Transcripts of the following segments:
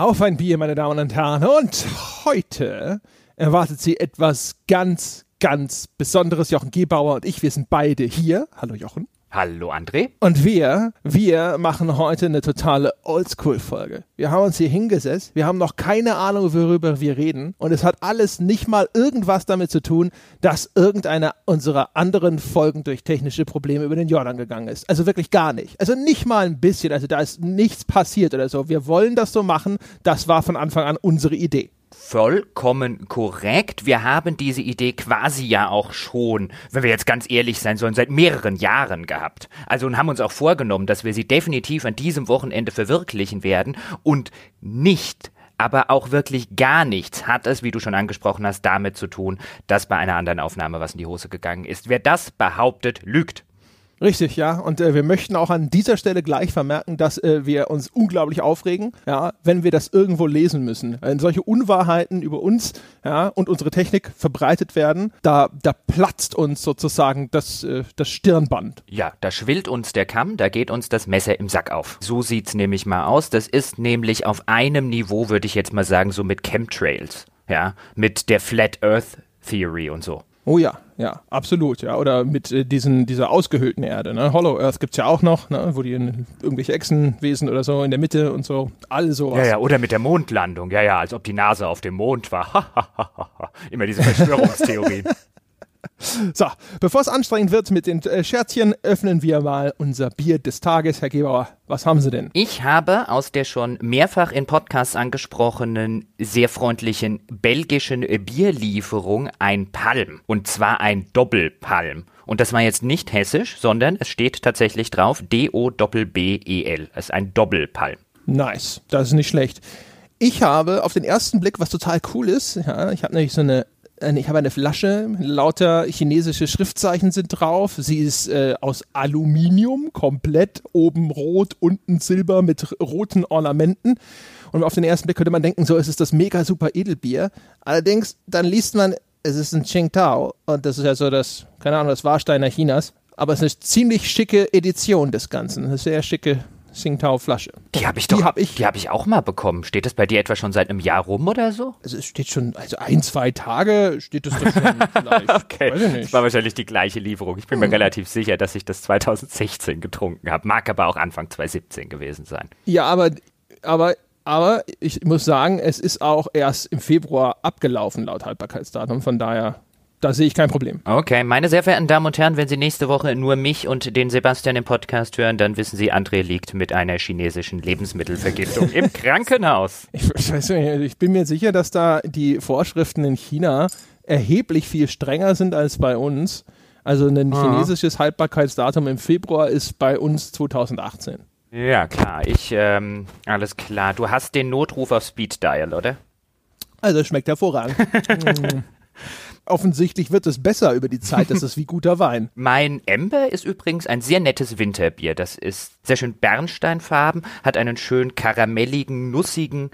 Auf ein Bier, meine Damen und Herren. Und heute erwartet Sie etwas ganz, ganz Besonderes. Jochen Gebauer und ich, wir sind beide hier. Hallo Jochen. Hallo André. Und wir, wir machen heute eine totale Oldschool-Folge. Wir haben uns hier hingesetzt, wir haben noch keine Ahnung, worüber wir reden. Und es hat alles nicht mal irgendwas damit zu tun, dass irgendeine unserer anderen Folgen durch technische Probleme über den Jordan gegangen ist. Also wirklich gar nicht. Also nicht mal ein bisschen. Also da ist nichts passiert oder so. Wir wollen das so machen. Das war von Anfang an unsere Idee vollkommen korrekt. Wir haben diese Idee quasi ja auch schon, wenn wir jetzt ganz ehrlich sein sollen, seit mehreren Jahren gehabt. Also und haben uns auch vorgenommen, dass wir sie definitiv an diesem Wochenende verwirklichen werden und nicht aber auch wirklich gar nichts hat es, wie du schon angesprochen hast, damit zu tun, dass bei einer anderen Aufnahme was in die Hose gegangen ist. Wer das behauptet, lügt. Richtig, ja. Und äh, wir möchten auch an dieser Stelle gleich vermerken, dass äh, wir uns unglaublich aufregen, ja, wenn wir das irgendwo lesen müssen. Wenn solche Unwahrheiten über uns ja, und unsere Technik verbreitet werden, da, da platzt uns sozusagen das, äh, das Stirnband. Ja, da schwillt uns der Kamm, da geht uns das Messer im Sack auf. So sieht's nämlich mal aus. Das ist nämlich auf einem Niveau, würde ich jetzt mal sagen, so mit Chemtrails. Ja, mit der Flat Earth Theory und so. Oh ja, ja, absolut, ja. Oder mit äh, diesen, dieser ausgehöhlten Erde, ne? Hollow Earth gibt es ja auch noch, ne? wo die in irgendwelche Echsenwesen oder so in der Mitte und so, all sowas. Ja, ja, oder mit der Mondlandung, ja, ja, als ob die Nase auf dem Mond war. Immer diese Verschwörungstheorien. So, bevor es anstrengend wird mit den äh, Scherzchen, öffnen wir mal unser Bier des Tages. Herr Gebauer, was haben Sie denn? Ich habe aus der schon mehrfach in Podcasts angesprochenen, sehr freundlichen belgischen Bierlieferung ein Palm. Und zwar ein Doppelpalm. Und das war jetzt nicht hessisch, sondern es steht tatsächlich drauf D-O-B-B-E-L. Es ist ein Doppelpalm. Nice, das ist nicht schlecht. Ich habe auf den ersten Blick, was total cool ist, ja, ich habe nämlich so eine ich habe eine Flasche, lauter chinesische Schriftzeichen sind drauf. Sie ist äh, aus Aluminium, komplett, oben rot, unten silber mit roten Ornamenten. Und auf den ersten Blick könnte man denken, so ist es das mega super Edelbier. Allerdings, dann liest man, es ist ein Qingdao und das ist ja so das, keine Ahnung, das Warsteiner Chinas. Aber es ist eine ziemlich schicke Edition des Ganzen. Eine sehr schicke Tsingtao-Flasche. Die habe ich doch. Die habe ich. Die ich auch mal bekommen. Steht das bei dir etwa schon seit einem Jahr rum oder so? Also es steht schon, also ein, zwei Tage steht es doch schon vielleicht. okay. Weiß ich nicht. Das war wahrscheinlich die gleiche Lieferung. Ich bin mir hm. relativ sicher, dass ich das 2016 getrunken habe. Mag aber auch Anfang 2017 gewesen sein. Ja, aber, aber aber ich muss sagen, es ist auch erst im Februar abgelaufen laut Haltbarkeitsdatum. Von daher da sehe ich kein Problem. Okay, meine sehr verehrten Damen und Herren, wenn Sie nächste Woche nur mich und den Sebastian im Podcast hören, dann wissen Sie, André liegt mit einer chinesischen Lebensmittelvergiftung im Krankenhaus. Ich, ich bin mir sicher, dass da die Vorschriften in China erheblich viel strenger sind als bei uns. Also ein ah. chinesisches Haltbarkeitsdatum im Februar ist bei uns 2018. Ja, klar. Ich, ähm, alles klar. Du hast den Notruf auf Speed Dial, oder? Also schmeckt hervorragend. Offensichtlich wird es besser über die Zeit. Das ist wie guter Wein. Mein Ember ist übrigens ein sehr nettes Winterbier. Das ist sehr schön bernsteinfarben, hat einen schön karamelligen, nussigen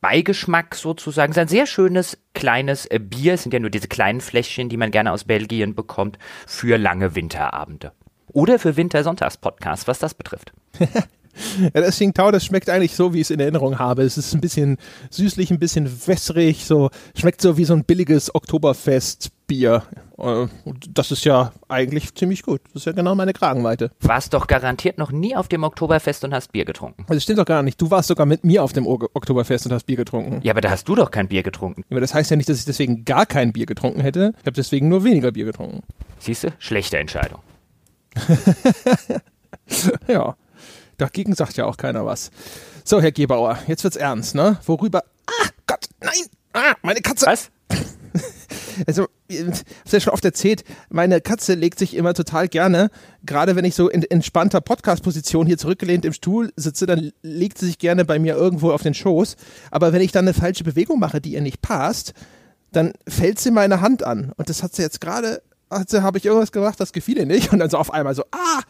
Beigeschmack sozusagen. Es ist ein sehr schönes kleines äh, Bier. Es sind ja nur diese kleinen Fläschchen, die man gerne aus Belgien bekommt für lange Winterabende. Oder für Wintersonntagspodcasts, was das betrifft. Ja, das Tsingtao, das schmeckt eigentlich so, wie ich es in Erinnerung habe. Es ist ein bisschen süßlich, ein bisschen wässrig, so schmeckt so wie so ein billiges Oktoberfestbier. Äh, das ist ja eigentlich ziemlich gut. Das ist ja genau meine Kragenweite. Warst doch garantiert noch nie auf dem Oktoberfest und hast Bier getrunken. Das stimmt doch gar nicht. Du warst sogar mit mir auf dem Oktoberfest und hast Bier getrunken. Ja, aber da hast du doch kein Bier getrunken. Aber das heißt ja nicht, dass ich deswegen gar kein Bier getrunken hätte. Ich habe deswegen nur weniger Bier getrunken. Siehst du? Schlechte Entscheidung. ja. Dagegen sagt ja auch keiner was. So, Herr Gebauer, jetzt wird's ernst, ne? Worüber? Ah, Gott, nein! Ah, meine Katze! Was? Also, ich hab's ja schon oft erzählt, meine Katze legt sich immer total gerne, gerade wenn ich so in entspannter Podcast-Position hier zurückgelehnt im Stuhl sitze, dann legt sie sich gerne bei mir irgendwo auf den Schoß. Aber wenn ich dann eine falsche Bewegung mache, die ihr nicht passt, dann fällt sie meine Hand an. Und das hat sie jetzt gerade also habe ich irgendwas gemacht, das gefiel ihr nicht. Und dann so auf einmal so, ah,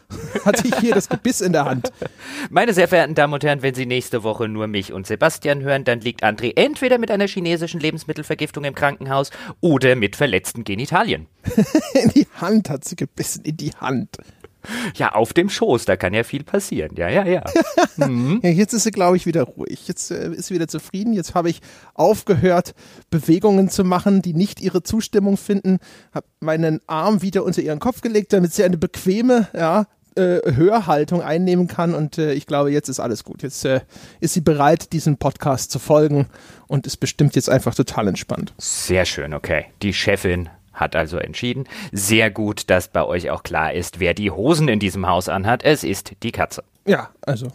hatte ich hier das Gebiss in der Hand. Meine sehr verehrten Damen und Herren, wenn Sie nächste Woche nur mich und Sebastian hören, dann liegt André entweder mit einer chinesischen Lebensmittelvergiftung im Krankenhaus oder mit verletzten Genitalien. in die Hand hat sie gebissen, in die Hand. Ja, auf dem Schoß, da kann ja viel passieren. Ja, ja, ja. mhm. ja jetzt ist sie, glaube ich, wieder ruhig. Jetzt äh, ist sie wieder zufrieden. Jetzt habe ich aufgehört, Bewegungen zu machen, die nicht ihre Zustimmung finden. Habe meinen Arm wieder unter ihren Kopf gelegt, damit sie eine bequeme, ja, äh, Hörhaltung einnehmen kann und äh, ich glaube, jetzt ist alles gut. Jetzt äh, ist sie bereit, diesem Podcast zu folgen und ist bestimmt jetzt einfach total entspannt. Sehr schön, okay. Die Chefin hat also entschieden. Sehr gut, dass bei euch auch klar ist, wer die Hosen in diesem Haus anhat. Es ist die Katze. Ja, also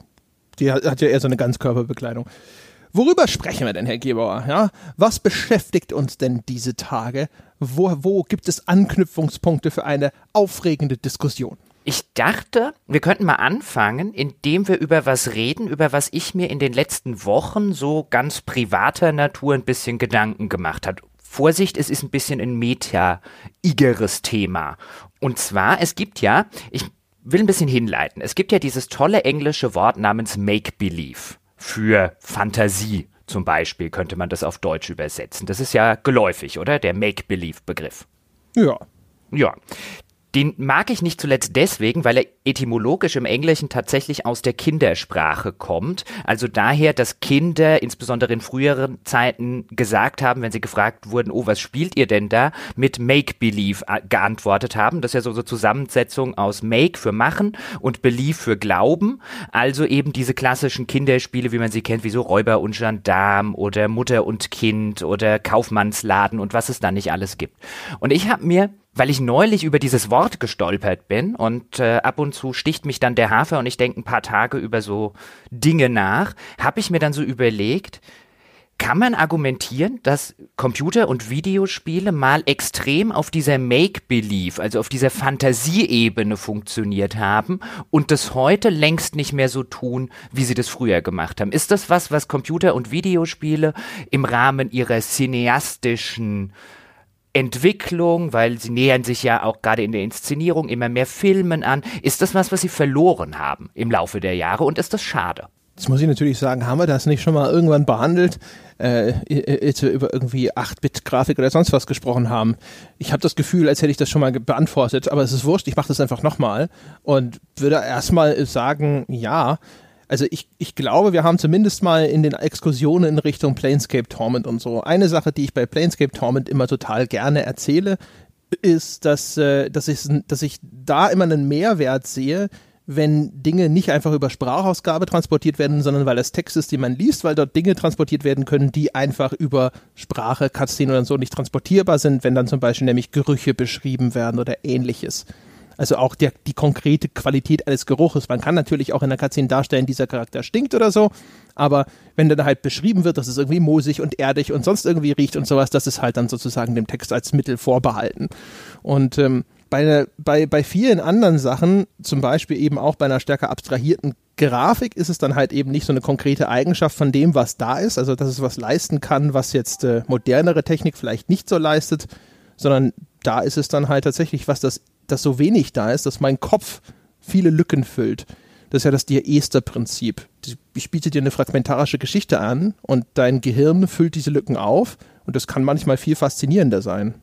die hat, ja eher so eine Ganzkörperbekleidung. Worüber sprechen wir denn, Herr Gebauer? Ja, was beschäftigt uns denn diese Tage? Wo, wo gibt es Anknüpfungspunkte für eine aufregende Diskussion? Ich dachte, wir könnten mal anfangen, indem wir über was reden, über was ich mir in den letzten Wochen so ganz privater Natur ein bisschen Gedanken gemacht hat. Vorsicht, es ist ein bisschen ein meta-igeres Thema. Und zwar, es gibt ja, ich will ein bisschen hinleiten, es gibt ja dieses tolle englische Wort namens Make-Believe für Fantasie. Zum Beispiel könnte man das auf Deutsch übersetzen. Das ist ja geläufig, oder? Der Make-Believe-Begriff. Ja. Ja. Den mag ich nicht zuletzt deswegen, weil er etymologisch im Englischen tatsächlich aus der Kindersprache kommt. Also daher, dass Kinder insbesondere in früheren Zeiten gesagt haben, wenn sie gefragt wurden, oh, was spielt ihr denn da, mit Make-Believe äh, geantwortet haben. Das ist ja so eine Zusammensetzung aus Make für machen und Believe für Glauben. Also eben diese klassischen Kinderspiele, wie man sie kennt, wie so Räuber und Gendarm oder Mutter und Kind oder Kaufmannsladen und was es da nicht alles gibt. Und ich habe mir weil ich neulich über dieses Wort gestolpert bin und äh, ab und zu sticht mich dann der Hafer und ich denke ein paar Tage über so Dinge nach, habe ich mir dann so überlegt, kann man argumentieren, dass Computer- und Videospiele mal extrem auf dieser Make-Believe, also auf dieser Fantasieebene funktioniert haben und das heute längst nicht mehr so tun, wie sie das früher gemacht haben? Ist das was, was Computer- und Videospiele im Rahmen ihrer cineastischen Entwicklung, weil sie nähern sich ja auch gerade in der Inszenierung immer mehr Filmen an. Ist das was, was sie verloren haben im Laufe der Jahre und ist das schade? Jetzt muss ich natürlich sagen, haben wir das nicht schon mal irgendwann behandelt, äh, als wir über irgendwie 8-Bit-Grafik oder sonst was gesprochen haben? Ich habe das Gefühl, als hätte ich das schon mal beantwortet, aber es ist wurscht, ich mache das einfach nochmal und würde erstmal sagen, ja, also ich, ich glaube, wir haben zumindest mal in den Exkursionen in Richtung Planescape Torment und so. Eine Sache, die ich bei Planescape Torment immer total gerne erzähle, ist, dass, äh, dass, ich, dass ich da immer einen Mehrwert sehe, wenn Dinge nicht einfach über Sprachausgabe transportiert werden, sondern weil es Text ist, den man liest, weil dort Dinge transportiert werden können, die einfach über Sprache, Cutscene oder so nicht transportierbar sind, wenn dann zum Beispiel nämlich Gerüche beschrieben werden oder ähnliches. Also auch der, die konkrete Qualität eines Geruches. Man kann natürlich auch in der Cutscene darstellen, dieser Charakter stinkt oder so, aber wenn dann halt beschrieben wird, dass es irgendwie moosig und erdig und sonst irgendwie riecht und sowas, das ist halt dann sozusagen dem Text als Mittel vorbehalten. Und ähm, bei, bei, bei vielen anderen Sachen, zum Beispiel eben auch bei einer stärker abstrahierten Grafik, ist es dann halt eben nicht so eine konkrete Eigenschaft von dem, was da ist, also dass es was leisten kann, was jetzt äh, modernere Technik vielleicht nicht so leistet, sondern da ist es dann halt tatsächlich, was das dass so wenig da ist, dass mein Kopf viele Lücken füllt. Das ist ja das Dir-Ester-Prinzip. Ich biete dir eine fragmentarische Geschichte an und dein Gehirn füllt diese Lücken auf und das kann manchmal viel faszinierender sein.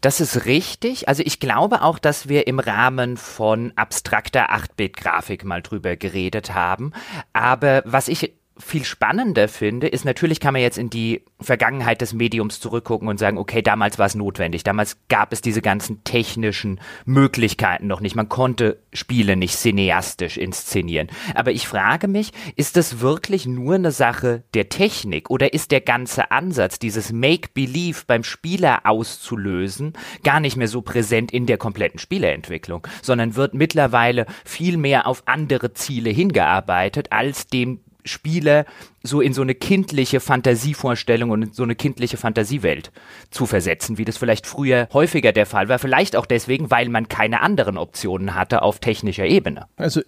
Das ist richtig. Also ich glaube auch, dass wir im Rahmen von abstrakter 8-Bit-Grafik mal drüber geredet haben. Aber was ich viel spannender finde, ist natürlich kann man jetzt in die Vergangenheit des Mediums zurückgucken und sagen, okay, damals war es notwendig, damals gab es diese ganzen technischen Möglichkeiten noch nicht, man konnte Spiele nicht cineastisch inszenieren. Aber ich frage mich, ist das wirklich nur eine Sache der Technik oder ist der ganze Ansatz, dieses Make-Believe beim Spieler auszulösen, gar nicht mehr so präsent in der kompletten Spieleentwicklung, sondern wird mittlerweile viel mehr auf andere Ziele hingearbeitet, als dem Spiele so in so eine kindliche Fantasievorstellung und in so eine kindliche Fantasiewelt zu versetzen, wie das vielleicht früher häufiger der Fall war. Vielleicht auch deswegen, weil man keine anderen Optionen hatte auf technischer Ebene. Also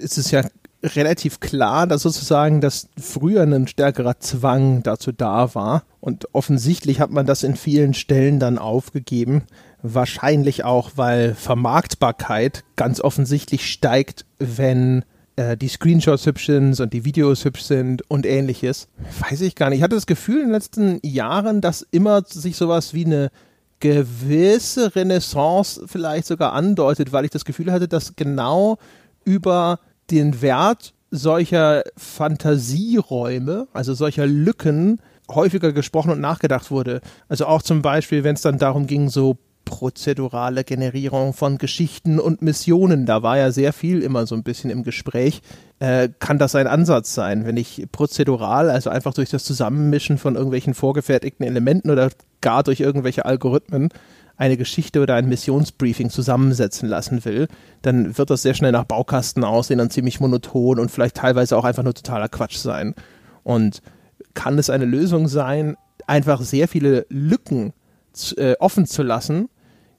es ist ja relativ klar, dass sozusagen das früher ein stärkerer Zwang dazu da war. Und offensichtlich hat man das in vielen Stellen dann aufgegeben. Wahrscheinlich auch, weil Vermarktbarkeit ganz offensichtlich steigt, wenn äh, die Screenshots hübsch sind und die Videos hübsch sind und ähnliches. Weiß ich gar nicht. Ich hatte das Gefühl in den letzten Jahren, dass immer sich sowas wie eine gewisse Renaissance vielleicht sogar andeutet, weil ich das Gefühl hatte, dass genau über den Wert solcher Fantasieräume, also solcher Lücken, häufiger gesprochen und nachgedacht wurde. Also auch zum Beispiel, wenn es dann darum ging, so prozedurale Generierung von Geschichten und Missionen, da war ja sehr viel immer so ein bisschen im Gespräch. Äh, kann das ein Ansatz sein, wenn ich prozedural, also einfach durch das Zusammenmischen von irgendwelchen vorgefertigten Elementen oder gar durch irgendwelche Algorithmen eine Geschichte oder ein Missionsbriefing zusammensetzen lassen will, dann wird das sehr schnell nach Baukasten aussehen und ziemlich monoton und vielleicht teilweise auch einfach nur totaler Quatsch sein. Und kann es eine Lösung sein, einfach sehr viele Lücken äh, offen zu lassen,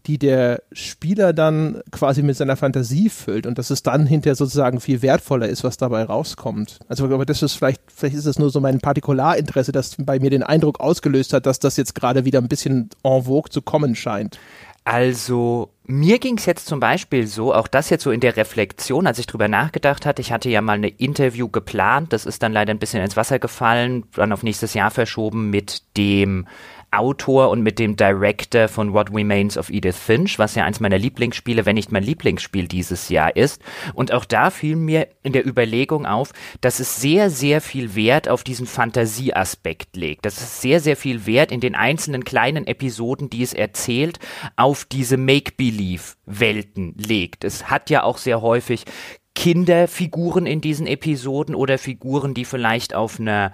die der Spieler dann quasi mit seiner Fantasie füllt und dass es dann hinterher sozusagen viel wertvoller ist, was dabei rauskommt. Also aber das ist vielleicht, vielleicht ist es nur so mein Partikularinteresse, das bei mir den Eindruck ausgelöst hat, dass das jetzt gerade wieder ein bisschen en vogue zu kommen scheint. Also mir ging es jetzt zum Beispiel so, auch das jetzt so in der Reflexion, als ich drüber nachgedacht hatte, ich hatte ja mal ein Interview geplant, das ist dann leider ein bisschen ins Wasser gefallen, dann auf nächstes Jahr verschoben mit dem Autor und mit dem Director von What Remains of Edith Finch, was ja eins meiner Lieblingsspiele, wenn nicht mein Lieblingsspiel dieses Jahr ist. Und auch da fiel mir in der Überlegung auf, dass es sehr, sehr viel Wert auf diesen Fantasieaspekt legt. Dass es sehr, sehr viel Wert in den einzelnen kleinen Episoden, die es erzählt, auf diese Make-Believe-Welten legt. Es hat ja auch sehr häufig Kinderfiguren in diesen Episoden oder Figuren, die vielleicht auf einer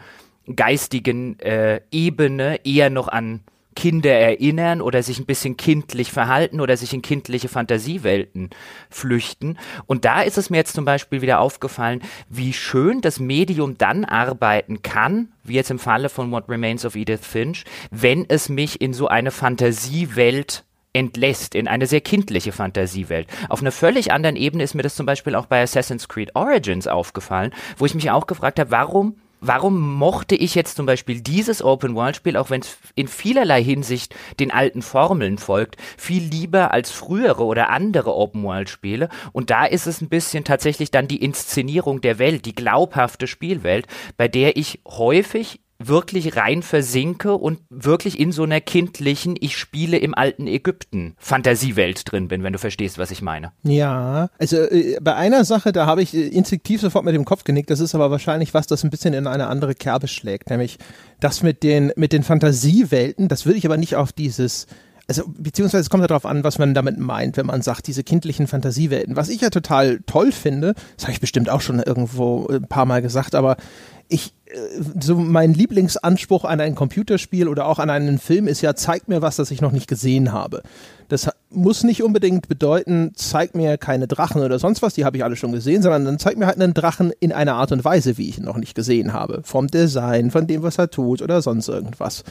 geistigen äh, Ebene eher noch an Kinder erinnern oder sich ein bisschen kindlich verhalten oder sich in kindliche Fantasiewelten flüchten. Und da ist es mir jetzt zum Beispiel wieder aufgefallen, wie schön das Medium dann arbeiten kann, wie jetzt im Falle von What Remains of Edith Finch, wenn es mich in so eine Fantasiewelt entlässt, in eine sehr kindliche Fantasiewelt. Auf einer völlig anderen Ebene ist mir das zum Beispiel auch bei Assassin's Creed Origins aufgefallen, wo ich mich auch gefragt habe, warum warum mochte ich jetzt zum Beispiel dieses Open-World-Spiel, auch wenn es in vielerlei Hinsicht den alten Formeln folgt, viel lieber als frühere oder andere Open-World-Spiele. Und da ist es ein bisschen tatsächlich dann die Inszenierung der Welt, die glaubhafte Spielwelt, bei der ich häufig wirklich rein versinke und wirklich in so einer kindlichen, ich spiele im alten Ägypten Fantasiewelt drin bin, wenn du verstehst, was ich meine. Ja, also äh, bei einer Sache, da habe ich äh, instinktiv sofort mit dem Kopf genickt, das ist aber wahrscheinlich was, das ein bisschen in eine andere Kerbe schlägt, nämlich das mit den, mit den Fantasiewelten, das würde ich aber nicht auf dieses also beziehungsweise es kommt darauf an, was man damit meint, wenn man sagt, diese kindlichen Fantasiewelten. Was ich ja total toll finde, das habe ich bestimmt auch schon irgendwo ein paar Mal gesagt, aber ich, äh, so mein Lieblingsanspruch an ein Computerspiel oder auch an einen Film ist ja, zeig mir was, das ich noch nicht gesehen habe. Das muss nicht unbedingt bedeuten, zeig mir keine Drachen oder sonst was, die habe ich alle schon gesehen, sondern dann zeig mir halt einen Drachen in einer Art und Weise, wie ich ihn noch nicht gesehen habe. Vom Design, von dem, was er tut oder sonst irgendwas.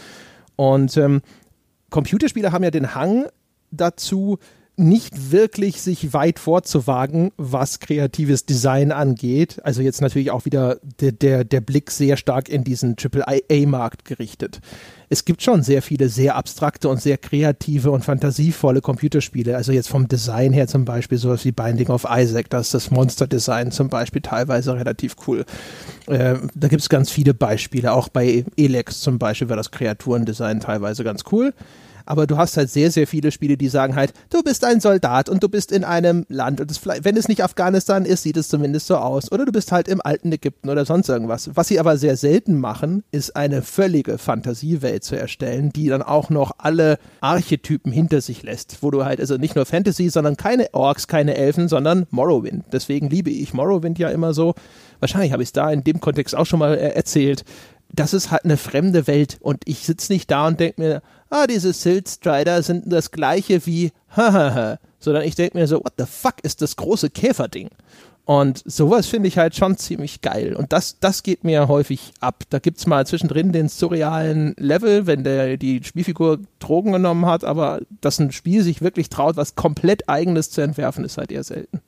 Und ähm, Computerspiele haben ja den Hang dazu, nicht wirklich sich weit vorzuwagen, was kreatives Design angeht. Also jetzt natürlich auch wieder der, der, der Blick sehr stark in diesen AAA-Markt gerichtet. Es gibt schon sehr viele sehr abstrakte und sehr kreative und fantasievolle Computerspiele. Also jetzt vom Design her zum Beispiel sowas wie Binding of Isaac, das ist das Monster-Design zum Beispiel teilweise relativ cool. Äh, da gibt es ganz viele Beispiele. Auch bei Elex zum Beispiel war das Kreaturendesign teilweise ganz cool aber du hast halt sehr, sehr viele Spiele, die sagen halt, du bist ein Soldat und du bist in einem Land und es, wenn es nicht Afghanistan ist, sieht es zumindest so aus. Oder du bist halt im alten Ägypten oder sonst irgendwas. Was sie aber sehr selten machen, ist eine völlige Fantasiewelt zu erstellen, die dann auch noch alle Archetypen hinter sich lässt, wo du halt also nicht nur Fantasy, sondern keine Orks, keine Elfen, sondern Morrowind. Deswegen liebe ich Morrowind ja immer so. Wahrscheinlich habe ich es da in dem Kontext auch schon mal äh, erzählt das ist halt eine fremde Welt und ich sitze nicht da und denke mir, ah, diese Silt Strider sind das gleiche wie hahaha, sondern ich denke mir so, what the fuck ist das große Käferding? Und sowas finde ich halt schon ziemlich geil. Und das, das geht mir häufig ab. Da gibt es mal zwischendrin den surrealen Level, wenn der die Spielfigur Drogen genommen hat, aber dass ein Spiel sich wirklich traut, was komplett eigenes zu entwerfen, ist halt eher selten.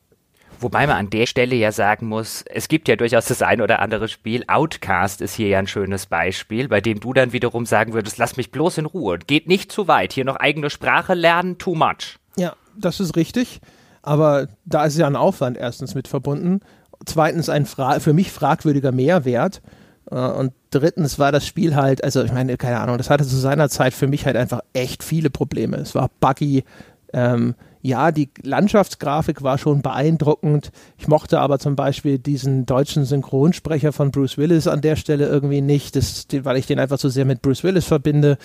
Wobei man an der Stelle ja sagen muss, es gibt ja durchaus das ein oder andere Spiel. Outcast ist hier ja ein schönes Beispiel, bei dem du dann wiederum sagen würdest, lass mich bloß in Ruhe. Geht nicht zu weit. Hier noch eigene Sprache lernen, too much. Ja, das ist richtig. Aber da ist ja ein Aufwand erstens mit verbunden. Zweitens ein Fra für mich fragwürdiger Mehrwert. Äh, und drittens war das Spiel halt, also ich meine, keine Ahnung, das hatte zu seiner Zeit für mich halt einfach echt viele Probleme. Es war buggy, ähm, ja, die Landschaftsgrafik war schon beeindruckend. Ich mochte aber zum Beispiel diesen deutschen Synchronsprecher von Bruce Willis an der Stelle irgendwie nicht, das, weil ich den einfach so sehr mit Bruce Willis verbinde.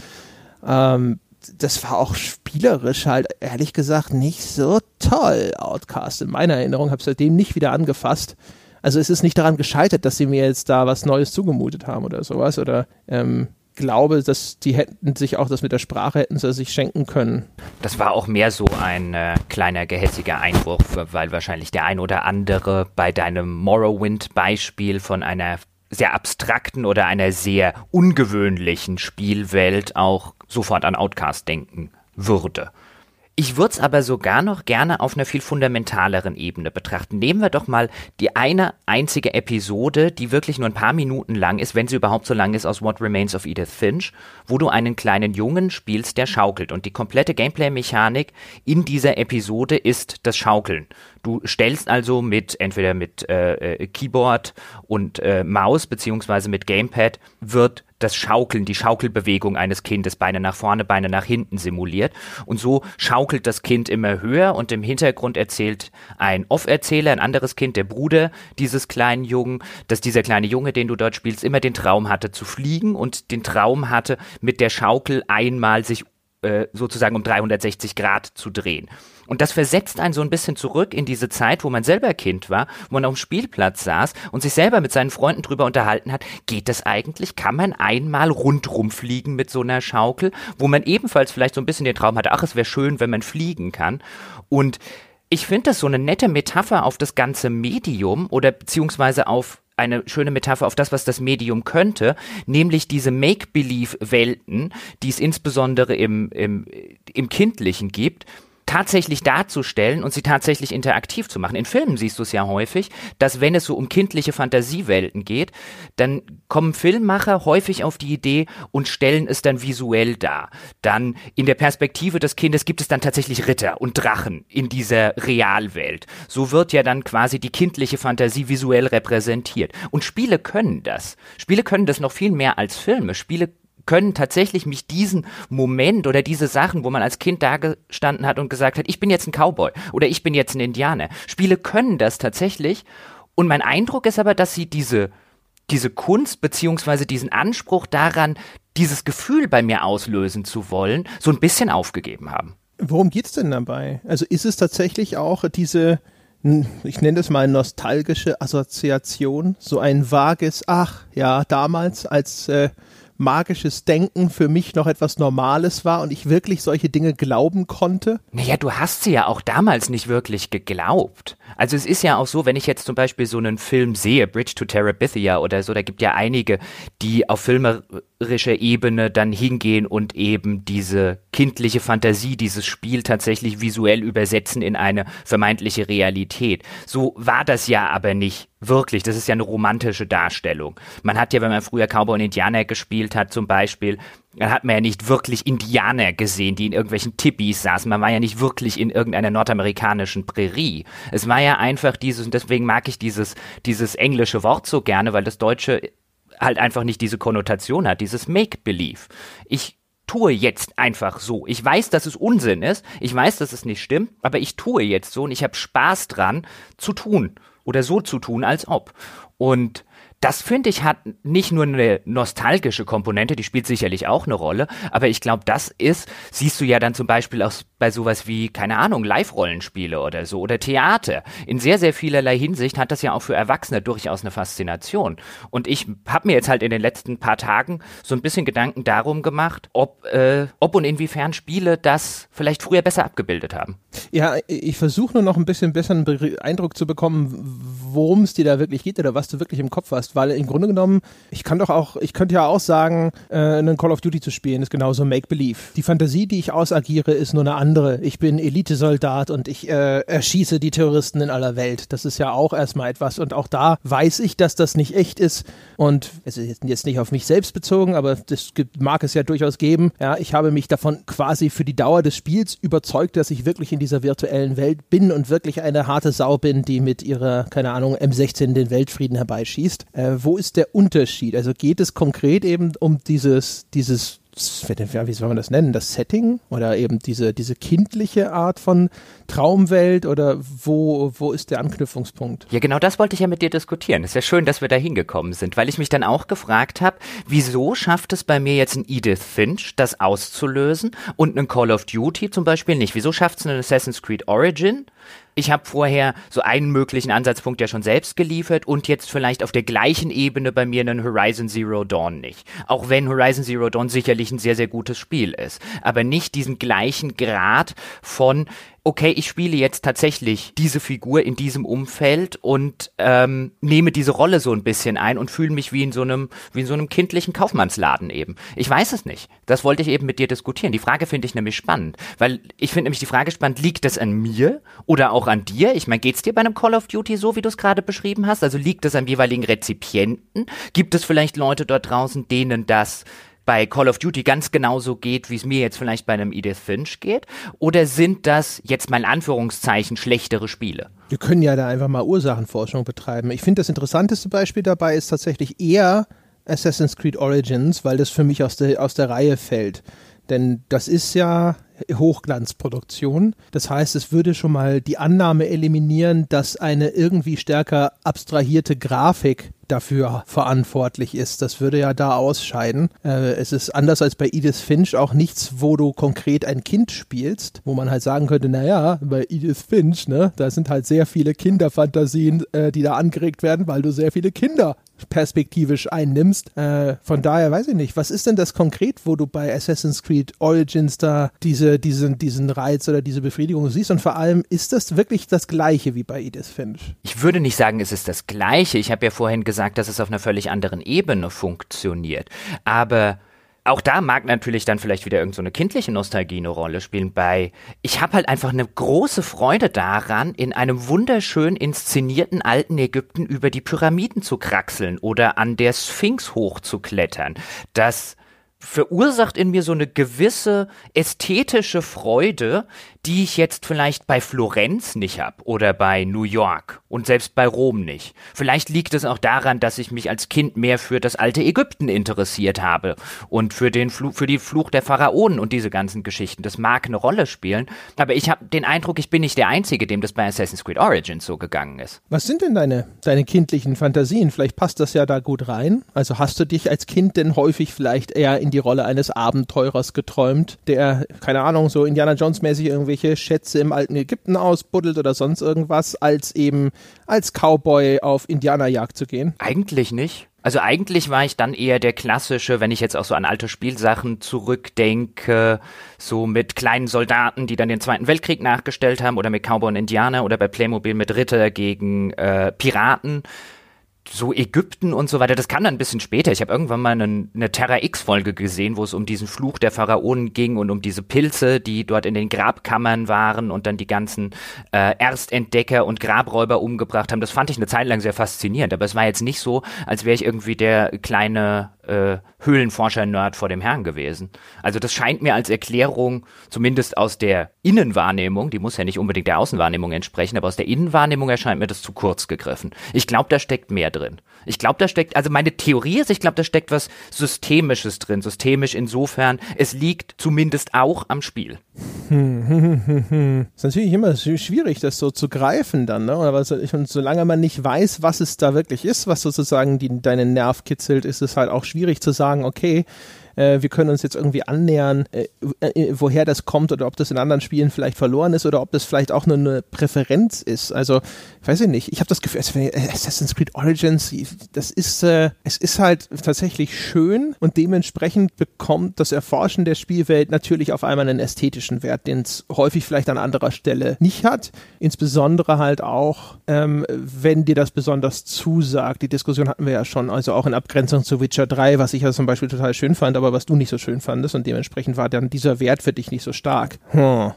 Ähm, das war auch spielerisch halt ehrlich gesagt nicht so toll, Outcast. In meiner Erinnerung habe ich seitdem nicht wieder angefasst. Also es ist nicht daran gescheitert, dass sie mir jetzt da was Neues zugemutet haben oder sowas. Oder ähm, glaube, dass die hätten sich auch das mit der Sprache hätten sie sich schenken können. Das war auch mehr so ein äh, kleiner gehässiger Einwurf, weil wahrscheinlich der ein oder andere bei deinem Morrowind-Beispiel von einer sehr abstrakten oder einer sehr ungewöhnlichen Spielwelt auch sofort an Outcast denken würde. Ich würde es aber sogar noch gerne auf einer viel fundamentaleren Ebene betrachten. Nehmen wir doch mal die eine einzige Episode, die wirklich nur ein paar Minuten lang ist, wenn sie überhaupt so lang ist, aus What Remains of Edith Finch, wo du einen kleinen Jungen spielst, der schaukelt. Und die komplette Gameplay-Mechanik in dieser Episode ist das Schaukeln. Du stellst also mit entweder mit äh, äh Keyboard und äh, Maus beziehungsweise mit Gamepad wird das Schaukeln, die Schaukelbewegung eines Kindes, Beine nach vorne, Beine nach hinten simuliert. Und so schaukelt das Kind immer höher und im Hintergrund erzählt ein Off-Erzähler, ein anderes Kind, der Bruder dieses kleinen Jungen, dass dieser kleine Junge, den du dort spielst, immer den Traum hatte zu fliegen und den Traum hatte, mit der Schaukel einmal sich äh, sozusagen um 360 Grad zu drehen. Und das versetzt einen so ein bisschen zurück in diese Zeit, wo man selber Kind war, wo man auf dem Spielplatz saß und sich selber mit seinen Freunden drüber unterhalten hat, geht das eigentlich? Kann man einmal rundrum fliegen mit so einer Schaukel, wo man ebenfalls vielleicht so ein bisschen den Traum hatte, ach, es wäre schön, wenn man fliegen kann. Und ich finde das so eine nette Metapher auf das ganze Medium oder beziehungsweise auf eine schöne Metapher auf das, was das Medium könnte, nämlich diese Make-Believe-Welten, die es insbesondere im, im, im Kindlichen gibt, tatsächlich darzustellen und sie tatsächlich interaktiv zu machen. In Filmen siehst du es ja häufig, dass wenn es so um kindliche Fantasiewelten geht, dann kommen Filmmacher häufig auf die Idee und stellen es dann visuell dar. Dann in der Perspektive des Kindes gibt es dann tatsächlich Ritter und Drachen in dieser Realwelt. So wird ja dann quasi die kindliche Fantasie visuell repräsentiert. Und Spiele können das. Spiele können das noch viel mehr als Filme. Spiele können tatsächlich mich diesen Moment oder diese Sachen, wo man als Kind da gestanden hat und gesagt hat, ich bin jetzt ein Cowboy oder ich bin jetzt ein Indianer. Spiele können das tatsächlich. Und mein Eindruck ist aber, dass sie diese, diese Kunst beziehungsweise diesen Anspruch daran, dieses Gefühl bei mir auslösen zu wollen, so ein bisschen aufgegeben haben. Worum geht's denn dabei? Also ist es tatsächlich auch diese, ich nenne das mal nostalgische Assoziation, so ein vages, ach ja, damals als äh, magisches Denken für mich noch etwas Normales war und ich wirklich solche Dinge glauben konnte? Naja, du hast sie ja auch damals nicht wirklich geglaubt. Also es ist ja auch so, wenn ich jetzt zum Beispiel so einen Film sehe, Bridge to Terabithia oder so, da gibt ja einige, die auf filmerischer Ebene dann hingehen und eben diese kindliche Fantasie, dieses Spiel tatsächlich visuell übersetzen in eine vermeintliche Realität. So war das ja aber nicht Wirklich, das ist ja eine romantische Darstellung. Man hat ja, wenn man früher Cowboy und Indianer gespielt hat, zum Beispiel, dann hat man ja nicht wirklich Indianer gesehen, die in irgendwelchen Tippis saßen. Man war ja nicht wirklich in irgendeiner nordamerikanischen Prärie. Es war ja einfach dieses, und deswegen mag ich dieses, dieses englische Wort so gerne, weil das Deutsche halt einfach nicht diese Konnotation hat, dieses Make-Believe. Ich tue jetzt einfach so. Ich weiß, dass es Unsinn ist, ich weiß, dass es nicht stimmt, aber ich tue jetzt so und ich habe Spaß dran zu tun oder so zu tun, als ob. Und das finde ich hat nicht nur eine nostalgische Komponente, die spielt sicherlich auch eine Rolle, aber ich glaube, das ist, siehst du ja dann zum Beispiel auch bei sowas wie, keine Ahnung, Live-Rollenspiele oder so oder Theater. In sehr, sehr vielerlei Hinsicht hat das ja auch für Erwachsene durchaus eine Faszination. Und ich habe mir jetzt halt in den letzten paar Tagen so ein bisschen Gedanken darum gemacht, ob, äh, ob und inwiefern Spiele das vielleicht früher besser abgebildet haben. Ja, ich versuche nur noch ein bisschen besseren Eindruck zu bekommen, worum es dir da wirklich geht oder was du wirklich im Kopf hast hast, weil im Grunde genommen, ich kann doch auch, ich könnte ja auch sagen, äh, einen Call of Duty zu spielen ist genauso Make-Believe. Die Fantasie, die ich ausagiere, ist nur eine andere. Ich bin Elitesoldat und ich äh, erschieße die Terroristen in aller Welt. Das ist ja auch erstmal etwas und auch da weiß ich, dass das nicht echt ist und es ist jetzt nicht auf mich selbst bezogen, aber das mag es ja durchaus geben. Ja, ich habe mich davon quasi für die Dauer des Spiels überzeugt, dass ich wirklich in dieser virtuellen Welt bin und wirklich eine harte Sau bin, die mit ihrer, keine Ahnung, M16 den Weltfrieden herbeischießt. Äh, wo ist der Unterschied? Also geht es konkret eben um dieses, dieses wie soll man das nennen, das Setting oder eben diese, diese kindliche Art von Traumwelt oder wo, wo ist der Anknüpfungspunkt? Ja, genau das wollte ich ja mit dir diskutieren. Es ist ja schön, dass wir da hingekommen sind, weil ich mich dann auch gefragt habe, wieso schafft es bei mir jetzt ein Edith Finch, das auszulösen und ein Call of Duty zum Beispiel nicht? Wieso schafft es ein Assassin's Creed Origin? Ich habe vorher so einen möglichen Ansatzpunkt ja schon selbst geliefert und jetzt vielleicht auf der gleichen Ebene bei mir einen Horizon Zero Dawn nicht. Auch wenn Horizon Zero Dawn sicherlich ein sehr, sehr gutes Spiel ist. Aber nicht diesen gleichen Grad von, okay, ich spiele jetzt tatsächlich diese Figur in diesem Umfeld und ähm, nehme diese Rolle so ein bisschen ein und fühle mich wie in so einem, wie in so einem kindlichen Kaufmannsladen eben. Ich weiß es nicht. Das wollte ich eben mit dir diskutieren. Die Frage finde ich nämlich spannend, weil ich finde nämlich die Frage spannend, liegt das an mir oder auch an dir? Ich meine, geht's dir bei einem Call of Duty so, wie du es gerade beschrieben hast? Also liegt es am jeweiligen Rezipienten? Gibt es vielleicht Leute dort draußen, denen das bei Call of Duty ganz genauso geht, wie es mir jetzt vielleicht bei einem Edith Finch geht? Oder sind das jetzt mal in Anführungszeichen schlechtere Spiele? Wir können ja da einfach mal Ursachenforschung betreiben. Ich finde, das interessanteste Beispiel dabei ist tatsächlich eher Assassin's Creed Origins, weil das für mich aus der, aus der Reihe fällt. Denn das ist ja Hochglanzproduktion. Das heißt, es würde schon mal die Annahme eliminieren, dass eine irgendwie stärker abstrahierte Grafik dafür verantwortlich ist. Das würde ja da ausscheiden. Äh, es ist anders als bei Edith Finch auch nichts, wo du konkret ein Kind spielst, wo man halt sagen könnte, naja, bei Edith Finch, ne, da sind halt sehr viele Kinderfantasien, äh, die da angeregt werden, weil du sehr viele Kinder perspektivisch einnimmst. Äh, von daher weiß ich nicht, was ist denn das konkret, wo du bei Assassin's Creed Origins da diese, diesen, diesen Reiz oder diese Befriedigung siehst? Und vor allem, ist das wirklich das gleiche wie bei Edith Finch? Ich würde nicht sagen, es ist das gleiche. Ich habe ja vorhin gesagt, gesagt, dass es auf einer völlig anderen Ebene funktioniert. Aber auch da mag natürlich dann vielleicht wieder irgendeine so kindliche Nostalgie eine Rolle spielen bei. Ich habe halt einfach eine große Freude daran, in einem wunderschön inszenierten alten Ägypten über die Pyramiden zu kraxeln oder an der Sphinx hochzuklettern. Das verursacht in mir so eine gewisse ästhetische Freude, die ich jetzt vielleicht bei Florenz nicht habe oder bei New York und selbst bei Rom nicht. Vielleicht liegt es auch daran, dass ich mich als Kind mehr für das alte Ägypten interessiert habe und für den Fluch, für die Fluch der Pharaonen und diese ganzen Geschichten. Das mag eine Rolle spielen, aber ich habe den Eindruck, ich bin nicht der Einzige, dem das bei Assassin's Creed Origins so gegangen ist. Was sind denn deine, deine kindlichen Fantasien? Vielleicht passt das ja da gut rein. Also hast du dich als Kind denn häufig vielleicht eher in die Rolle eines Abenteurers geträumt, der, keine Ahnung, so Indiana Jones mäßig irgendwie irgendwelche Schätze im alten Ägypten ausbuddelt oder sonst irgendwas, als eben als Cowboy auf Indianerjagd zu gehen? Eigentlich nicht. Also eigentlich war ich dann eher der klassische, wenn ich jetzt auch so an alte Spielsachen zurückdenke, so mit kleinen Soldaten, die dann den Zweiten Weltkrieg nachgestellt haben oder mit Cowboy und Indianer oder bei Playmobil mit Ritter gegen äh, Piraten so Ägypten und so weiter, das kam dann ein bisschen später. Ich habe irgendwann mal eine, eine Terra X-Folge gesehen, wo es um diesen Fluch der Pharaonen ging und um diese Pilze, die dort in den Grabkammern waren und dann die ganzen äh, Erstentdecker und Grabräuber umgebracht haben. Das fand ich eine Zeit lang sehr faszinierend, aber es war jetzt nicht so, als wäre ich irgendwie der kleine äh, Höhlenforscher-Nerd vor dem Herrn gewesen. Also das scheint mir als Erklärung, zumindest aus der Innenwahrnehmung, die muss ja nicht unbedingt der Außenwahrnehmung entsprechen, aber aus der Innenwahrnehmung erscheint mir das zu kurz gegriffen. Ich glaube, da steckt mehr drin. Ich glaube, da steckt, also meine Theorie ist, ich glaube, da steckt was Systemisches drin. Systemisch insofern, es liegt zumindest auch am Spiel. Hm, hm, hm, hm. ist natürlich immer schwierig, das so zu greifen dann, ne? Oder was, und solange man nicht weiß, was es da wirklich ist, was sozusagen die, deinen Nerv kitzelt, ist es halt auch schwierig zu sagen, okay, äh, wir können uns jetzt irgendwie annähern, äh, äh, woher das kommt oder ob das in anderen Spielen vielleicht verloren ist oder ob das vielleicht auch nur eine Präferenz ist. Also, weiß ich nicht. Ich habe das Gefühl, Assassin's Creed Origins, das ist, äh, es ist halt tatsächlich schön und dementsprechend bekommt das Erforschen der Spielwelt natürlich auf einmal einen ästhetischen Wert, den es häufig vielleicht an anderer Stelle nicht hat. Insbesondere halt auch, ähm, wenn dir das besonders zusagt. Die Diskussion hatten wir ja schon, also auch in Abgrenzung zu Witcher 3, was ich ja zum Beispiel total schön fand, aber was du nicht so schön fandest und dementsprechend war dann dieser Wert für dich nicht so stark. Hm.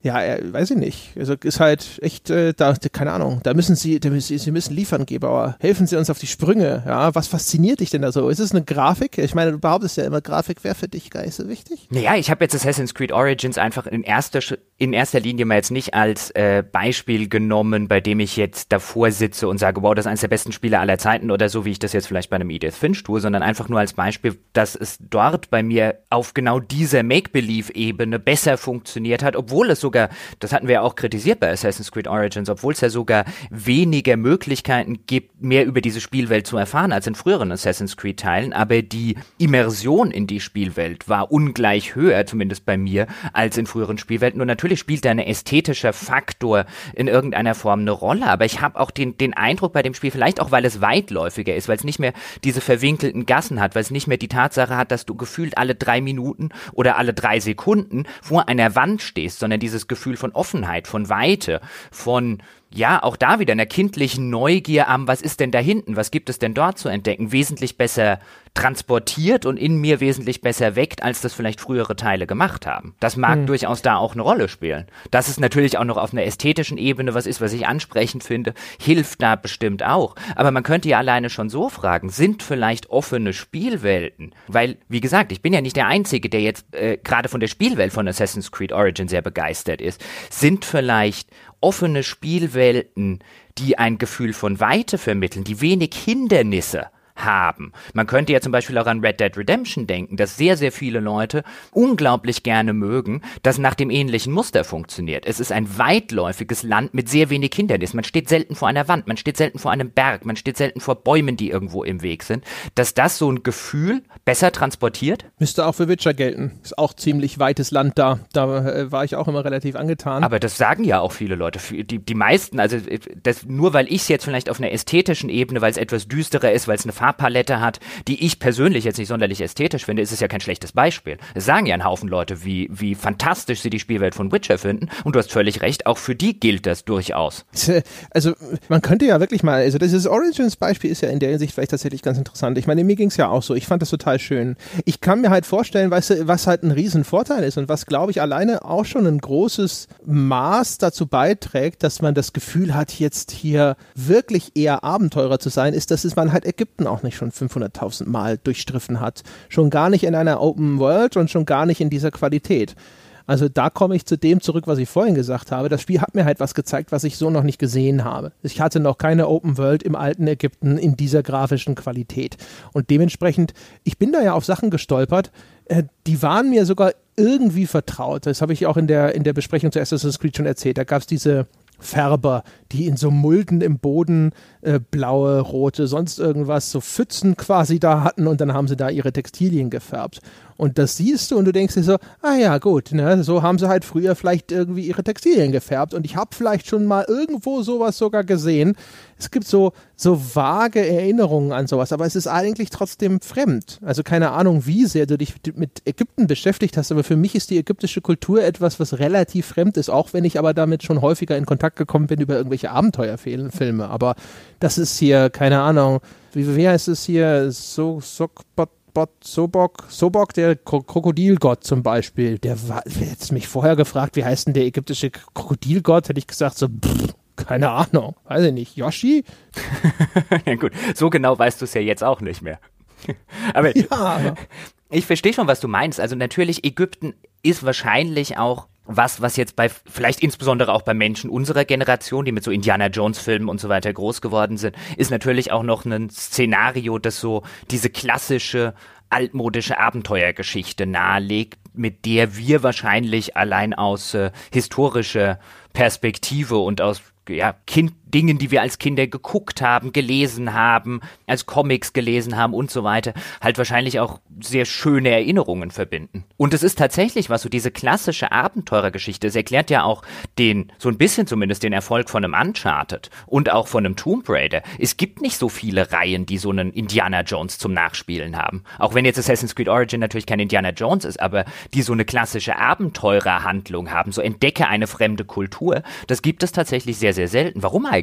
Ja, äh, weiß ich nicht. Also ist halt echt, äh, da, keine Ahnung, da müssen Sie, da müssen, Sie müssen liefern, Gebauer. Helfen Sie uns auf die Sprünge. Ja, was fasziniert dich denn da so? Ist es eine Grafik? Ich meine, du behauptest ja immer, Grafik wäre für dich gar nicht so wichtig. Naja, ich habe jetzt Assassin's Creed Origins einfach in erster, in erster Linie mal jetzt nicht als äh, Beispiel genommen, bei dem ich jetzt davor sitze und sage, wow, das ist eines der besten Spiele aller Zeiten oder so, wie ich das jetzt vielleicht bei einem Edith Finch tue, sondern einfach nur als Beispiel, dass es dort bei mir auf genau dieser Make-Believe-Ebene besser funktioniert hat, obwohl es so sogar, das hatten wir ja auch kritisiert bei Assassin's Creed Origins, obwohl es ja sogar weniger Möglichkeiten gibt, mehr über diese Spielwelt zu erfahren als in früheren Assassin's Creed Teilen, aber die Immersion in die Spielwelt war ungleich höher, zumindest bei mir, als in früheren Spielwelten. Und natürlich spielt da ein ästhetischer Faktor in irgendeiner Form eine Rolle, aber ich habe auch den, den Eindruck bei dem Spiel, vielleicht auch weil es weitläufiger ist, weil es nicht mehr diese verwinkelten Gassen hat, weil es nicht mehr die Tatsache hat, dass du gefühlt alle drei Minuten oder alle drei Sekunden vor einer Wand stehst, sondern dieses dieses Gefühl von Offenheit, von Weite, von ja, auch da wieder einer kindlichen Neugier am, was ist denn da hinten, was gibt es denn dort zu entdecken, wesentlich besser transportiert und in mir wesentlich besser weckt, als das vielleicht frühere Teile gemacht haben. Das mag hm. durchaus da auch eine Rolle spielen. Dass es natürlich auch noch auf einer ästhetischen Ebene was ist, was ich ansprechend finde, hilft da bestimmt auch. Aber man könnte ja alleine schon so fragen, sind vielleicht offene Spielwelten? Weil, wie gesagt, ich bin ja nicht der Einzige, der jetzt äh, gerade von der Spielwelt von Assassin's Creed Origin sehr begeistert ist. Sind vielleicht offene Spielwelten, die ein Gefühl von Weite vermitteln, die wenig Hindernisse haben. Man könnte ja zum Beispiel auch an Red Dead Redemption denken, dass sehr, sehr viele Leute unglaublich gerne mögen, das nach dem ähnlichen Muster funktioniert. Es ist ein weitläufiges Land mit sehr wenig Hindernissen. Man steht selten vor einer Wand, man steht selten vor einem Berg, man steht selten vor Bäumen, die irgendwo im Weg sind. Dass das so ein Gefühl besser transportiert? Müsste auch für Witcher gelten. Ist auch ziemlich weites Land da. Da äh, war ich auch immer relativ angetan. Aber das sagen ja auch viele Leute. Die, die meisten, also äh, das, nur weil ich es jetzt vielleicht auf einer ästhetischen Ebene, weil es etwas düsterer ist, weil es eine Farbe Farbpalette hat, die ich persönlich jetzt nicht sonderlich ästhetisch finde, ist es ja kein schlechtes Beispiel. Es sagen ja ein Haufen Leute, wie, wie fantastisch sie die Spielwelt von Witcher finden. Und du hast völlig recht, auch für die gilt das durchaus. Also man könnte ja wirklich mal, also dieses Origins-Beispiel ist ja in der Hinsicht vielleicht tatsächlich ganz interessant. Ich meine, mir ging es ja auch so. Ich fand das total schön. Ich kann mir halt vorstellen, weißt du, was halt ein Riesenvorteil ist und was, glaube ich, alleine auch schon ein großes Maß dazu beiträgt, dass man das Gefühl hat, jetzt hier wirklich eher Abenteurer zu sein, ist, dass man halt Ägypten auch auch nicht schon 500.000 Mal durchstriffen hat. Schon gar nicht in einer Open World und schon gar nicht in dieser Qualität. Also da komme ich zu dem zurück, was ich vorhin gesagt habe. Das Spiel hat mir halt was gezeigt, was ich so noch nicht gesehen habe. Ich hatte noch keine Open World im alten Ägypten in dieser grafischen Qualität. Und dementsprechend, ich bin da ja auf Sachen gestolpert, äh, die waren mir sogar irgendwie vertraut. Das habe ich auch in der, in der Besprechung zu Assassin's Creed schon erzählt. Da gab es diese Färber, die in so Mulden im Boden äh, blaue, rote, sonst irgendwas, so Pfützen quasi da hatten und dann haben sie da ihre Textilien gefärbt. Und das siehst du und du denkst dir so, ah ja, gut, ne, so haben sie halt früher vielleicht irgendwie ihre Textilien gefärbt und ich habe vielleicht schon mal irgendwo sowas sogar gesehen. Es gibt so, so vage Erinnerungen an sowas, aber es ist eigentlich trotzdem fremd. Also keine Ahnung, wie sehr du dich mit Ägypten beschäftigt hast, aber für mich ist die ägyptische Kultur etwas, was relativ fremd ist, auch wenn ich aber damit schon häufiger in Kontakt gekommen bin über irgendwelche Abenteuerfilme. Aber das ist hier, keine Ahnung, wie, wie heißt es hier? So, Sokbot Sobot, Sobok, Sobok, der Krokodilgott zum Beispiel, der war, jetzt mich vorher gefragt, wie heißt denn der ägyptische Krokodilgott, hätte ich gesagt, so, pff, keine Ahnung, weiß ich nicht, Yoshi? ja gut, so genau weißt du es ja jetzt auch nicht mehr. aber ja. ich verstehe schon, was du meinst. Also natürlich, Ägypten ist wahrscheinlich auch was, was jetzt bei, vielleicht insbesondere auch bei Menschen unserer Generation, die mit so Indiana Jones Filmen und so weiter groß geworden sind, ist natürlich auch noch ein Szenario, das so diese klassische altmodische Abenteuergeschichte nahelegt, mit der wir wahrscheinlich allein aus äh, historischer Perspektive und aus ja, kind, Dingen, die wir als Kinder geguckt haben, gelesen haben, als Comics gelesen haben und so weiter, halt wahrscheinlich auch sehr schöne Erinnerungen verbinden. Und es ist tatsächlich was, so diese klassische Abenteurergeschichte, es erklärt ja auch den, so ein bisschen zumindest den Erfolg von einem Uncharted und auch von einem Tomb Raider. Es gibt nicht so viele Reihen, die so einen Indiana Jones zum Nachspielen haben. Auch wenn jetzt Assassin's Creed Origin natürlich kein Indiana Jones ist, aber die so eine klassische Abenteurerhandlung haben, so entdecke eine fremde Kultur, das gibt es tatsächlich sehr, sehr selten. Warum eigentlich?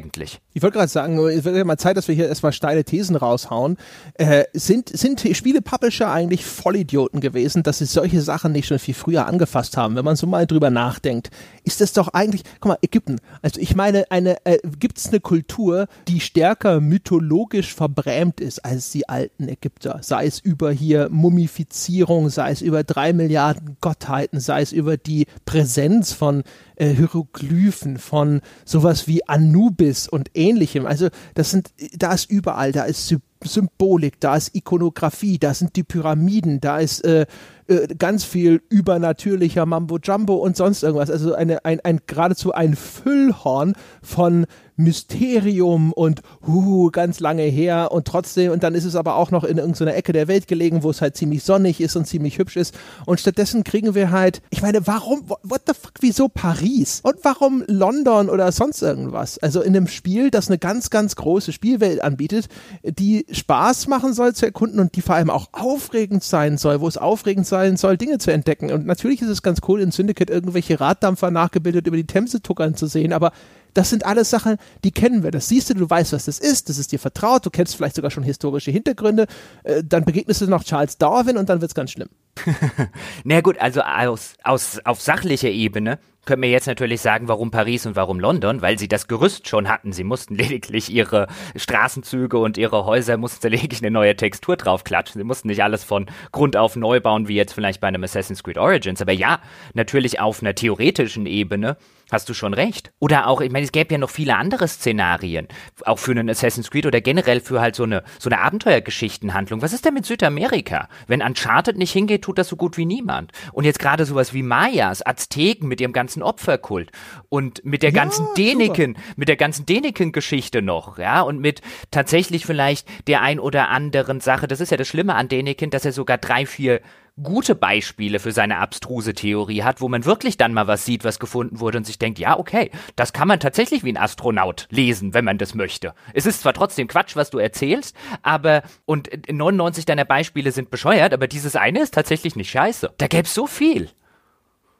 Ich wollte gerade sagen, es wird ja mal Zeit, dass wir hier erstmal steile Thesen raushauen. Äh, sind, sind Spiele-Publisher eigentlich Vollidioten gewesen, dass sie solche Sachen nicht schon viel früher angefasst haben? Wenn man so mal drüber nachdenkt, ist das doch eigentlich, guck mal, Ägypten. Also ich meine, eine, äh, gibt es eine Kultur, die stärker mythologisch verbrämt ist als die alten Ägypter? Sei es über hier Mumifizierung, sei es über drei Milliarden Gottheiten, sei es über die Präsenz von äh, Hieroglyphen, von sowas wie Anubis und ähnlichem. Also das sind, da ist überall, da ist Symbolik, da ist Ikonografie, da sind die Pyramiden, da ist äh, äh, ganz viel übernatürlicher Mambo Jumbo und sonst irgendwas. Also eine, ein, ein geradezu ein Füllhorn von Mysterium und uh, ganz lange her und trotzdem, und dann ist es aber auch noch in irgendeiner Ecke der Welt gelegen, wo es halt ziemlich sonnig ist und ziemlich hübsch ist. Und stattdessen kriegen wir halt, ich meine, warum, what the fuck, wieso Paris? Und warum London oder sonst irgendwas? Also in einem Spiel, das eine ganz, ganz große Spielwelt anbietet, die Spaß machen soll zu erkunden und die vor allem auch aufregend sein soll, wo es aufregend sein soll, Dinge zu entdecken. Und natürlich ist es ganz cool, in Syndicate irgendwelche Raddampfer nachgebildet über die Themse tuckern zu sehen, aber das sind alles Sachen, die kennen wir. Das siehst du, du weißt, was das ist, das ist dir vertraut, du kennst vielleicht sogar schon historische Hintergründe. Äh, dann begegnest du noch Charles Darwin und dann wird es ganz schlimm. Na gut, also aus, aus, auf sachlicher Ebene können wir jetzt natürlich sagen, warum Paris und warum London, weil sie das Gerüst schon hatten. Sie mussten lediglich ihre Straßenzüge und ihre Häuser mussten sie lediglich eine neue Textur draufklatschen. Sie mussten nicht alles von Grund auf neu bauen, wie jetzt vielleicht bei einem Assassin's Creed Origins. Aber ja, natürlich auf einer theoretischen Ebene Hast du schon recht. Oder auch, ich meine, es gäbe ja noch viele andere Szenarien, auch für einen Assassin's Creed oder generell für halt so eine, so eine Abenteuergeschichtenhandlung. Was ist denn mit Südamerika? Wenn Uncharted nicht hingeht, tut das so gut wie niemand. Und jetzt gerade sowas wie Mayas, Azteken mit ihrem ganzen Opferkult und mit der ja, ganzen Deniken, super. mit der ganzen Deniken-Geschichte noch, ja, und mit tatsächlich vielleicht der ein oder anderen Sache. Das ist ja das Schlimme an Deniken, dass er sogar drei, vier gute Beispiele für seine abstruse Theorie hat, wo man wirklich dann mal was sieht, was gefunden wurde und sich denkt, ja, okay, das kann man tatsächlich wie ein Astronaut lesen, wenn man das möchte. Es ist zwar trotzdem Quatsch, was du erzählst, aber und 99 deiner Beispiele sind bescheuert, aber dieses eine ist tatsächlich nicht scheiße. Da gäbe es so viel.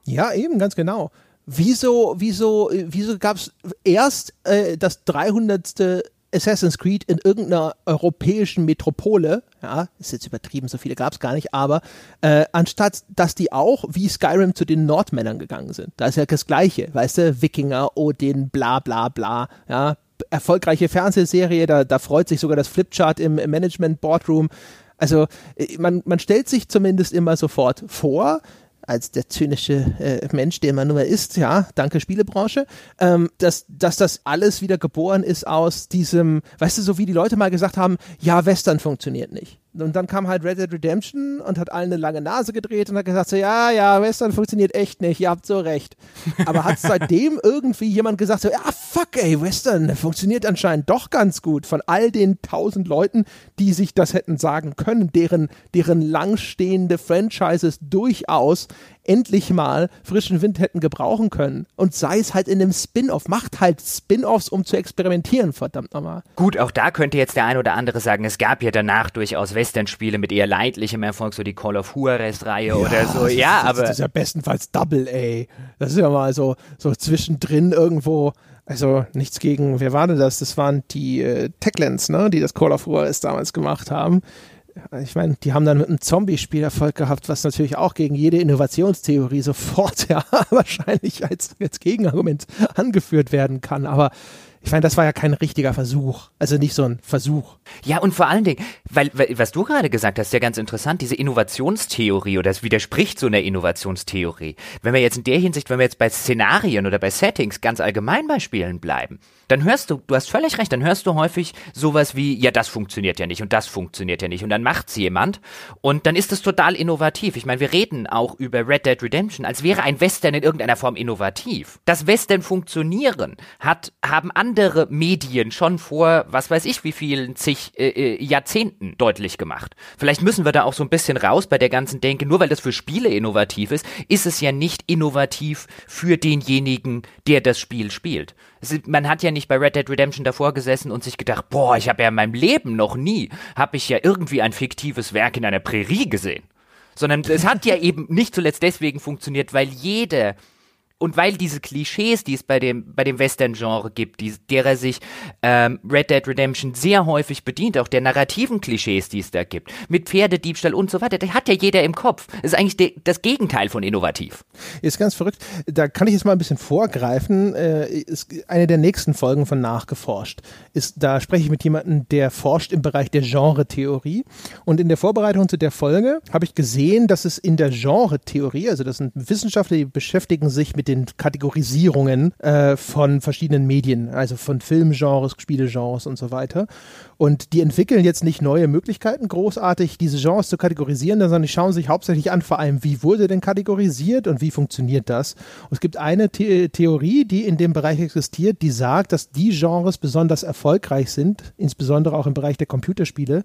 Ja, eben, ganz genau. Wieso, wieso, wieso gab es erst äh, das 300. Assassin's Creed in irgendeiner europäischen Metropole, ja, ist jetzt übertrieben, so viele gab es gar nicht, aber äh, anstatt dass die auch wie Skyrim zu den Nordmännern gegangen sind. Da ist ja das Gleiche, weißt du, Wikinger, Odin, bla bla bla, ja, erfolgreiche Fernsehserie, da, da freut sich sogar das Flipchart im, Management Boardroom. Also äh, man, man stellt sich zumindest immer sofort vor, als der zynische äh, Mensch, der man nur ist, ja, danke Spielebranche, ähm, dass, dass das alles wieder geboren ist aus diesem, weißt du, so wie die Leute mal gesagt haben, ja, Western funktioniert nicht. Und dann kam halt Red Dead Redemption und hat allen eine lange Nase gedreht und hat gesagt so, ja, ja, Western funktioniert echt nicht, ihr habt so recht. Aber hat seitdem irgendwie jemand gesagt so, ja, fuck ey, Western funktioniert anscheinend doch ganz gut von all den tausend Leuten, die sich das hätten sagen können, deren, deren langstehende Franchises durchaus endlich mal frischen Wind hätten gebrauchen können. Und sei es halt in einem Spin-off. Macht halt Spin-offs, um zu experimentieren, verdammt nochmal. Gut, auch da könnte jetzt der ein oder andere sagen, es gab ja danach durchaus Western-Spiele mit eher leidlichem Erfolg, so die Call of Juarez-Reihe ja, oder so. Ja, ist, aber. Das ist ja bestenfalls Double A. Das ist ja mal so, so zwischendrin irgendwo. Also nichts gegen, wer war denn das? Das waren die äh, Techlands, ne, die das Call of Juarez damals gemacht haben ich meine, die haben dann mit einem Zombie-Spiel Erfolg gehabt, was natürlich auch gegen jede Innovationstheorie sofort ja wahrscheinlich als, als Gegenargument angeführt werden kann. Aber ich meine, das war ja kein richtiger Versuch. Also nicht so ein Versuch. Ja, und vor allen Dingen, weil, weil was du gerade gesagt hast, ist ja ganz interessant, diese Innovationstheorie oder es widerspricht so einer Innovationstheorie. Wenn wir jetzt in der Hinsicht, wenn wir jetzt bei Szenarien oder bei Settings ganz allgemein bei Spielen bleiben, dann hörst du, du hast völlig recht, dann hörst du häufig sowas wie, ja, das funktioniert ja nicht und das funktioniert ja nicht und dann macht's jemand und dann ist es total innovativ. Ich meine, wir reden auch über Red Dead Redemption, als wäre ein Western in irgendeiner Form innovativ. Das Western funktionieren hat, haben andere Medien schon vor, was weiß ich, wie vielen zig äh, äh, Jahrzehnten deutlich gemacht. Vielleicht müssen wir da auch so ein bisschen raus bei der ganzen Denke, nur weil das für Spiele innovativ ist, ist es ja nicht innovativ für denjenigen, der das Spiel spielt. Man hat ja nicht bei Red Dead Redemption davor gesessen und sich gedacht, boah, ich habe ja in meinem Leben noch nie, habe ich ja irgendwie ein fiktives Werk in einer Prärie gesehen. Sondern es hat ja eben nicht zuletzt deswegen funktioniert, weil jeder und weil diese Klischees, die es bei dem, bei dem Western-Genre gibt, die, derer sich ähm, Red Dead Redemption sehr häufig bedient, auch der narrativen Klischees, die es da gibt, mit Pferdediebstahl und so weiter, der hat ja jeder im Kopf. Das ist eigentlich de, das Gegenteil von innovativ. Ist ganz verrückt. Da kann ich jetzt mal ein bisschen vorgreifen. Äh, eine der nächsten Folgen von Nachgeforscht. Ist, da spreche ich mit jemandem, der forscht im Bereich der Genre-Theorie. Und in der Vorbereitung zu der Folge habe ich gesehen, dass es in der Genre-Theorie, also das sind Wissenschaftler, die beschäftigen sich mit den Kategorisierungen äh, von verschiedenen Medien, also von Filmgenres, Spielegenres und so weiter. Und die entwickeln jetzt nicht neue Möglichkeiten, großartig diese Genres zu kategorisieren, sondern die schauen sich hauptsächlich an, vor allem, wie wurde denn kategorisiert und wie funktioniert das. Und es gibt eine The Theorie, die in dem Bereich existiert, die sagt, dass die Genres besonders erfolgreich sind, insbesondere auch im Bereich der Computerspiele,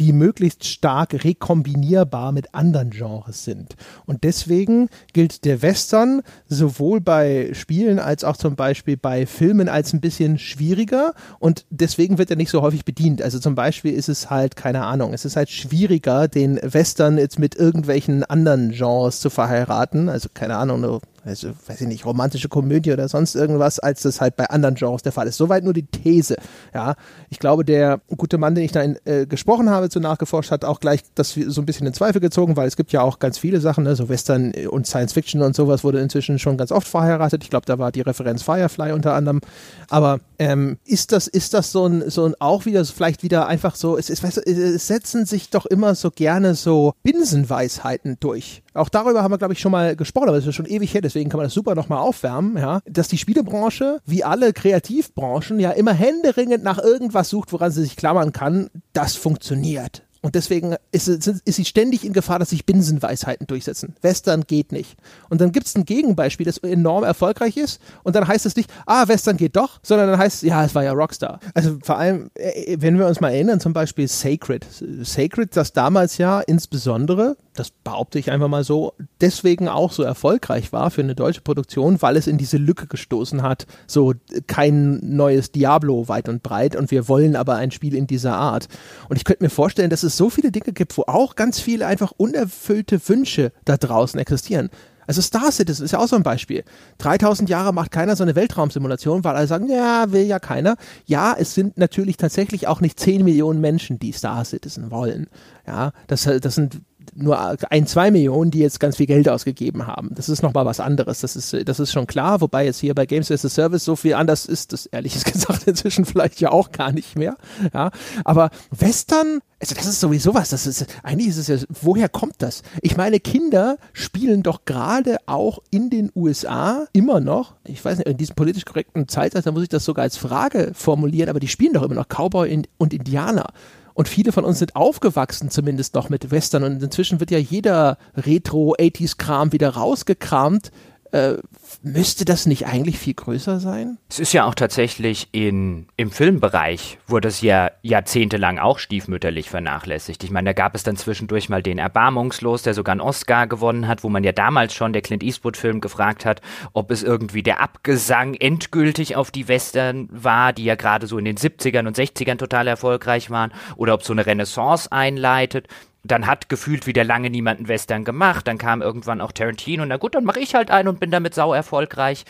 die möglichst stark rekombinierbar mit anderen Genres sind. Und deswegen gilt der Western sowohl bei Spielen als auch zum Beispiel bei Filmen als ein bisschen schwieriger und deswegen wird er nicht so häufig bedient bedient. Also zum Beispiel ist es halt, keine Ahnung, es ist halt schwieriger, den Western jetzt mit irgendwelchen anderen Genres zu verheiraten. Also keine Ahnung, also weiß ich nicht, romantische Komödie oder sonst irgendwas, als das halt bei anderen Genres der Fall ist. Soweit nur die These. Ja, ich glaube, der gute Mann, den ich da in, äh, gesprochen habe, zu nachgeforscht, hat auch gleich das so ein bisschen in Zweifel gezogen, weil es gibt ja auch ganz viele Sachen, ne? so Western und Science Fiction und sowas wurde inzwischen schon ganz oft verheiratet. Ich glaube, da war die Referenz Firefly unter anderem. Aber ähm, ist das, ist das so ein, so ein auch wieder, vielleicht wieder einfach so, es, es, es setzen sich doch immer so gerne so Binsenweisheiten durch. Auch darüber haben wir, glaube ich, schon mal gesprochen, aber das ist schon ewig her, deswegen kann man das super nochmal aufwärmen, ja, dass die Spielebranche, wie alle Kreativbranchen, ja immer händeringend nach irgendwas sucht, woran sie sich klammern kann, das funktioniert. Und deswegen ist, ist, sie ständig in Gefahr, dass sich Binsenweisheiten durchsetzen. Western geht nicht. Und dann gibt es ein Gegenbeispiel, das enorm erfolgreich ist. Und dann heißt es nicht, ah, Western geht doch, sondern dann heißt es, ja, es war ja Rockstar. Also vor allem, äh, wenn wir uns mal erinnern, zum Beispiel Sacred. Sacred, das damals ja insbesondere das behaupte ich einfach mal so, deswegen auch so erfolgreich war für eine deutsche Produktion, weil es in diese Lücke gestoßen hat. So kein neues Diablo weit und breit und wir wollen aber ein Spiel in dieser Art. Und ich könnte mir vorstellen, dass es so viele Dinge gibt, wo auch ganz viele einfach unerfüllte Wünsche da draußen existieren. Also Star Citizen ist ja auch so ein Beispiel. 3000 Jahre macht keiner so eine Weltraumsimulation, weil alle sagen, ja, will ja keiner. Ja, es sind natürlich tatsächlich auch nicht 10 Millionen Menschen, die Star Citizen wollen. Ja, das, das sind nur ein, zwei Millionen, die jetzt ganz viel Geld ausgegeben haben. Das ist nochmal was anderes. Das ist, das ist schon klar, wobei jetzt hier bei Games as a Service so viel anders ist, das ehrlich gesagt inzwischen vielleicht ja auch gar nicht mehr. Ja, aber Western, also das ist sowieso was. Das ist, eigentlich ist es ja, woher kommt das? Ich meine, Kinder spielen doch gerade auch in den USA immer noch, ich weiß nicht, in diesem politisch korrekten Zeitalter muss ich das sogar als Frage formulieren, aber die spielen doch immer noch Cowboy und Indianer. Und viele von uns sind aufgewachsen zumindest noch mit Western. Und inzwischen wird ja jeder Retro-80s-Kram wieder rausgekramt, äh, müsste das nicht eigentlich viel größer sein? Es ist ja auch tatsächlich in, im Filmbereich wurde es ja jahrzehntelang auch stiefmütterlich vernachlässigt. Ich meine, da gab es dann zwischendurch mal den Erbarmungslos, der sogar einen Oscar gewonnen hat, wo man ja damals schon der Clint Eastwood-Film gefragt hat, ob es irgendwie der Abgesang endgültig auf die Western war, die ja gerade so in den 70ern und 60ern total erfolgreich waren, oder ob so eine Renaissance einleitet dann hat gefühlt wieder lange niemand einen Western gemacht. Dann kam irgendwann auch Tarantino. Na gut, dann mache ich halt einen und bin damit sau erfolgreich.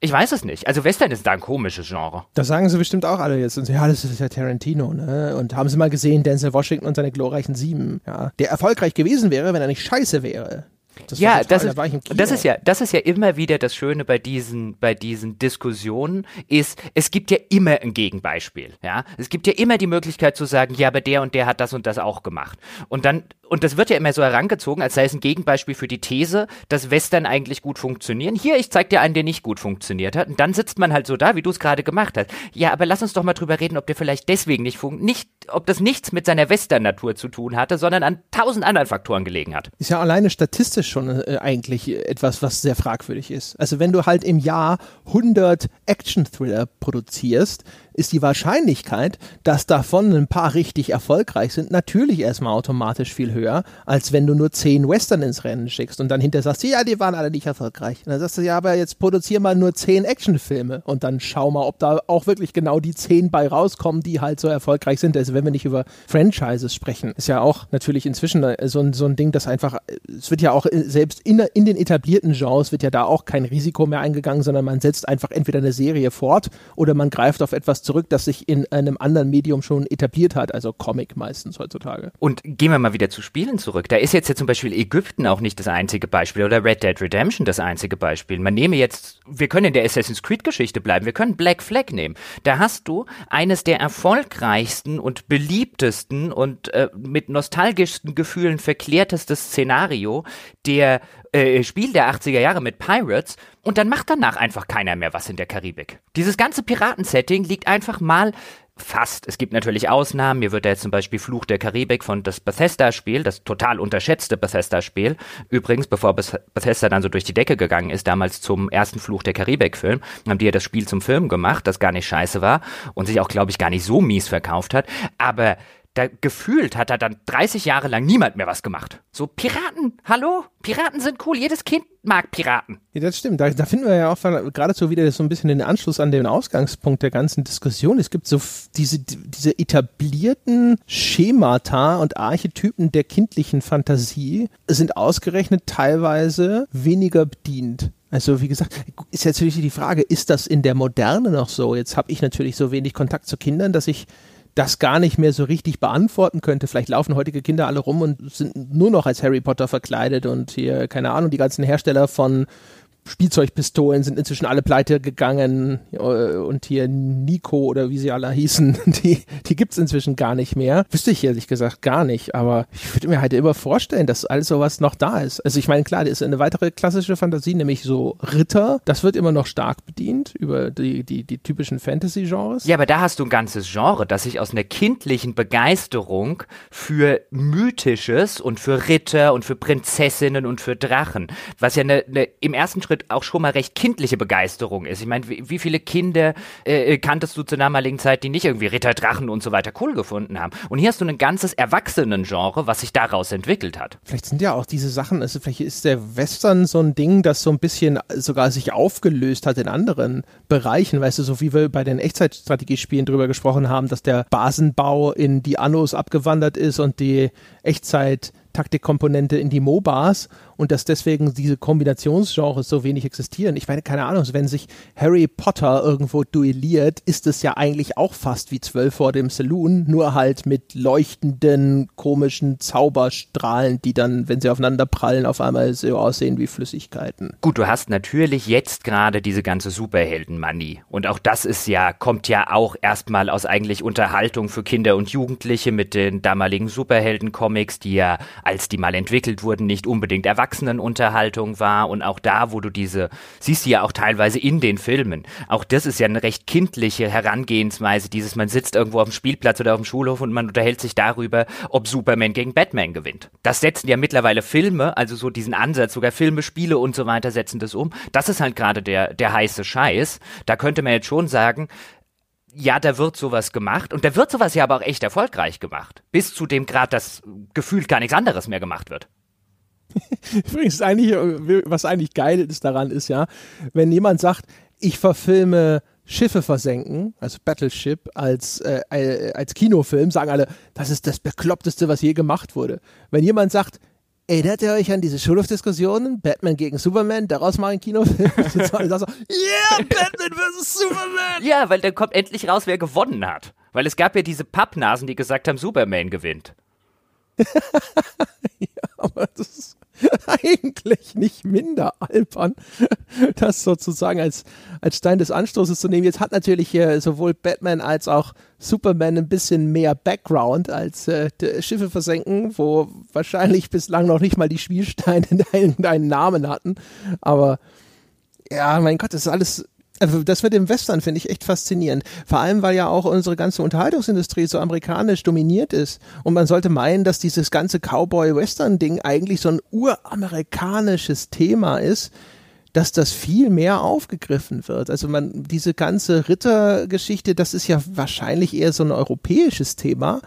Ich weiß es nicht. Also Western ist da ein komisches Genre. Das sagen sie bestimmt auch alle jetzt. Und ja, das ist ja Tarantino, ne? Und haben sie mal gesehen, Denzel Washington und seine glorreichen Sieben, ja. Der erfolgreich gewesen wäre, wenn er nicht scheiße wäre. Das ja, das ist, da das ist ja, das ist ja immer wieder das Schöne bei diesen, bei diesen Diskussionen, ist, es gibt ja immer ein Gegenbeispiel, ja. Es gibt ja immer die Möglichkeit zu sagen, ja, aber der und der hat das und das auch gemacht. Und dann, und das wird ja immer so herangezogen, als sei es ein Gegenbeispiel für die These, dass Western eigentlich gut funktionieren. Hier, ich zeig dir einen, der nicht gut funktioniert hat. Und dann sitzt man halt so da, wie du es gerade gemacht hast. Ja, aber lass uns doch mal drüber reden, ob der vielleicht deswegen nicht funktioniert, ob das nichts mit seiner Western-Natur zu tun hatte, sondern an tausend anderen Faktoren gelegen hat. Ist ja alleine statistisch schon äh, eigentlich etwas, was sehr fragwürdig ist. Also wenn du halt im Jahr 100 Action-Thriller produzierst, ist die Wahrscheinlichkeit, dass davon ein paar richtig erfolgreich sind, natürlich erstmal automatisch viel höher, als wenn du nur zehn Western ins Rennen schickst und dann hinterher sagst, ja, die waren alle nicht erfolgreich. Und dann sagst du, ja, aber jetzt produzier mal nur zehn Actionfilme und dann schau mal, ob da auch wirklich genau die zehn bei rauskommen, die halt so erfolgreich sind. Also wenn wir nicht über Franchises sprechen, ist ja auch natürlich inzwischen so ein, so ein Ding, das einfach, es wird ja auch selbst in, in den etablierten Genres wird ja da auch kein Risiko mehr eingegangen, sondern man setzt einfach entweder eine Serie fort oder man greift auf etwas zurück, das sich in einem anderen Medium schon etabliert hat, also Comic meistens heutzutage. Und gehen wir mal wieder zu Spielen zurück. Da ist jetzt ja zum Beispiel Ägypten auch nicht das einzige Beispiel oder Red Dead Redemption das einzige Beispiel. Man nehme jetzt, wir können in der Assassin's Creed Geschichte bleiben, wir können Black Flag nehmen. Da hast du eines der erfolgreichsten und beliebtesten und äh, mit nostalgischsten Gefühlen verklärtestes Szenario der äh, Spiel der 80er Jahre mit Pirates und dann macht danach einfach keiner mehr was in der Karibik. Dieses ganze Piratensetting liegt einfach mal Fast. Es gibt natürlich Ausnahmen. Mir wird da jetzt zum Beispiel Fluch der Karibik von das Bethesda-Spiel, das total unterschätzte Bethesda-Spiel. Übrigens, bevor Bethesda dann so durch die Decke gegangen ist, damals zum ersten Fluch der Karibik-Film, haben die ja das Spiel zum Film gemacht, das gar nicht scheiße war und sich auch, glaube ich, gar nicht so mies verkauft hat. Aber da gefühlt hat da dann 30 Jahre lang niemand mehr was gemacht. So Piraten, hallo? Piraten sind cool, jedes Kind mag Piraten. Ja, das stimmt. Da, da finden wir ja auch geradezu wieder so ein bisschen den Anschluss an den Ausgangspunkt der ganzen Diskussion. Es gibt so diese, diese etablierten Schemata und Archetypen der kindlichen Fantasie sind ausgerechnet teilweise weniger bedient. Also wie gesagt, ist jetzt natürlich die Frage, ist das in der Moderne noch so? Jetzt habe ich natürlich so wenig Kontakt zu Kindern, dass ich das gar nicht mehr so richtig beantworten könnte. Vielleicht laufen heutige Kinder alle rum und sind nur noch als Harry Potter verkleidet und hier, keine Ahnung, die ganzen Hersteller von Spielzeugpistolen sind inzwischen alle pleite gegangen äh, und hier Nico oder wie sie alle hießen, die, die gibt's inzwischen gar nicht mehr. Wüsste ich ehrlich gesagt gar nicht, aber ich würde mir halt immer vorstellen, dass alles sowas noch da ist. Also ich meine, klar, das ist eine weitere klassische Fantasie, nämlich so Ritter. Das wird immer noch stark bedient über die, die, die typischen Fantasy-Genres. Ja, aber da hast du ein ganzes Genre, das sich aus einer kindlichen Begeisterung für Mythisches und für Ritter und für Prinzessinnen und für Drachen, was ja eine, eine, im ersten Schritt auch schon mal recht kindliche Begeisterung ist. Ich meine, wie, wie, viele Kinder äh, äh, kanntest du zur damaligen Zeit, die nicht irgendwie Ritter, Drachen und so weiter cool gefunden haben? Und hier hast du ein ganzes Erwachsenengenre, was sich daraus entwickelt hat. Vielleicht sind ja auch diese Sachen, also vielleicht ist der Western so ein Ding, das so ein bisschen sogar sich aufgelöst hat in anderen Bereichen, weißt du, so wie wir bei den Echtzeitstrategiespielen drüber gesprochen haben, dass der Basenbau in die Annos abgewandert ist und die Echtzeit Taktikkomponente in die MOBAs und dass deswegen diese Kombinationsgenres so wenig existieren. Ich meine, keine Ahnung, wenn sich Harry Potter irgendwo duelliert, ist es ja eigentlich auch fast wie zwölf vor dem Saloon, nur halt mit leuchtenden, komischen Zauberstrahlen, die dann, wenn sie aufeinander prallen, auf einmal so aussehen wie Flüssigkeiten. Gut, du hast natürlich jetzt gerade diese ganze Superhelden-Money. Und auch das ist ja, kommt ja auch erstmal aus eigentlich Unterhaltung für Kinder und Jugendliche mit den damaligen Superhelden-Comics, die ja, als die mal entwickelt wurden, nicht unbedingt erwachsen Erwachsenenunterhaltung war und auch da, wo du diese, siehst du ja auch teilweise in den Filmen. Auch das ist ja eine recht kindliche Herangehensweise, dieses, man sitzt irgendwo auf dem Spielplatz oder auf dem Schulhof und man unterhält sich darüber, ob Superman gegen Batman gewinnt. Das setzen ja mittlerweile Filme, also so diesen Ansatz, sogar Filme, Spiele und so weiter setzen das um. Das ist halt gerade der, der heiße Scheiß. Da könnte man jetzt schon sagen, ja, da wird sowas gemacht und da wird sowas ja aber auch echt erfolgreich gemacht. Bis zu dem Grad, dass gefühlt gar nichts anderes mehr gemacht wird. Übrigens, eigentlich, was eigentlich geil ist daran, ist ja, wenn jemand sagt, ich verfilme Schiffe versenken, also Battleship, als, äh, äh, als Kinofilm, sagen alle, das ist das Bekloppteste, was je gemacht wurde. Wenn jemand sagt, erinnert ihr euch an diese Schulhofdiskussionen? Batman gegen Superman, daraus mal ein Kinofilm. Ja, yeah, Batman vs. Superman! Ja, weil dann kommt endlich raus, wer gewonnen hat. Weil es gab ja diese Pappnasen, die gesagt haben, Superman gewinnt. ja, aber das ist eigentlich nicht minder albern, das sozusagen als, als Stein des Anstoßes zu nehmen. Jetzt hat natürlich äh, sowohl Batman als auch Superman ein bisschen mehr Background als äh, Schiffe versenken, wo wahrscheinlich bislang noch nicht mal die Spielsteine deinen Namen hatten. Aber ja, mein Gott, das ist alles also das mit dem Western finde ich echt faszinierend. Vor allem, weil ja auch unsere ganze Unterhaltungsindustrie so amerikanisch dominiert ist. Und man sollte meinen, dass dieses ganze Cowboy-Western-Ding eigentlich so ein uramerikanisches Thema ist, dass das viel mehr aufgegriffen wird. Also man, diese ganze Rittergeschichte, das ist ja wahrscheinlich eher so ein europäisches Thema.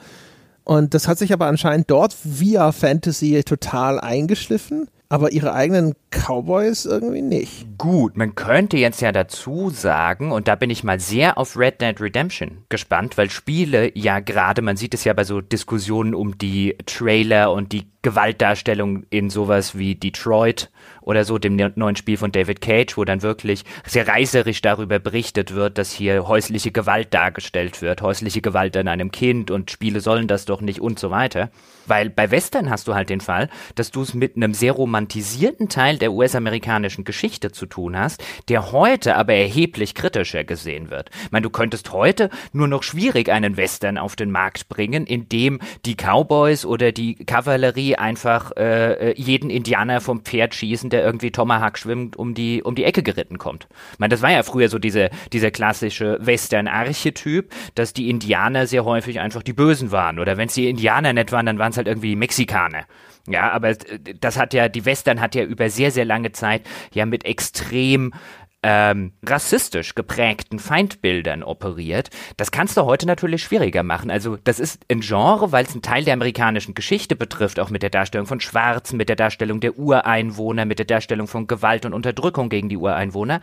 Und das hat sich aber anscheinend dort via Fantasy total eingeschliffen aber ihre eigenen Cowboys irgendwie nicht. Gut, man könnte jetzt ja dazu sagen, und da bin ich mal sehr auf Red Dead Redemption gespannt, weil Spiele ja gerade, man sieht es ja bei so Diskussionen um die Trailer und die Gewaltdarstellung in sowas wie Detroit oder so, dem ne-, neuen Spiel von David Cage, wo dann wirklich sehr reißerisch darüber berichtet wird, dass hier häusliche Gewalt dargestellt wird, häusliche Gewalt an einem Kind und Spiele sollen das doch nicht und so weiter. Weil bei Western hast du halt den Fall, dass du es mit einem sehr romantisierten Teil der US-amerikanischen Geschichte zu tun hast, der heute aber erheblich kritischer gesehen wird. Ich meine, du könntest heute nur noch schwierig einen Western auf den Markt bringen, in dem die Cowboys oder die Kavallerie einfach äh, äh jeden Indianer vom Pferd schießen, der irgendwie Tomahawk schwimmt, um die, um die Ecke geritten kommt. Ich meine, das war ja früher so diese, dieser klassische Western-Archetyp, dass die Indianer sehr häufig einfach die Bösen waren. Oder wenn es die Indianer nicht waren, dann waren es halt irgendwie Mexikaner. Ja, aber das hat ja, die Western hat ja über sehr, sehr lange Zeit ja mit extrem ähm, rassistisch geprägten Feindbildern operiert. Das kannst du heute natürlich schwieriger machen. Also das ist ein Genre, weil es einen Teil der amerikanischen Geschichte betrifft, auch mit der Darstellung von Schwarzen, mit der Darstellung der Ureinwohner, mit der Darstellung von Gewalt und Unterdrückung gegen die Ureinwohner.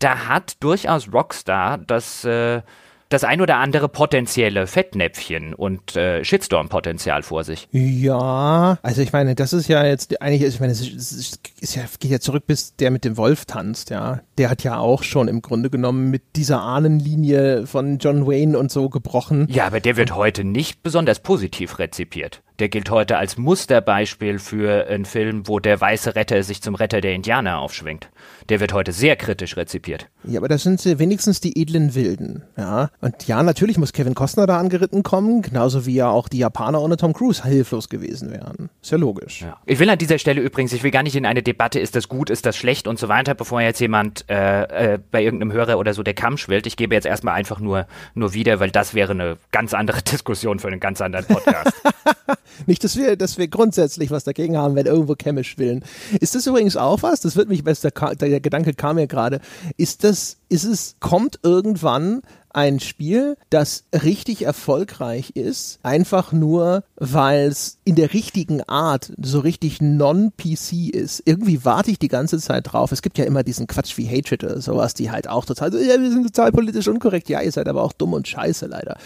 Da hat durchaus Rockstar das äh, das ein oder andere potenzielle Fettnäpfchen und äh, Shitstorm-Potenzial vor sich. Ja, also ich meine, das ist ja jetzt eigentlich, ich meine, es ist, ist ja, geht ja zurück bis der mit dem Wolf tanzt, ja. Der hat ja auch schon im Grunde genommen mit dieser Ahnenlinie von John Wayne und so gebrochen. Ja, aber der wird heute nicht besonders positiv rezipiert. Der gilt heute als Musterbeispiel für einen Film, wo der weiße Retter sich zum Retter der Indianer aufschwingt. Der wird heute sehr kritisch rezipiert. Ja, aber das sind wenigstens die edlen Wilden, ja. Und ja, natürlich muss Kevin Costner da angeritten kommen, genauso wie ja auch die Japaner ohne Tom Cruise hilflos gewesen wären. Ist ja logisch. Ja. Ich will an dieser Stelle übrigens, ich will gar nicht in eine Debatte, ist das gut, ist das schlecht und so weiter, bevor jetzt jemand äh, äh, bei irgendeinem Hörer oder so der Kamm schwillt. Ich gebe jetzt erstmal einfach nur, nur wieder, weil das wäre eine ganz andere Diskussion für einen ganz anderen Podcast. Nicht, dass wir, dass wir grundsätzlich was dagegen haben, wenn irgendwo chemisch willen. Ist das übrigens auch was? Das wird mich, der, der Gedanke kam mir gerade. Ist das, ist es, kommt irgendwann ein Spiel, das richtig erfolgreich ist, einfach nur, weil es in der richtigen Art so richtig non-PC ist. Irgendwie warte ich die ganze Zeit drauf. Es gibt ja immer diesen Quatsch wie Hatred oder sowas, die halt auch total ja, wir sind total politisch unkorrekt. Ja, ihr seid aber auch dumm und scheiße leider.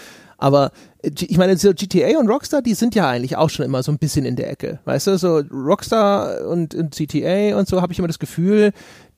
Aber äh, ich meine, so GTA und Rockstar, die sind ja eigentlich auch schon immer so ein bisschen in der Ecke. Weißt du, so Rockstar und, und GTA und so habe ich immer das Gefühl,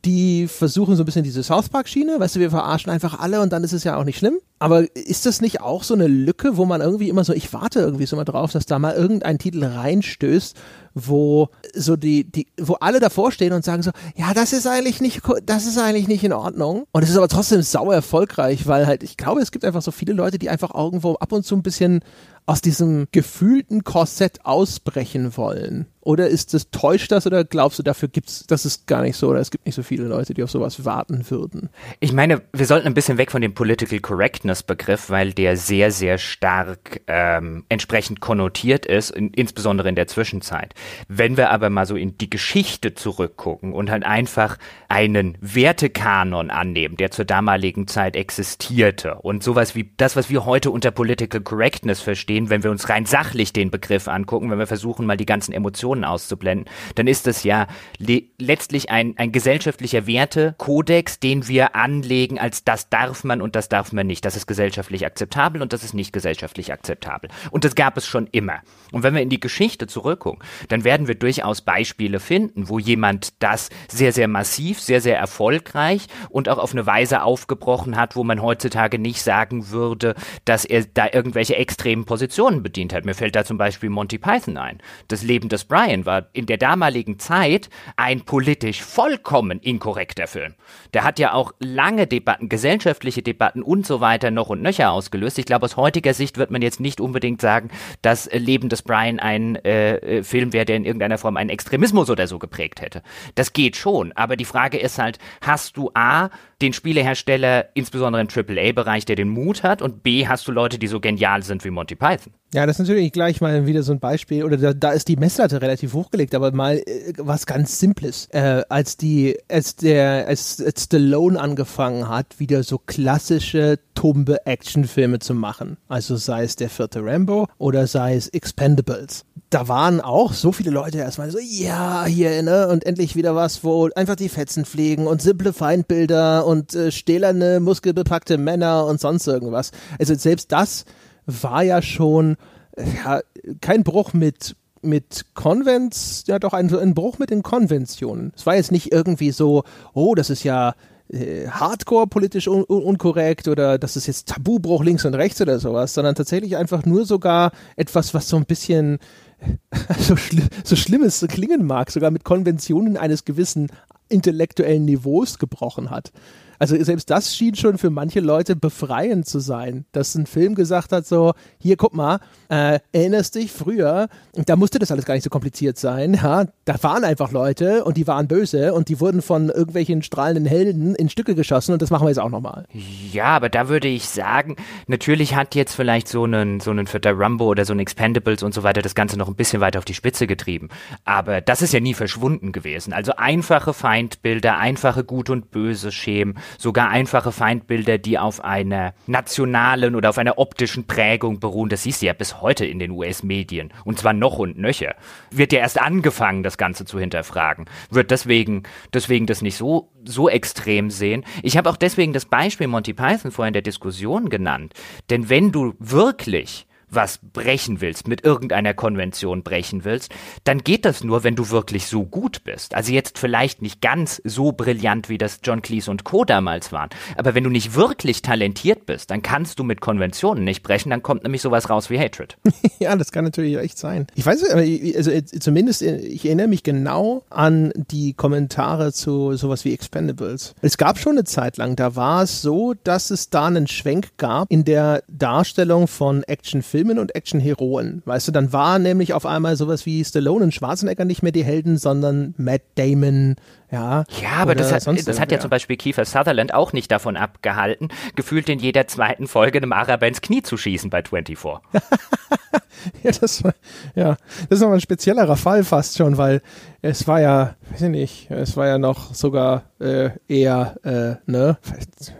die versuchen so ein bisschen diese South Park-Schiene, weißt du, wir verarschen einfach alle und dann ist es ja auch nicht schlimm. Aber ist das nicht auch so eine Lücke, wo man irgendwie immer so, ich warte irgendwie so mal drauf, dass da mal irgendein Titel reinstößt, wo so die, die, wo alle davor stehen und sagen so, ja, das ist eigentlich nicht, das ist eigentlich nicht in Ordnung. Und es ist aber trotzdem sauer erfolgreich, weil halt, ich glaube, es gibt einfach so viele Leute, die einfach irgendwo ab und zu ein bisschen aus diesem gefühlten Korsett ausbrechen wollen. Oder ist das, täuscht das oder glaubst du, dafür gibt's, das ist gar nicht so oder es gibt nicht so viele Leute, die auf sowas warten würden? Ich meine, wir sollten ein bisschen weg von dem Political Correctness Begriff, weil der sehr, sehr stark ähm, entsprechend konnotiert ist, in, insbesondere in der Zwischenzeit. Wenn wir aber mal so in die Geschichte zurückgucken und halt einfach einen Wertekanon annehmen, der zur damaligen Zeit existierte und sowas wie das, was wir heute unter Political Correctness verstehen, wenn wir uns rein sachlich den Begriff angucken, wenn wir versuchen, mal die ganzen Emotionen Emotionen auszublenden, dann ist es ja le letztlich ein, ein gesellschaftlicher Wertekodex, den wir anlegen als das darf man und das darf man nicht. Das ist gesellschaftlich akzeptabel und das ist nicht gesellschaftlich akzeptabel. Und das gab es schon immer. Und wenn wir in die Geschichte zurückgucken, dann werden wir durchaus Beispiele finden, wo jemand das sehr, sehr massiv, sehr, sehr erfolgreich und auch auf eine Weise aufgebrochen hat, wo man heutzutage nicht sagen würde, dass er da irgendwelche extremen Positionen bedient hat. Mir fällt da zum Beispiel Monty Python ein. Das Leben des Brian Ryan war in der damaligen Zeit ein politisch vollkommen inkorrekter Film. Der hat ja auch lange Debatten, gesellschaftliche Debatten und so weiter noch und nöcher ausgelöst. Ich glaube, aus heutiger Sicht wird man jetzt nicht unbedingt sagen, dass Leben des Brian ein äh, äh, Film wäre, der in irgendeiner Form einen Extremismus oder so geprägt hätte. Das geht schon, aber die Frage ist halt, hast du A, den Spielehersteller, insbesondere im AAA-Bereich, der den Mut hat und B, hast du Leute, die so genial sind wie Monty Python? Ja, das ist natürlich gleich mal wieder so ein Beispiel, oder da, da ist die Messlatte relativ hochgelegt, aber mal äh, was ganz Simples. Äh, als die, als der, als, als Stallone angefangen hat, wieder so klassische Bombe Actionfilme zu machen. Also sei es der vierte Rambo oder sei es Expendables. Da waren auch so viele Leute erstmal so, ja, hier, ne, und endlich wieder was, wo einfach die Fetzen fliegen und simple Feindbilder und äh, stählerne, muskelbepackte Männer und sonst irgendwas. Also selbst das war ja schon ja, kein Bruch mit mit Konvents, ja doch ein, ein Bruch mit den Konventionen. Es war jetzt nicht irgendwie so, oh, das ist ja äh, hardcore politisch un un unkorrekt oder das ist jetzt Tabubruch links und rechts oder sowas, sondern tatsächlich einfach nur sogar etwas, was so ein bisschen so, schli so schlimm klingen mag, sogar mit Konventionen eines gewissen intellektuellen Niveaus gebrochen hat. Also selbst das schien schon für manche Leute befreiend zu sein, dass ein Film gesagt hat, so, hier, guck mal, äh, erinnerst dich früher, da musste das alles gar nicht so kompliziert sein, ja, da waren einfach Leute und die waren böse und die wurden von irgendwelchen strahlenden Helden in Stücke geschossen und das machen wir jetzt auch nochmal. Ja, aber da würde ich sagen, natürlich hat jetzt vielleicht so einen, so einen vierter Rumbo oder so ein Expendables und so weiter das Ganze noch ein bisschen weiter auf die Spitze getrieben. Aber das ist ja nie verschwunden gewesen. Also einfache Feindbilder, einfache Gut und Böse Schemen, sogar einfache Feindbilder, die auf einer nationalen oder auf einer optischen Prägung beruhen. Das siehst du ja bis heute in den US-Medien. Und zwar noch und nöcher. Wird ja erst angefangen, das Ganze zu hinterfragen. Wird deswegen, deswegen das nicht so, so extrem sehen. Ich habe auch deswegen das Beispiel Monty Python vorhin in der Diskussion genannt. Denn wenn du wirklich was brechen willst, mit irgendeiner Konvention brechen willst, dann geht das nur, wenn du wirklich so gut bist. Also jetzt vielleicht nicht ganz so brillant, wie das John Cleese und Co. damals waren, aber wenn du nicht wirklich talentiert bist, dann kannst du mit Konventionen nicht brechen, dann kommt nämlich sowas raus wie Hatred. ja, das kann natürlich echt sein. Ich weiß, also zumindest, ich erinnere mich genau an die Kommentare zu sowas wie Expendables. Es gab schon eine Zeit lang, da war es so, dass es da einen Schwenk gab in der Darstellung von Actionfilmen Filmen und Actionheroen. Weißt du, dann war nämlich auf einmal sowas wie Stallone und Schwarzenegger nicht mehr die Helden, sondern Matt Damon, ja. Ja, aber das hat, das hat ja, ja, zum Beispiel Kiefer Sutherland auch nicht davon abgehalten, gefühlt in jeder zweiten Folge einem Araber ins Knie zu schießen bei 24. ja, das war, ja, das ist nochmal ein speziellerer Fall fast schon, weil es war ja, weiß ich nicht, es war ja noch sogar äh, eher, äh, ne,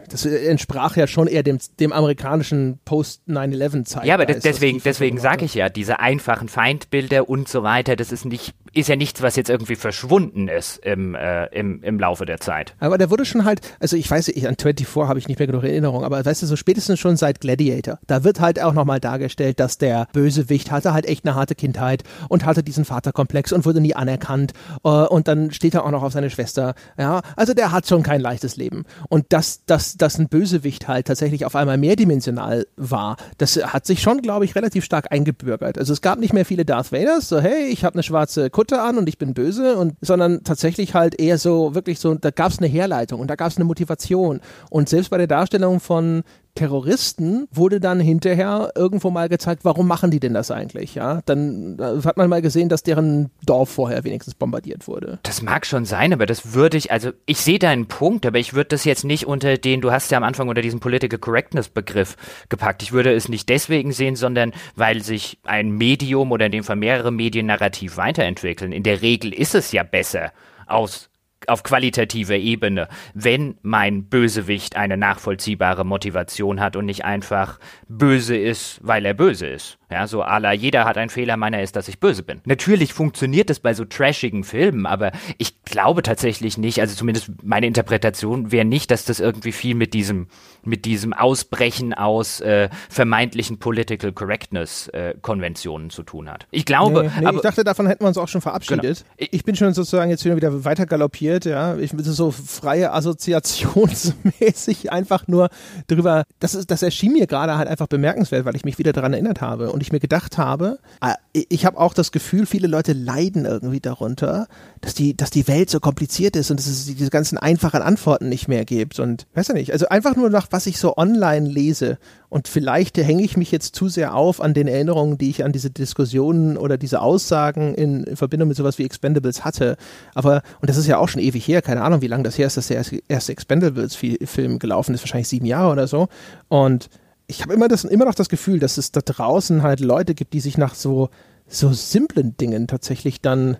das entsprach ja schon eher dem, dem amerikanischen Post-9-11-Zeit. Ja, aber deswegen, deswegen sage ich ja, diese einfachen Feindbilder und so weiter, das ist nicht, ist ja nichts, was jetzt irgendwie verschwunden ist im, äh, im, im Laufe der Zeit. Aber der wurde schon halt, also ich weiß, ich, an 24 habe ich nicht mehr genug Erinnerung, aber weißt du, so spätestens schon seit Gladiator, da wird halt auch nochmal dargestellt, dass der Bösewicht hatte halt echt eine harte Kindheit und hatte diesen Vaterkomplex und wurde nie anerkannt äh, und dann steht er auch noch auf seine Schwester. Ja, also der hat schon kein leichtes Leben. Und dass, dass, dass ein Bösewicht halt tatsächlich auf einmal mehrdimensional war, das hat sich schon, glaube ich, relativ stark eingebürgert. Also es gab nicht mehr viele Darth Vaders, so hey, ich habe eine schwarze Kutte an und ich bin böse, und sondern tatsächlich halt eher so, wirklich so, da gab es eine Herleitung und da gab es eine Motivation. Und selbst bei der Darstellung von Terroristen wurde dann hinterher irgendwo mal gezeigt, warum machen die denn das eigentlich? Ja, dann äh, hat man mal gesehen, dass deren Dorf vorher wenigstens bombardiert wurde. Das mag schon sein, aber das würde ich, also ich sehe deinen Punkt, aber ich würde das jetzt nicht unter den, du hast ja am Anfang unter diesen Political Correctness Begriff gepackt. Ich würde es nicht deswegen sehen, sondern weil sich ein Medium oder in dem Fall mehrere Medien narrativ weiterentwickeln. In der Regel ist es ja besser aus auf qualitativer Ebene, wenn mein Bösewicht eine nachvollziehbare Motivation hat und nicht einfach böse ist, weil er böse ist. Ja, so à la jeder hat einen Fehler, meiner ist, dass ich böse bin. Natürlich funktioniert das bei so trashigen Filmen, aber ich glaube tatsächlich nicht, also zumindest meine Interpretation wäre nicht, dass das irgendwie viel mit diesem, mit diesem Ausbrechen aus äh, vermeintlichen Political Correctness äh, Konventionen zu tun hat. Ich glaube, nee, nee, aber, ich dachte, davon hätten wir uns auch schon verabschiedet. Genau. Ich bin schon sozusagen jetzt wieder weiter galoppiert, ja. Ich bin so freie Assoziationsmäßig einfach nur drüber, das ist, das erschien mir gerade halt einfach bemerkenswert, weil ich mich wieder daran erinnert habe und ich mir gedacht habe, ah, ich habe auch das Gefühl, viele Leute leiden irgendwie darunter, dass die, dass die Welt so kompliziert ist und dass es diese ganzen einfachen Antworten nicht mehr gibt. Und weiß ja nicht, also einfach nur nach was ich so online lese. Und vielleicht hänge ich mich jetzt zu sehr auf an den Erinnerungen, die ich an diese Diskussionen oder diese Aussagen in, in Verbindung mit sowas wie Expendables hatte. Aber, und das ist ja auch schon ewig her, keine Ahnung, wie lange das her ist, dass der erste Expendables-Film gelaufen ist, wahrscheinlich sieben Jahre oder so. Und ich habe immer, immer noch das Gefühl, dass es da draußen halt Leute gibt, die sich nach so, so simplen Dingen tatsächlich dann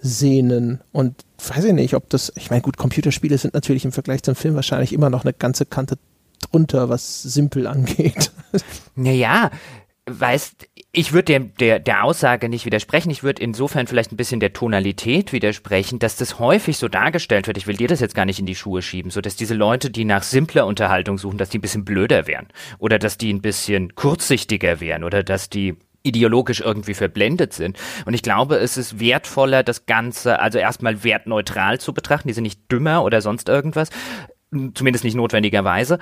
sehnen. Und weiß ich nicht, ob das, ich meine, gut, Computerspiele sind natürlich im Vergleich zum Film wahrscheinlich immer noch eine ganze Kante runter, was simpel angeht. Naja, weißt, ich würde der, der, der Aussage nicht widersprechen. Ich würde insofern vielleicht ein bisschen der Tonalität widersprechen, dass das häufig so dargestellt wird. Ich will dir das jetzt gar nicht in die Schuhe schieben, so dass diese Leute, die nach simpler Unterhaltung suchen, dass die ein bisschen blöder wären oder dass die ein bisschen kurzsichtiger wären oder dass die ideologisch irgendwie verblendet sind. Und ich glaube, es ist wertvoller, das Ganze also erstmal wertneutral zu betrachten. Die sind nicht dümmer oder sonst irgendwas, zumindest nicht notwendigerweise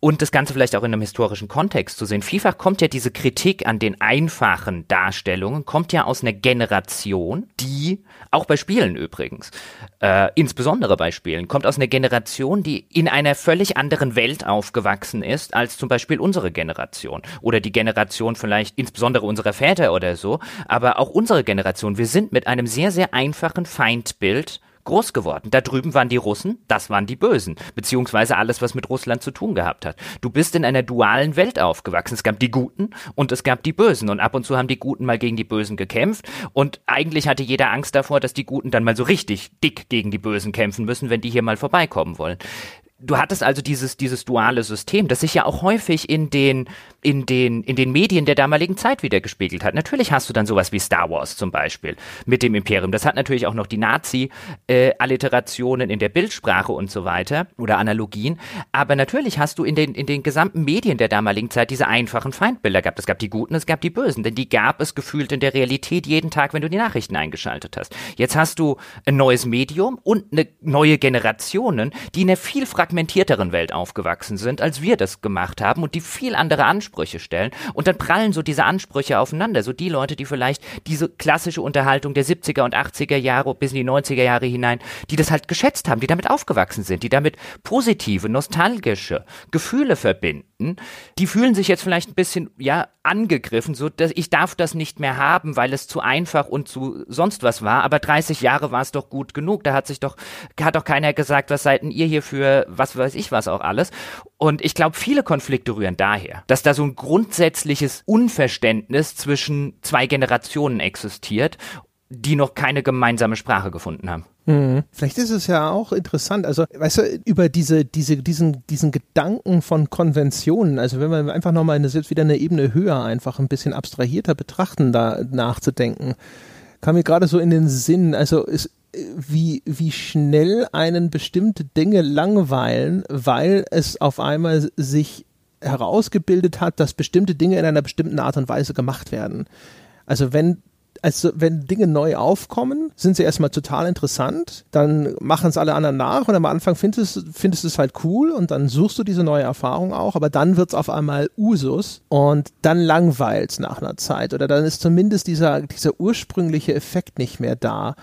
und das Ganze vielleicht auch in einem historischen Kontext zu sehen. Vielfach kommt ja diese Kritik an den einfachen Darstellungen, kommt ja aus einer Generation, die, auch bei Spielen übrigens, äh, insbesondere bei Spielen, kommt aus einer Generation, die in einer völlig anderen Welt aufgewachsen ist, als zum Beispiel unsere Generation. Oder die Generation vielleicht insbesondere unserer Väter oder so, aber auch unsere Generation. Wir sind mit einem sehr, sehr einfachen Feindbild groß geworden. Da drüben waren die Russen, das waren die Bösen, beziehungsweise alles, was mit Russland zu tun gehabt hat. Du bist in einer dualen Welt aufgewachsen. Es gab die Guten und es gab die Bösen und ab und zu haben die Guten mal gegen die Bösen gekämpft und eigentlich hatte jeder Angst davor, dass die Guten dann mal so richtig dick gegen die Bösen kämpfen müssen, wenn die hier mal vorbeikommen wollen. Du hattest also dieses, dieses duale System, das sich ja auch häufig in den, in den, in den Medien der damaligen Zeit wieder gespiegelt hat. Natürlich hast du dann sowas wie Star Wars zum Beispiel mit dem Imperium. Das hat natürlich auch noch die Nazi-Alliterationen äh, in der Bildsprache und so weiter oder Analogien. Aber natürlich hast du in den, in den gesamten Medien der damaligen Zeit diese einfachen Feindbilder gehabt. Es gab die Guten, es gab die Bösen, denn die gab es gefühlt in der Realität jeden Tag, wenn du die Nachrichten eingeschaltet hast. Jetzt hast du ein neues Medium und eine neue Generationen, die in einer viel fragmentierteren Welt aufgewachsen sind, als wir das gemacht haben und die viel andere Ansprüche stellen. Und dann prallen so diese Ansprüche aufeinander. So die Leute, die vielleicht diese klassische Unterhaltung der 70er und 80er Jahre bis in die 90er Jahre hinein, die das halt geschätzt haben, die damit aufgewachsen sind, die damit positive, nostalgische Gefühle verbinden, die fühlen sich jetzt vielleicht ein bisschen, ja, angegriffen, so dass ich darf das nicht mehr haben, weil es zu einfach und zu sonst was war. Aber 30 Jahre war es doch gut genug. Da hat sich doch, hat doch keiner gesagt, was seid denn ihr hier für, was weiß ich was auch alles. Und ich glaube, viele Konflikte rühren daher, dass da so ein grundsätzliches Unverständnis zwischen zwei Generationen existiert, die noch keine gemeinsame Sprache gefunden haben. Mhm. Vielleicht ist es ja auch interessant, also weißt du, über diese, diese, diesen, diesen Gedanken von Konventionen, also wenn man einfach nochmal eine, wieder eine Ebene höher einfach ein bisschen abstrahierter betrachten, da nachzudenken, kam mir gerade so in den Sinn, also es, wie, wie schnell einen bestimmte Dinge langweilen, weil es auf einmal sich herausgebildet hat, dass bestimmte Dinge in einer bestimmten Art und Weise gemacht werden. Also wenn also wenn Dinge neu aufkommen, sind sie erstmal total interessant, dann machen es alle anderen nach und am Anfang findest, findest du es halt cool und dann suchst du diese neue Erfahrung auch, aber dann wird es auf einmal Usus und dann langweilt nach einer Zeit oder dann ist zumindest dieser, dieser ursprüngliche Effekt nicht mehr da.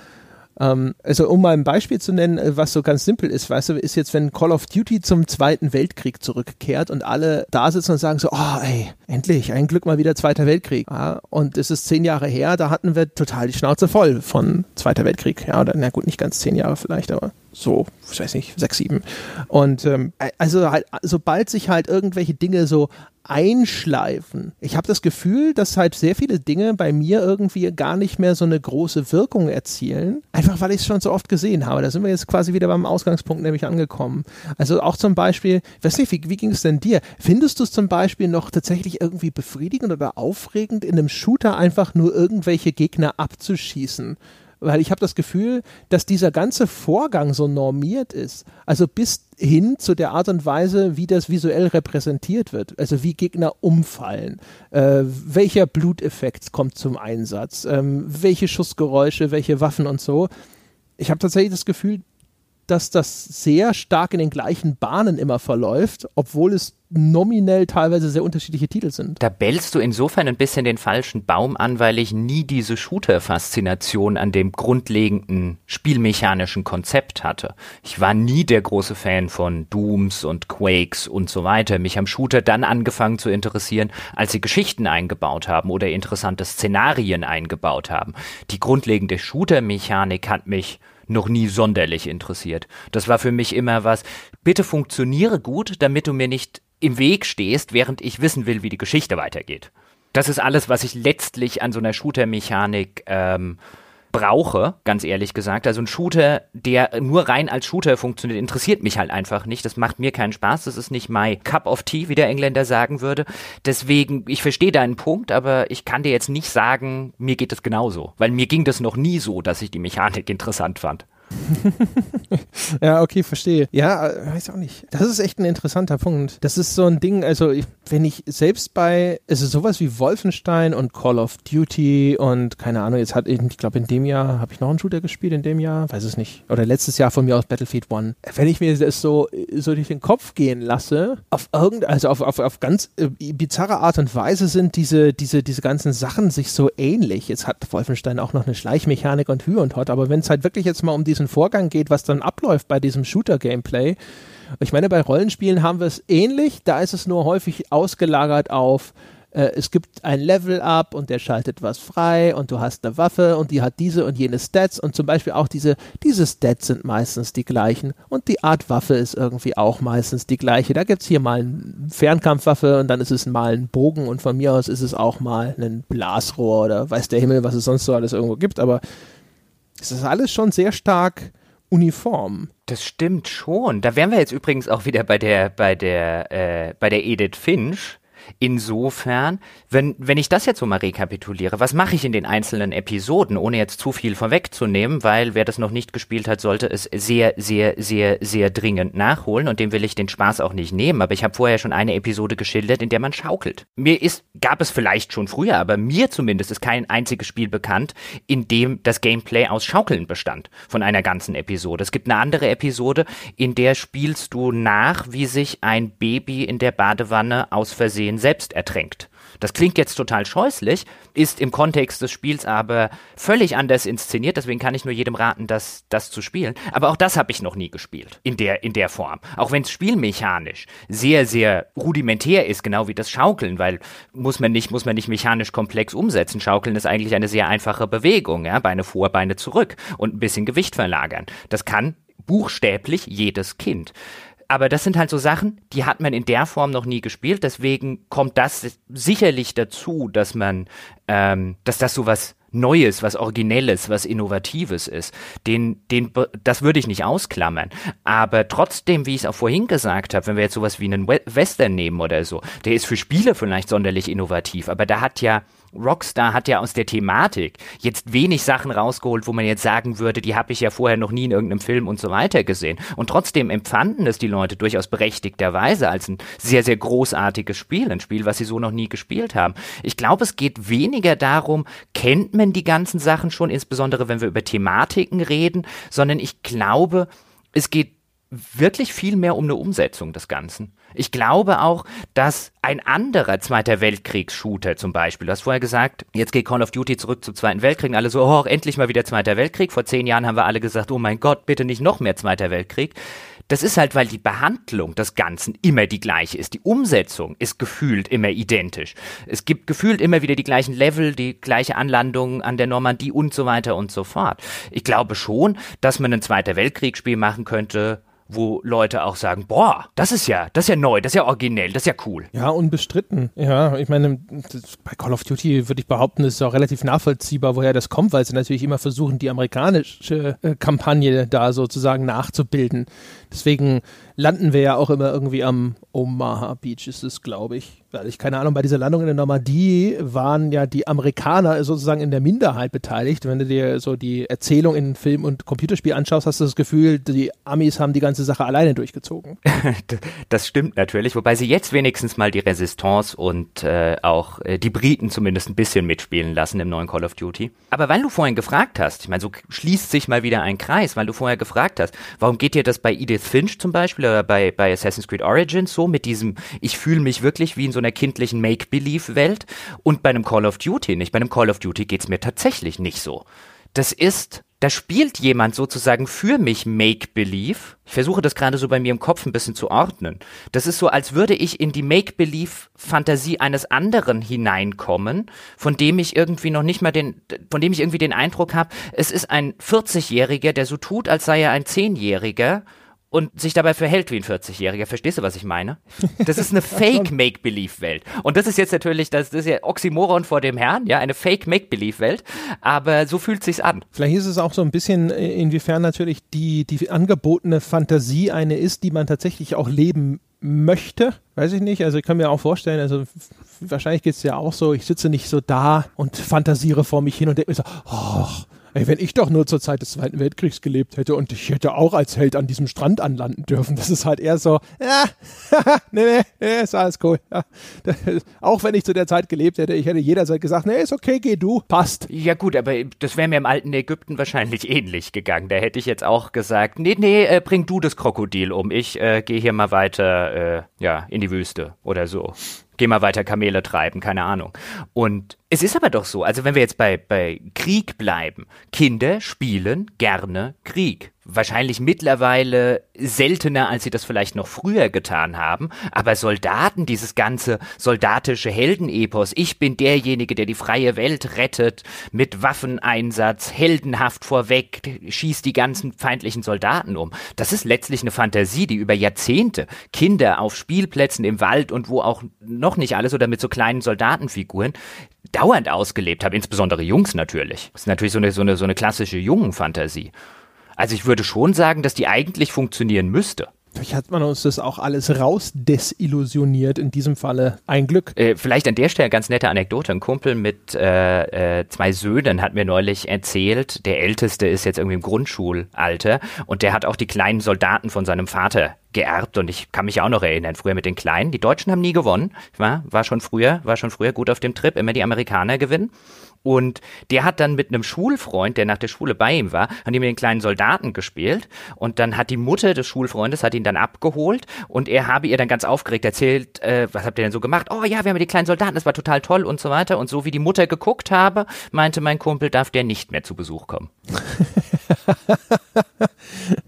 Ähm, also um mal ein Beispiel zu nennen, äh, was so ganz simpel ist, weißt du, ist jetzt, wenn Call of Duty zum Zweiten Weltkrieg zurückkehrt und alle da sitzen und sagen so, oh ey, endlich, ein Glück mal wieder Zweiter Weltkrieg. Ja, und es ist zehn Jahre her, da hatten wir total die Schnauze voll von Zweiter Weltkrieg. Ja, oder na gut, nicht ganz zehn Jahre vielleicht, aber so, ich weiß nicht, sechs, sieben. Und ähm, also halt, sobald sich halt irgendwelche Dinge so einschleifen. Ich habe das Gefühl, dass halt sehr viele Dinge bei mir irgendwie gar nicht mehr so eine große Wirkung erzielen, einfach weil ich es schon so oft gesehen habe. Da sind wir jetzt quasi wieder beim Ausgangspunkt nämlich angekommen. Also auch zum Beispiel, weiß nicht, wie, wie ging es denn dir? Findest du es zum Beispiel noch tatsächlich irgendwie befriedigend oder aufregend, in einem Shooter einfach nur irgendwelche Gegner abzuschießen? Weil ich habe das Gefühl, dass dieser ganze Vorgang so normiert ist. Also bis hin zu der Art und Weise, wie das visuell repräsentiert wird. Also wie Gegner umfallen, äh, welcher Bluteffekt kommt zum Einsatz, ähm, welche Schussgeräusche, welche Waffen und so. Ich habe tatsächlich das Gefühl, dass das sehr stark in den gleichen Bahnen immer verläuft, obwohl es nominell teilweise sehr unterschiedliche Titel sind. Da bellst du insofern ein bisschen den falschen Baum an, weil ich nie diese Shooter-Faszination an dem grundlegenden spielmechanischen Konzept hatte. Ich war nie der große Fan von Dooms und Quakes und so weiter. Mich haben Shooter dann angefangen zu interessieren, als sie Geschichten eingebaut haben oder interessante Szenarien eingebaut haben. Die grundlegende Shooter-Mechanik hat mich noch nie sonderlich interessiert. Das war für mich immer was, bitte funktioniere gut, damit du mir nicht im Weg stehst, während ich wissen will, wie die Geschichte weitergeht. Das ist alles, was ich letztlich an so einer Shooter-Mechanik ähm, brauche, ganz ehrlich gesagt. Also ein Shooter, der nur rein als Shooter funktioniert, interessiert mich halt einfach nicht. Das macht mir keinen Spaß. Das ist nicht my cup of tea, wie der Engländer sagen würde. Deswegen, ich verstehe deinen Punkt, aber ich kann dir jetzt nicht sagen, mir geht es genauso. Weil mir ging das noch nie so, dass ich die Mechanik interessant fand. ja, okay, verstehe. Ja, äh, weiß auch nicht. Das ist echt ein interessanter Punkt. Das ist so ein Ding, also wenn ich selbst bei, also sowas wie Wolfenstein und Call of Duty und keine Ahnung, jetzt hat, ich glaube in dem Jahr, habe ich noch einen Shooter gespielt in dem Jahr? Weiß es nicht. Oder letztes Jahr von mir aus Battlefield One. Wenn ich mir das so, so durch den Kopf gehen lasse, auf irgend, also auf, auf, auf ganz äh, bizarre Art und Weise sind diese, diese, diese ganzen Sachen sich so ähnlich. Jetzt hat Wolfenstein auch noch eine Schleichmechanik und Hü und Hot, aber wenn es halt wirklich jetzt mal um diesen Vorgang geht, was dann abläuft bei diesem Shooter-Gameplay, ich meine, bei Rollenspielen haben wir es ähnlich, da ist es nur häufig ausgelagert auf, äh, es gibt ein Level-Up und der schaltet was frei und du hast eine Waffe und die hat diese und jene Stats und zum Beispiel auch diese, diese Stats sind meistens die gleichen und die Art Waffe ist irgendwie auch meistens die gleiche. Da gibt es hier mal eine Fernkampfwaffe und dann ist es mal ein Bogen und von mir aus ist es auch mal ein Blasrohr oder weiß der Himmel, was es sonst so alles irgendwo gibt, aber es ist alles schon sehr stark uniform. Das stimmt schon. Da wären wir jetzt übrigens auch wieder bei der, bei der, äh, bei der Edith Finch Insofern, wenn, wenn ich das jetzt so mal rekapituliere, was mache ich in den einzelnen Episoden, ohne jetzt zu viel vorwegzunehmen, weil wer das noch nicht gespielt hat, sollte es sehr, sehr, sehr, sehr dringend nachholen und dem will ich den Spaß auch nicht nehmen. Aber ich habe vorher schon eine Episode geschildert, in der man schaukelt. Mir ist, gab es vielleicht schon früher, aber mir zumindest ist kein einziges Spiel bekannt, in dem das Gameplay aus Schaukeln bestand von einer ganzen Episode. Es gibt eine andere Episode, in der spielst du nach, wie sich ein Baby in der Badewanne aus Versehen selbst ertränkt. Das klingt jetzt total scheußlich, ist im Kontext des Spiels aber völlig anders inszeniert, deswegen kann ich nur jedem raten, das, das zu spielen. Aber auch das habe ich noch nie gespielt, in der, in der Form. Auch wenn es spielmechanisch sehr, sehr rudimentär ist, genau wie das Schaukeln, weil muss man nicht, muss man nicht mechanisch komplex umsetzen. Schaukeln ist eigentlich eine sehr einfache Bewegung, ja, Beine vor, Beine zurück und ein bisschen Gewicht verlagern. Das kann buchstäblich jedes Kind aber das sind halt so Sachen, die hat man in der Form noch nie gespielt. Deswegen kommt das sicherlich dazu, dass man, ähm, dass das so was Neues, was Originelles, was Innovatives ist. Den, den, das würde ich nicht ausklammern. Aber trotzdem, wie ich es auch vorhin gesagt habe, wenn wir jetzt sowas wie einen Western nehmen oder so, der ist für Spiele vielleicht sonderlich innovativ, aber da hat ja Rockstar hat ja aus der Thematik jetzt wenig Sachen rausgeholt, wo man jetzt sagen würde, die habe ich ja vorher noch nie in irgendeinem Film und so weiter gesehen. Und trotzdem empfanden es die Leute durchaus berechtigterweise als ein sehr, sehr großartiges Spiel, ein Spiel, was sie so noch nie gespielt haben. Ich glaube, es geht weniger darum, kennt man die ganzen Sachen schon, insbesondere wenn wir über Thematiken reden, sondern ich glaube, es geht wirklich viel mehr um eine Umsetzung des Ganzen. Ich glaube auch, dass ein anderer Zweiter Weltkriegs-Shooter zum Beispiel, du hast vorher gesagt, jetzt geht Call of Duty zurück zum Zweiten Weltkrieg alle so, oh, endlich mal wieder Zweiter Weltkrieg. Vor zehn Jahren haben wir alle gesagt, oh mein Gott, bitte nicht noch mehr Zweiter Weltkrieg. Das ist halt, weil die Behandlung des Ganzen immer die gleiche ist. Die Umsetzung ist gefühlt immer identisch. Es gibt gefühlt immer wieder die gleichen Level, die gleiche Anlandung an der Normandie und so weiter und so fort. Ich glaube schon, dass man ein Zweiter Weltkriegsspiel machen könnte, wo Leute auch sagen, boah, das ist ja, das ist ja neu, das ist ja originell, das ist ja cool. Ja, unbestritten. Ja, ich meine, bei Call of Duty würde ich behaupten, ist auch relativ nachvollziehbar, woher das kommt, weil sie natürlich immer versuchen, die amerikanische äh, Kampagne da sozusagen nachzubilden. Deswegen landen wir ja auch immer irgendwie am Omaha Beach, ist es, glaube ich. Weil ich keine Ahnung, bei dieser Landung in der Normandie waren ja die Amerikaner sozusagen in der Minderheit beteiligt. Wenn du dir so die Erzählung in Film und Computerspiel anschaust, hast du das Gefühl, die Amis haben die ganze Sache alleine durchgezogen. das stimmt natürlich, wobei sie jetzt wenigstens mal die Resistance und äh, auch äh, die Briten zumindest ein bisschen mitspielen lassen im neuen Call of Duty. Aber weil du vorhin gefragt hast, ich meine, so schließt sich mal wieder ein Kreis, weil du vorher gefragt hast, warum geht dir das bei Edith Finch zum Beispiel oder bei, bei Assassin's Creed Origins so mit diesem, ich fühle mich wirklich wie in so einer kindlichen Make-Believe-Welt und bei einem Call of Duty nicht. Bei einem Call of Duty geht's mir tatsächlich nicht so. Das ist, da spielt jemand sozusagen für mich Make-Believe. Ich versuche das gerade so bei mir im Kopf ein bisschen zu ordnen. Das ist so, als würde ich in die Make-Believe-Fantasie eines anderen hineinkommen, von dem ich irgendwie noch nicht mal den, von dem ich irgendwie den Eindruck habe, es ist ein 40-Jähriger, der so tut, als sei er ein 10-Jähriger und sich dabei verhält wie ein 40-Jähriger. Verstehst du, was ich meine? Das ist eine Fake-Make-Believe-Welt. Und das ist jetzt natürlich, das, das ist ja Oxymoron vor dem Herrn, ja, eine Fake-Make-Believe-Welt. Aber so fühlt sich's an. Vielleicht ist es auch so ein bisschen, äh, inwiefern natürlich die, die angebotene Fantasie eine ist, die man tatsächlich auch leben möchte. Weiß ich nicht. Also ich kann mir auch vorstellen, also wahrscheinlich geht's ja auch so, ich sitze nicht so da und fantasiere vor mich hin und denke mir so, oh, Ey, wenn ich doch nur zur Zeit des Zweiten Weltkriegs gelebt hätte und ich hätte auch als Held an diesem Strand anlanden dürfen, das ist halt eher so, ja, nee, nee, nee, ist alles cool. Ja. Auch wenn ich zu der Zeit gelebt hätte, ich hätte jederzeit gesagt, nee, ist okay, geh du, passt. Ja gut, aber das wäre mir im alten Ägypten wahrscheinlich ähnlich gegangen. Da hätte ich jetzt auch gesagt, nee, nee, äh, bring du das Krokodil um, ich äh, gehe hier mal weiter, äh, ja, in die Wüste oder so geh mal weiter Kamele treiben, keine Ahnung. Und es ist aber doch so, also wenn wir jetzt bei, bei Krieg bleiben, Kinder spielen gerne Krieg wahrscheinlich mittlerweile seltener, als sie das vielleicht noch früher getan haben. Aber Soldaten, dieses ganze soldatische Heldenepos, ich bin derjenige, der die freie Welt rettet, mit Waffeneinsatz, heldenhaft vorweg, schießt die ganzen feindlichen Soldaten um. Das ist letztlich eine Fantasie, die über Jahrzehnte Kinder auf Spielplätzen im Wald und wo auch noch nicht alles oder mit so kleinen Soldatenfiguren dauernd ausgelebt haben, insbesondere Jungs natürlich. Das ist natürlich so eine, so eine, so eine klassische Jungenfantasie. Also ich würde schon sagen, dass die eigentlich funktionieren müsste. Vielleicht hat man uns das auch alles rausdesillusioniert, in diesem Falle ein Glück. Äh, vielleicht an der Stelle ganz nette Anekdote. Ein Kumpel mit äh, äh, zwei Söhnen hat mir neulich erzählt, der älteste ist jetzt irgendwie im Grundschulalter und der hat auch die kleinen Soldaten von seinem Vater geerbt und ich kann mich auch noch erinnern, früher mit den Kleinen. Die Deutschen haben nie gewonnen, war, war schon früher, war schon früher gut auf dem Trip, immer die Amerikaner gewinnen. Und der hat dann mit einem Schulfreund, der nach der Schule bei ihm war, die mit den kleinen Soldaten gespielt. Und dann hat die Mutter des Schulfreundes, hat ihn dann abgeholt und er habe ihr dann ganz aufgeregt erzählt, äh, was habt ihr denn so gemacht? Oh ja, wir haben die kleinen Soldaten, das war total toll und so weiter. Und so wie die Mutter geguckt habe, meinte mein Kumpel, darf der nicht mehr zu Besuch kommen.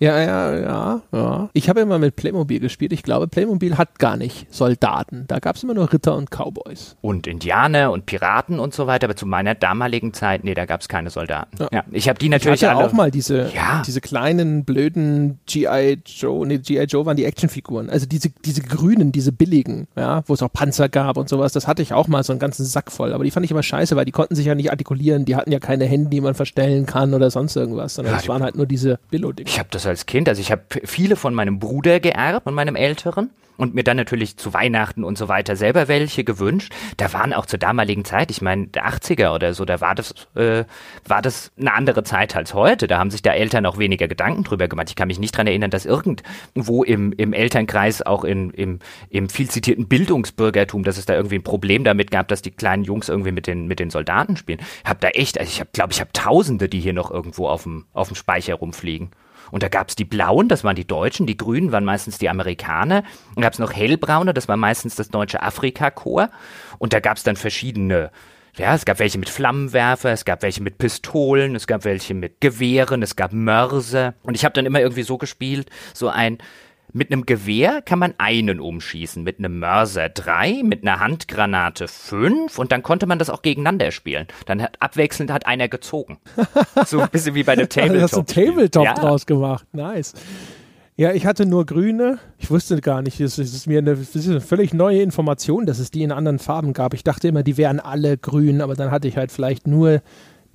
Ja, ja, ja, ja. Ich habe immer mit Playmobil gespielt. Ich glaube, Playmobil hat gar nicht Soldaten. Da gab es immer nur Ritter und Cowboys. Und Indianer und Piraten und so weiter. Aber zu meiner damaligen Zeit, nee, da gab es keine Soldaten. Ja. ja. ich habe die natürlich ich hatte alle. auch mal diese, ja. diese kleinen, blöden G.I. Joe, nee, G.I. Joe waren die Actionfiguren. Also diese, diese grünen, diese billigen, ja, wo es auch Panzer gab und sowas. Das hatte ich auch mal so einen ganzen Sack voll. Aber die fand ich immer scheiße, weil die konnten sich ja nicht artikulieren. Die hatten ja keine Hände, die man verstellen kann oder sonst irgendwas. Sondern es waren halt nur diese Billo-Dinger. Ich habe das als Kind, also ich habe viele von meinem Bruder geerbt und meinem Älteren und mir dann natürlich zu Weihnachten und so weiter selber welche gewünscht. Da waren auch zur damaligen Zeit, ich meine, der 80er oder so, da war das, äh, war das eine andere Zeit als heute. Da haben sich da Eltern auch weniger Gedanken drüber gemacht. Ich kann mich nicht dran erinnern, dass irgendwo im, im Elternkreis, auch in, im, im viel zitierten Bildungsbürgertum, dass es da irgendwie ein Problem damit gab, dass die kleinen Jungs irgendwie mit den, mit den Soldaten spielen. Ich habe da echt, also ich glaube, ich habe Tausende, die hier noch irgendwo auf dem, auf dem Speicher rumfliegen. Und da gab es die Blauen, das waren die Deutschen, die Grünen waren meistens die Amerikaner. Dann gab es noch Hellbraune, das war meistens das deutsche Afrikakorps. Und da gab es dann verschiedene ja, es gab welche mit Flammenwerfer, es gab welche mit Pistolen, es gab welche mit Gewehren, es gab Mörser. Und ich habe dann immer irgendwie so gespielt, so ein mit einem Gewehr kann man einen umschießen, mit einem Mörser drei, mit einer Handgranate fünf und dann konnte man das auch gegeneinander spielen. Dann hat abwechselnd hat einer gezogen. So ein bisschen wie bei einem Tabletop. Du hast ein Tabletop ja. draus gemacht. Nice. Ja, ich hatte nur grüne. Ich wusste gar nicht, es ist mir eine, ist eine, völlig neue Information, dass es die in anderen Farben gab. Ich dachte immer, die wären alle grün, aber dann hatte ich halt vielleicht nur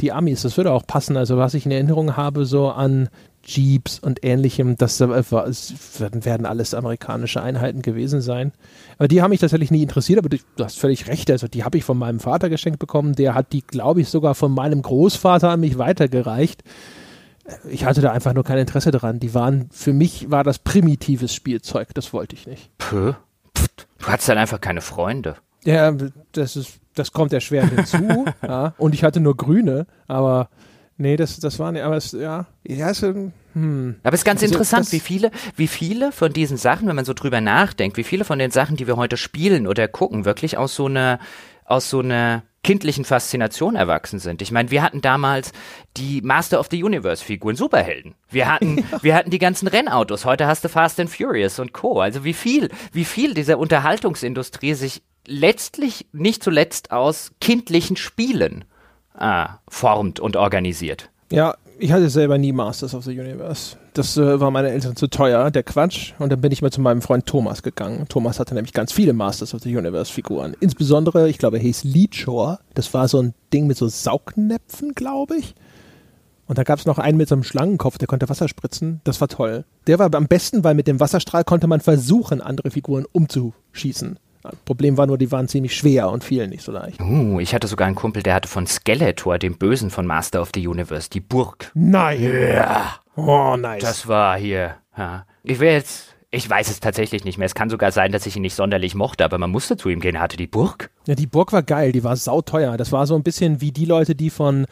die Amis. Das würde auch passen. Also was ich in Erinnerung habe, so an Jeeps und ähnlichem, das werden alles amerikanische Einheiten gewesen sein. Aber die haben mich tatsächlich nie interessiert, aber du, hast völlig recht. Also die habe ich von meinem Vater geschenkt bekommen. Der hat die, glaube ich, sogar von meinem Großvater an mich weitergereicht. Ich hatte da einfach nur kein Interesse dran. Die waren, für mich war das primitives Spielzeug. Das wollte ich nicht. Puh. Du hattest dann einfach keine Freunde. Ja, das ist, das kommt erschwerend hinzu. ja. Und ich hatte nur grüne, aber Nee, das, das war nicht, aber es, ja, ja, es, hm. Aber es ist ganz also, interessant, wie viele, wie viele von diesen Sachen, wenn man so drüber nachdenkt, wie viele von den Sachen, die wir heute spielen oder gucken, wirklich aus so einer, aus so einer kindlichen Faszination erwachsen sind. Ich meine, wir hatten damals die Master of the Universe Figuren, Superhelden. Wir hatten, ja. wir hatten die ganzen Rennautos. Heute hast du Fast and Furious und Co. Also wie viel, wie viel dieser Unterhaltungsindustrie sich letztlich nicht zuletzt aus kindlichen Spielen äh, formt und organisiert. Ja, ich hatte selber nie Masters of the Universe. Das äh, war meinen Eltern zu teuer, der Quatsch. Und dann bin ich mal zu meinem Freund Thomas gegangen. Thomas hatte nämlich ganz viele Masters of the Universe Figuren. Insbesondere, ich glaube, er hieß Leadshore. Das war so ein Ding mit so Saugnäpfen, glaube ich. Und da gab es noch einen mit so einem Schlangenkopf, der konnte Wasser spritzen. Das war toll. Der war am besten, weil mit dem Wasserstrahl konnte man versuchen, andere Figuren umzuschießen. Problem war nur, die waren ziemlich schwer und fielen nicht so leicht. Uh, ich hatte sogar einen Kumpel, der hatte von Skeletor, dem Bösen von Master of the Universe, die Burg. Nein. Ja. Oh, nice. Das war hier. Ja. Ich will jetzt. Ich weiß es tatsächlich nicht mehr. Es kann sogar sein, dass ich ihn nicht sonderlich mochte, aber man musste zu ihm gehen. Er hatte die Burg. Ja, die Burg war geil, die war sauteuer. Das war so ein bisschen wie die Leute, die von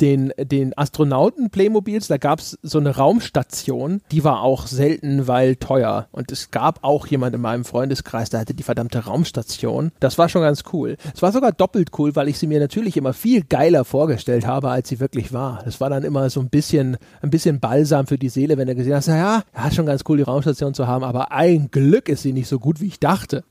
den, den Astronauten Playmobils, da gab es so eine Raumstation, die war auch selten, weil teuer. Und es gab auch jemand in meinem Freundeskreis, der hatte die verdammte Raumstation. Das war schon ganz cool. Es war sogar doppelt cool, weil ich sie mir natürlich immer viel geiler vorgestellt habe, als sie wirklich war. Das war dann immer so ein bisschen, ein bisschen balsam für die Seele, wenn du gesehen hast, naja, ja, schon ganz cool, die Raumstation zu haben, aber ein Glück ist sie nicht so gut, wie ich dachte.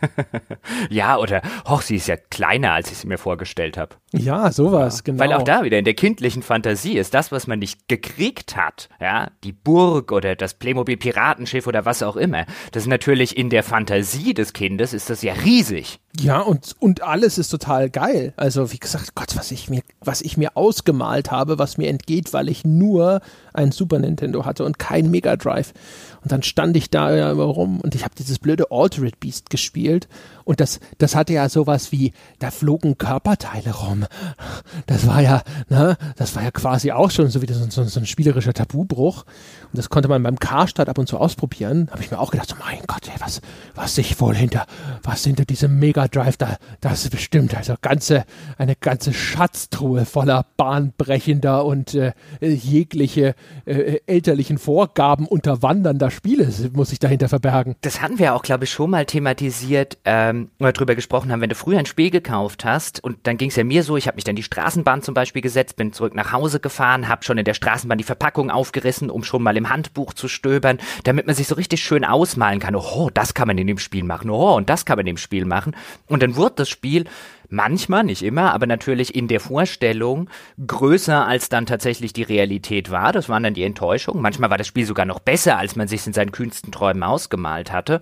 ja, oder, hoch, sie ist ja kleiner, als ich sie mir vorgestellt habe. Ja, sowas, ja. genau. Weil auch da wieder in der kindlichen Fantasie ist das, was man nicht gekriegt hat, ja, die Burg oder das Playmobil Piratenschiff oder was auch immer, das ist natürlich in der Fantasie des Kindes ist das ja riesig. Ja, und, und alles ist total geil. Also, wie gesagt, Gott, was ich mir, was ich mir ausgemalt habe, was mir entgeht, weil ich nur ein Super Nintendo hatte und kein Mega Drive. Und dann stand ich da immer rum und ich habe dieses blöde Altered Beast gespielt. Und das, das hatte ja sowas wie, da flogen Körperteile rum. Das war ja, ne, das war ja quasi auch schon so wie so, so, so ein spielerischer Tabubruch. Und das konnte man beim Karstadt ab und zu ausprobieren. Habe ich mir auch gedacht, so, mein Gott, ey, was, was sich wohl hinter, was hinter diesem Mega Drive da, das ist bestimmt, also ganze, eine ganze Schatztruhe voller bahnbrechender und äh, jegliche äh, elterlichen Vorgaben unterwandernder Spiele muss sich dahinter verbergen. Das hatten wir auch, glaube ich, schon mal thematisiert ähm, oder drüber gesprochen haben, wenn du früher ein Spiel gekauft hast und dann ging es ja mir so, ich habe mich dann die Straßenbahn zum Beispiel gesetzt, bin zurück nach Hause gefahren, habe schon in der Straßenbahn die Verpackung aufgerissen, um schon mal im Handbuch zu stöbern, damit man sich so richtig schön ausmalen kann. Oh, das kann man in dem Spiel machen. Oh, und das kann man in dem Spiel machen. Und dann wurde das Spiel manchmal, nicht immer, aber natürlich in der Vorstellung größer als dann tatsächlich die Realität war. Das waren dann die Enttäuschungen. Manchmal war das Spiel sogar noch besser, als man sich in seinen kühnsten Träumen ausgemalt hatte.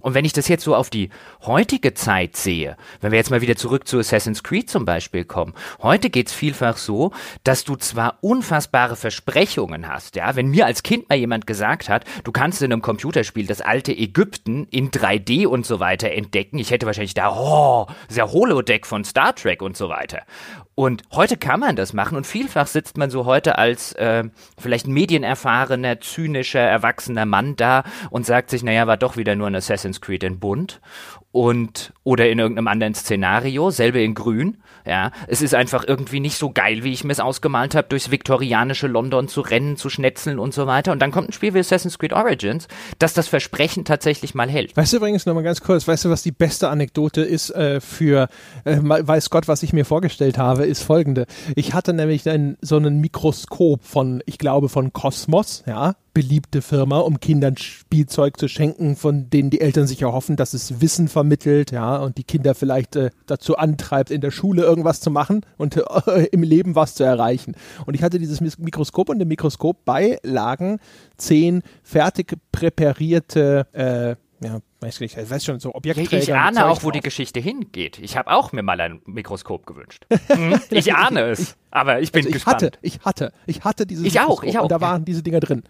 Und wenn ich das jetzt so auf die heutige Zeit sehe, wenn wir jetzt mal wieder zurück zu Assassin's Creed zum Beispiel kommen, heute geht's vielfach so, dass du zwar unfassbare Versprechungen hast, ja, wenn mir als Kind mal jemand gesagt hat, du kannst in einem Computerspiel das alte Ägypten in 3D und so weiter entdecken, ich hätte wahrscheinlich da, oh, der Holodeck von Star Trek und so weiter. Und heute kann man das machen. Und vielfach sitzt man so heute als äh, vielleicht medienerfahrener, zynischer, erwachsener Mann da und sagt sich, naja, war doch wieder nur ein Assassin's Creed in Bunt und oder in irgendeinem anderen Szenario, selbe in Grün. Ja, es ist einfach irgendwie nicht so geil, wie ich mir es ausgemalt habe, durchs viktorianische London zu rennen, zu schnetzeln und so weiter. Und dann kommt ein Spiel wie Assassin's Creed Origins, das das Versprechen tatsächlich mal hält. Weißt du übrigens nochmal ganz kurz, weißt du, was die beste Anekdote ist äh, für, äh, weiß Gott, was ich mir vorgestellt habe, ist folgende. Ich hatte nämlich ein, so ein Mikroskop von, ich glaube, von Cosmos, ja, beliebte Firma, um Kindern Spielzeug zu schenken, von denen die Eltern sich erhoffen, dass es Wissen vermittelt, ja, und die Kinder vielleicht äh, dazu antreibt, in der Schule irgendwas zu machen und äh, im Leben was zu erreichen. Und ich hatte dieses Mikroskop und im Mikroskop beilagen zehn fertig präparierte äh, ja, weiß nicht, ich weiß schon, so Objektträger. Ich ahne auch, wo die Geschichte hingeht. Ich habe auch mir mal ein Mikroskop gewünscht. Hm? ich ahne es, aber ich bin also ich gespannt. Hatte, ich hatte, ich hatte dieses ich Mikroskop auch, ich auch. und da waren diese Dinger drin.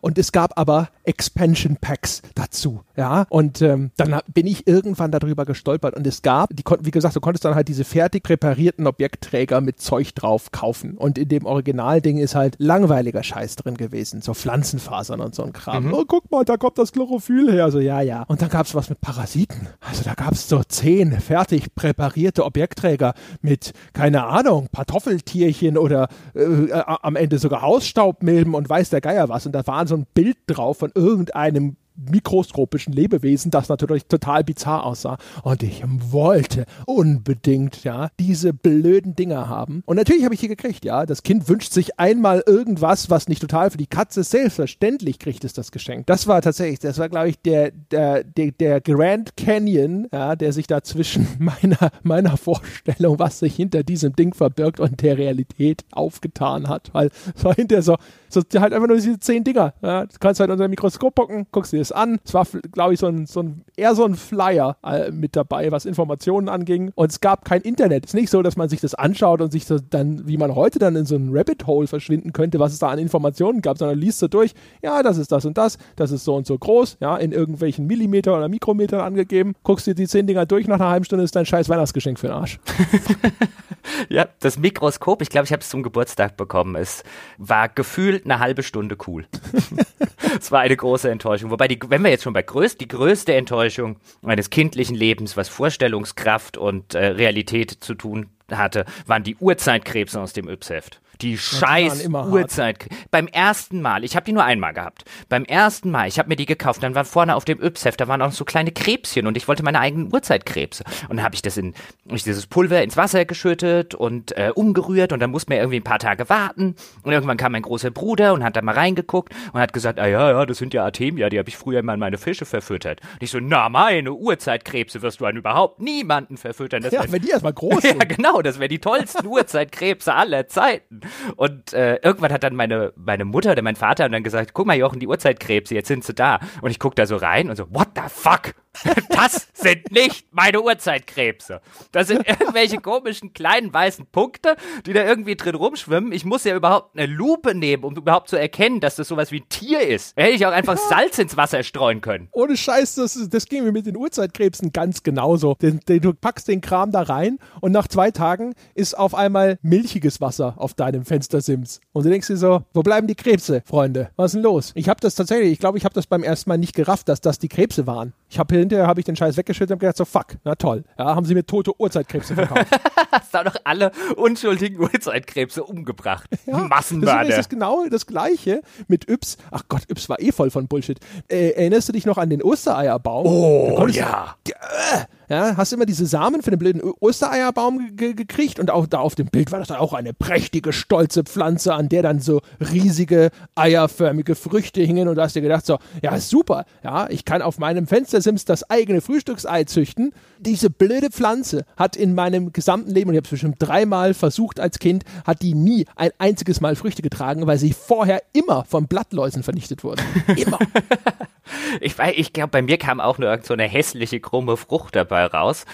Und es gab aber Expansion Packs dazu. Ja, und ähm, dann bin ich irgendwann darüber gestolpert und es gab, die wie gesagt, du konntest dann halt diese fertig präparierten Objektträger mit Zeug drauf kaufen. Und in dem Originalding ist halt langweiliger Scheiß drin gewesen, so Pflanzenfasern und so ein Kram. Mhm. Oh, guck mal, da kommt das Chlorophyll her. So, ja, ja. Und dann gab es was mit Parasiten. Also da gab es so zehn fertig präparierte Objektträger mit, keine Ahnung, Kartoffeltierchen oder äh, am Ende sogar Hausstaubmilben und weiß der Geier was. Und da waren so ein Bild drauf von irgendeinem mikroskopischen Lebewesen, das natürlich total bizarr aussah. Und ich wollte unbedingt, ja, diese blöden Dinger haben. Und natürlich habe ich hier gekriegt, ja. Das Kind wünscht sich einmal irgendwas, was nicht total für die Katze ist. Selbstverständlich kriegt es das Geschenk. Das war tatsächlich, das war, glaube ich, der, der, der, der Grand Canyon, ja, der sich da zwischen meiner, meiner Vorstellung, was sich hinter diesem Ding verbirgt und der Realität aufgetan hat. Weil es war hinterher so, so halt einfach nur diese zehn Dinger. Ja. Du kannst halt unter ein Mikroskop gucken, guckst dir das an. Es war, glaube ich, so ein, so ein, eher so ein Flyer äh, mit dabei, was Informationen anging. Und es gab kein Internet. Es ist nicht so, dass man sich das anschaut und sich so dann, wie man heute dann in so ein Rabbit Hole verschwinden könnte, was es da an Informationen gab, sondern liest du durch, ja, das ist das und das, das ist so und so groß, ja, in irgendwelchen Millimeter oder Mikrometern angegeben. Guckst dir die zehn Dinger durch, nach einer halben Stunde ist dein scheiß Weihnachtsgeschenk für den Arsch. ja, das Mikroskop, ich glaube, ich habe es zum Geburtstag bekommen. Es war gefühlt eine halbe Stunde cool. Es war eine große Enttäuschung. Wobei, die, wenn wir jetzt schon bei größt, die größte Enttäuschung meines kindlichen Lebens, was Vorstellungskraft und äh, Realität zu tun hatte, waren die Urzeitkrebse aus dem Yps-Heft. Die scheiß Uhrzeit. Beim ersten Mal, ich habe die nur einmal gehabt. Beim ersten Mal, ich habe mir die gekauft, dann waren vorne auf dem Yps-Heft, da waren auch so kleine Krebschen und ich wollte meine eigenen Uhrzeitkrebse. Und dann habe ich das in, ich dieses Pulver ins Wasser geschüttet und äh, umgerührt und dann musste man irgendwie ein paar Tage warten. Und irgendwann kam mein großer Bruder und hat da mal reingeguckt und hat gesagt, ah ja, ja, das sind ja Artemia, die habe ich früher mal in meine Fische verfüttert. Und ich so, na, meine Uhrzeitkrebse wirst du an überhaupt niemanden verfüttern. Das ja, wenn die erstmal groß sind. Ja, genau, das wäre die tollsten Uhrzeitkrebse aller Zeiten. Und äh, irgendwann hat dann meine, meine Mutter oder mein Vater dann gesagt, guck mal Jochen, die Uhrzeitkrebse, jetzt sind sie da. Und ich guck da so rein und so, what the fuck? Das sind nicht meine Uhrzeitkrebse. Das sind irgendwelche komischen kleinen weißen Punkte, die da irgendwie drin rumschwimmen. Ich muss ja überhaupt eine Lupe nehmen, um überhaupt zu erkennen, dass das sowas wie ein Tier ist. Da hätte ich auch einfach Salz ins Wasser streuen können. Ohne Scheiß, das, das ging mir mit den Uhrzeitkrebsen ganz genauso. Du packst den Kram da rein und nach zwei Tagen ist auf einmal milchiges Wasser auf deinem Fenstersims. Und du denkst dir so, wo bleiben die Krebse, Freunde? Was ist denn los? Ich habe das tatsächlich, ich glaube, ich habe das beim ersten Mal nicht gerafft, dass das die Krebse waren. Ich habe hinterher habe ich den Scheiß weggeschüttet und gedacht so, fuck, na toll. Ja, haben sie mir tote Urzeitkrebse verkauft. Hast du doch alle unschuldigen Urzeitkrebse umgebracht. Ja, Massenmörder. Das ist genau das Gleiche mit Yps. Ach Gott, Yps war eh voll von Bullshit. Äh, erinnerst du dich noch an den Ostereierbaum? Oh, ja. Äh, ja, hast immer diese Samen für den blöden Ostereierbaum gekriegt und auch da auf dem Bild war das dann auch eine prächtige, stolze Pflanze, an der dann so riesige, eierförmige Früchte hingen und du hast dir gedacht so, ja, super, ja, ich kann auf meinem Fenstersims das eigene Frühstücksei züchten. Diese blöde Pflanze hat in meinem gesamten Leben, und ich habe es bestimmt dreimal versucht als Kind, hat die nie ein einziges Mal Früchte getragen, weil sie vorher immer von Blattläusen vernichtet wurde. Immer. Ich ich glaube, bei mir kam auch nur so eine hässliche, krumme Frucht dabei dabei raus.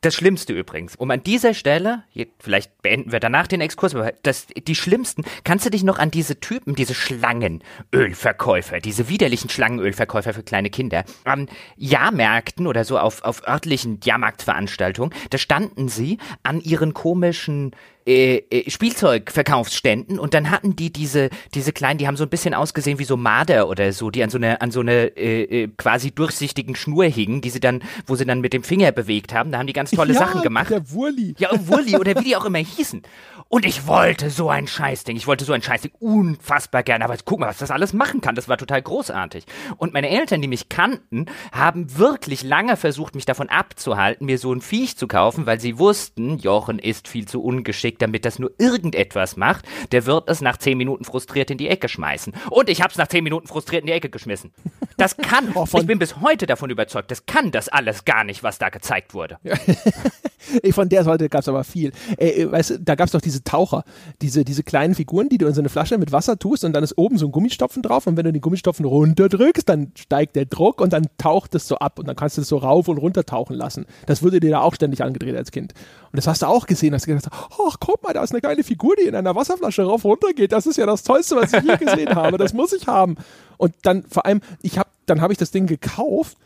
Das Schlimmste übrigens, um an dieser Stelle, vielleicht beenden wir danach den Exkurs, aber das, die Schlimmsten, kannst du dich noch an diese Typen, diese Schlangenölverkäufer, diese widerlichen Schlangenölverkäufer für kleine Kinder, an Jahrmärkten oder so auf, auf örtlichen Jahrmarktveranstaltungen, da standen sie an ihren komischen äh, äh, Spielzeugverkaufsständen und dann hatten die diese diese kleinen, die haben so ein bisschen ausgesehen wie so Marder oder so, die an so eine an so eine äh, äh, quasi durchsichtigen Schnur hingen, die sie dann, wo sie dann mit dem Finger bewegt haben. Da haben die ganz tolle ja, Sachen gemacht. Der Wurli. Ja, Wurli oder wie die auch immer hießen. Und ich wollte so ein Scheißding. Ich wollte so ein Scheißding unfassbar gerne. Aber guck mal, was das alles machen kann. Das war total großartig. Und meine Eltern, die mich kannten, haben wirklich lange versucht, mich davon abzuhalten, mir so ein Viech zu kaufen, weil sie wussten, Jochen ist viel zu ungeschickt, damit das nur irgendetwas macht. Der wird es nach zehn Minuten frustriert in die Ecke schmeißen. Und ich hab's nach zehn Minuten frustriert in die Ecke geschmissen. Das kann, oh, ich bin bis heute davon überzeugt, das kann das alles gar nicht, was da gezeigt wurde. Von der Seite gab's aber viel. Äh, weißt du, da gab's doch diese Taucher, diese, diese kleinen Figuren, die du in so eine Flasche mit Wasser tust und dann ist oben so ein Gummistopfen drauf und wenn du den Gummistopfen runterdrückst, dann steigt der Druck und dann taucht es so ab und dann kannst du es so rauf und runter tauchen lassen. Das wurde dir da auch ständig angedreht als Kind. Und das hast du auch gesehen, hast du gedacht, ach guck mal, da ist eine geile Figur, die in einer Wasserflasche rauf runter geht. Das ist ja das Tollste, was ich je gesehen habe. Das muss ich haben. Und dann vor allem, ich hab, dann habe ich das Ding gekauft.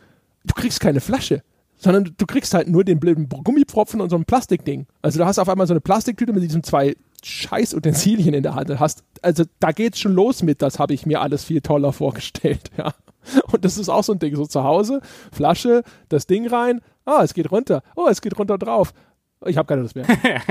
Du kriegst keine Flasche sondern du kriegst halt nur den blöden Gummipfropfen und so ein Plastikding. Also du hast auf einmal so eine Plastiktüte mit diesen zwei Scheißutensilien in der Hand hast. Also da geht's schon los mit, das habe ich mir alles viel toller vorgestellt, ja. Und das ist auch so ein Ding, so zu Hause, Flasche, das Ding rein, ah, es geht runter, oh, es geht runter drauf. Ich habe keine Lust mehr.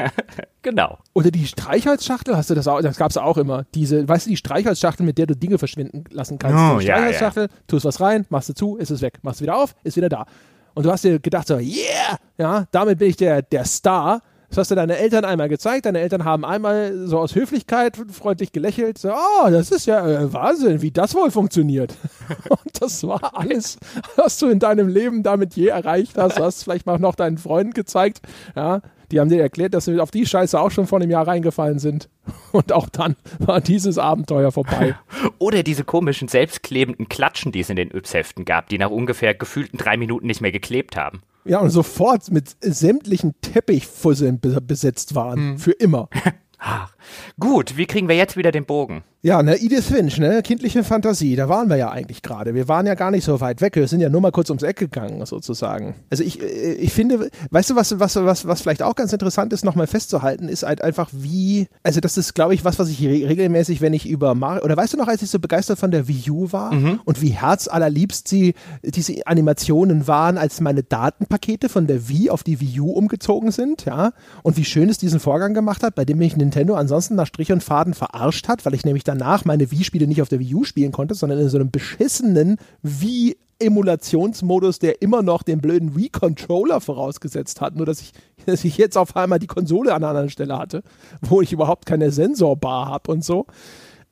genau. Oder die Streichholzschachtel, hast du das auch? Das gab es auch immer. Diese, weißt du, die Streichholzschachtel, mit der du Dinge verschwinden lassen kannst. Oh, die ja, Streichholzschachtel, ja. tust was rein, machst du zu, ist es weg. Machst wieder auf, ist wieder da. Und du hast dir gedacht so, yeah, ja, damit bin ich der, der Star. Das hast du deinen Eltern einmal gezeigt. Deine Eltern haben einmal so aus Höflichkeit freundlich gelächelt. So, oh, das ist ja äh, Wahnsinn, wie das wohl funktioniert. Und das war alles, was du in deinem Leben damit je erreicht hast. Du hast vielleicht mal noch deinen Freunden gezeigt. Ja, die haben dir erklärt, dass sie auf die Scheiße auch schon vor einem Jahr reingefallen sind. Und auch dann war dieses Abenteuer vorbei. Oder diese komischen, selbstklebenden Klatschen, die es in den Yps-Heften gab, die nach ungefähr gefühlten drei Minuten nicht mehr geklebt haben. Ja, und sofort mit sämtlichen Teppichfusseln besetzt waren. Hm. Für immer. Ach, gut, wie kriegen wir jetzt wieder den Bogen? Ja, ne, Edith Finch, ne, kindliche Fantasie, da waren wir ja eigentlich gerade. Wir waren ja gar nicht so weit weg, wir sind ja nur mal kurz ums Eck gegangen, sozusagen. Also ich, äh, ich finde, weißt du, was, was, was, was vielleicht auch ganz interessant ist, nochmal festzuhalten, ist halt einfach wie, also das ist, glaube ich, was, was ich regelmäßig, wenn ich über Mario, oder weißt du noch, als ich so begeistert von der Wii U war mhm. und wie herzallerliebst sie diese Animationen waren, als meine Datenpakete von der Wii auf die Wii U umgezogen sind, ja, und wie schön es diesen Vorgang gemacht hat, bei dem mich Nintendo ansonsten nach Strich und Faden verarscht hat, weil ich nämlich danach meine Wii-Spiele nicht auf der Wii U spielen konnte, sondern in so einem beschissenen Wii Emulationsmodus, der immer noch den blöden Wii-Controller vorausgesetzt hat, nur dass ich, dass ich jetzt auf einmal die Konsole an einer anderen Stelle hatte, wo ich überhaupt keine Sensorbar habe und so.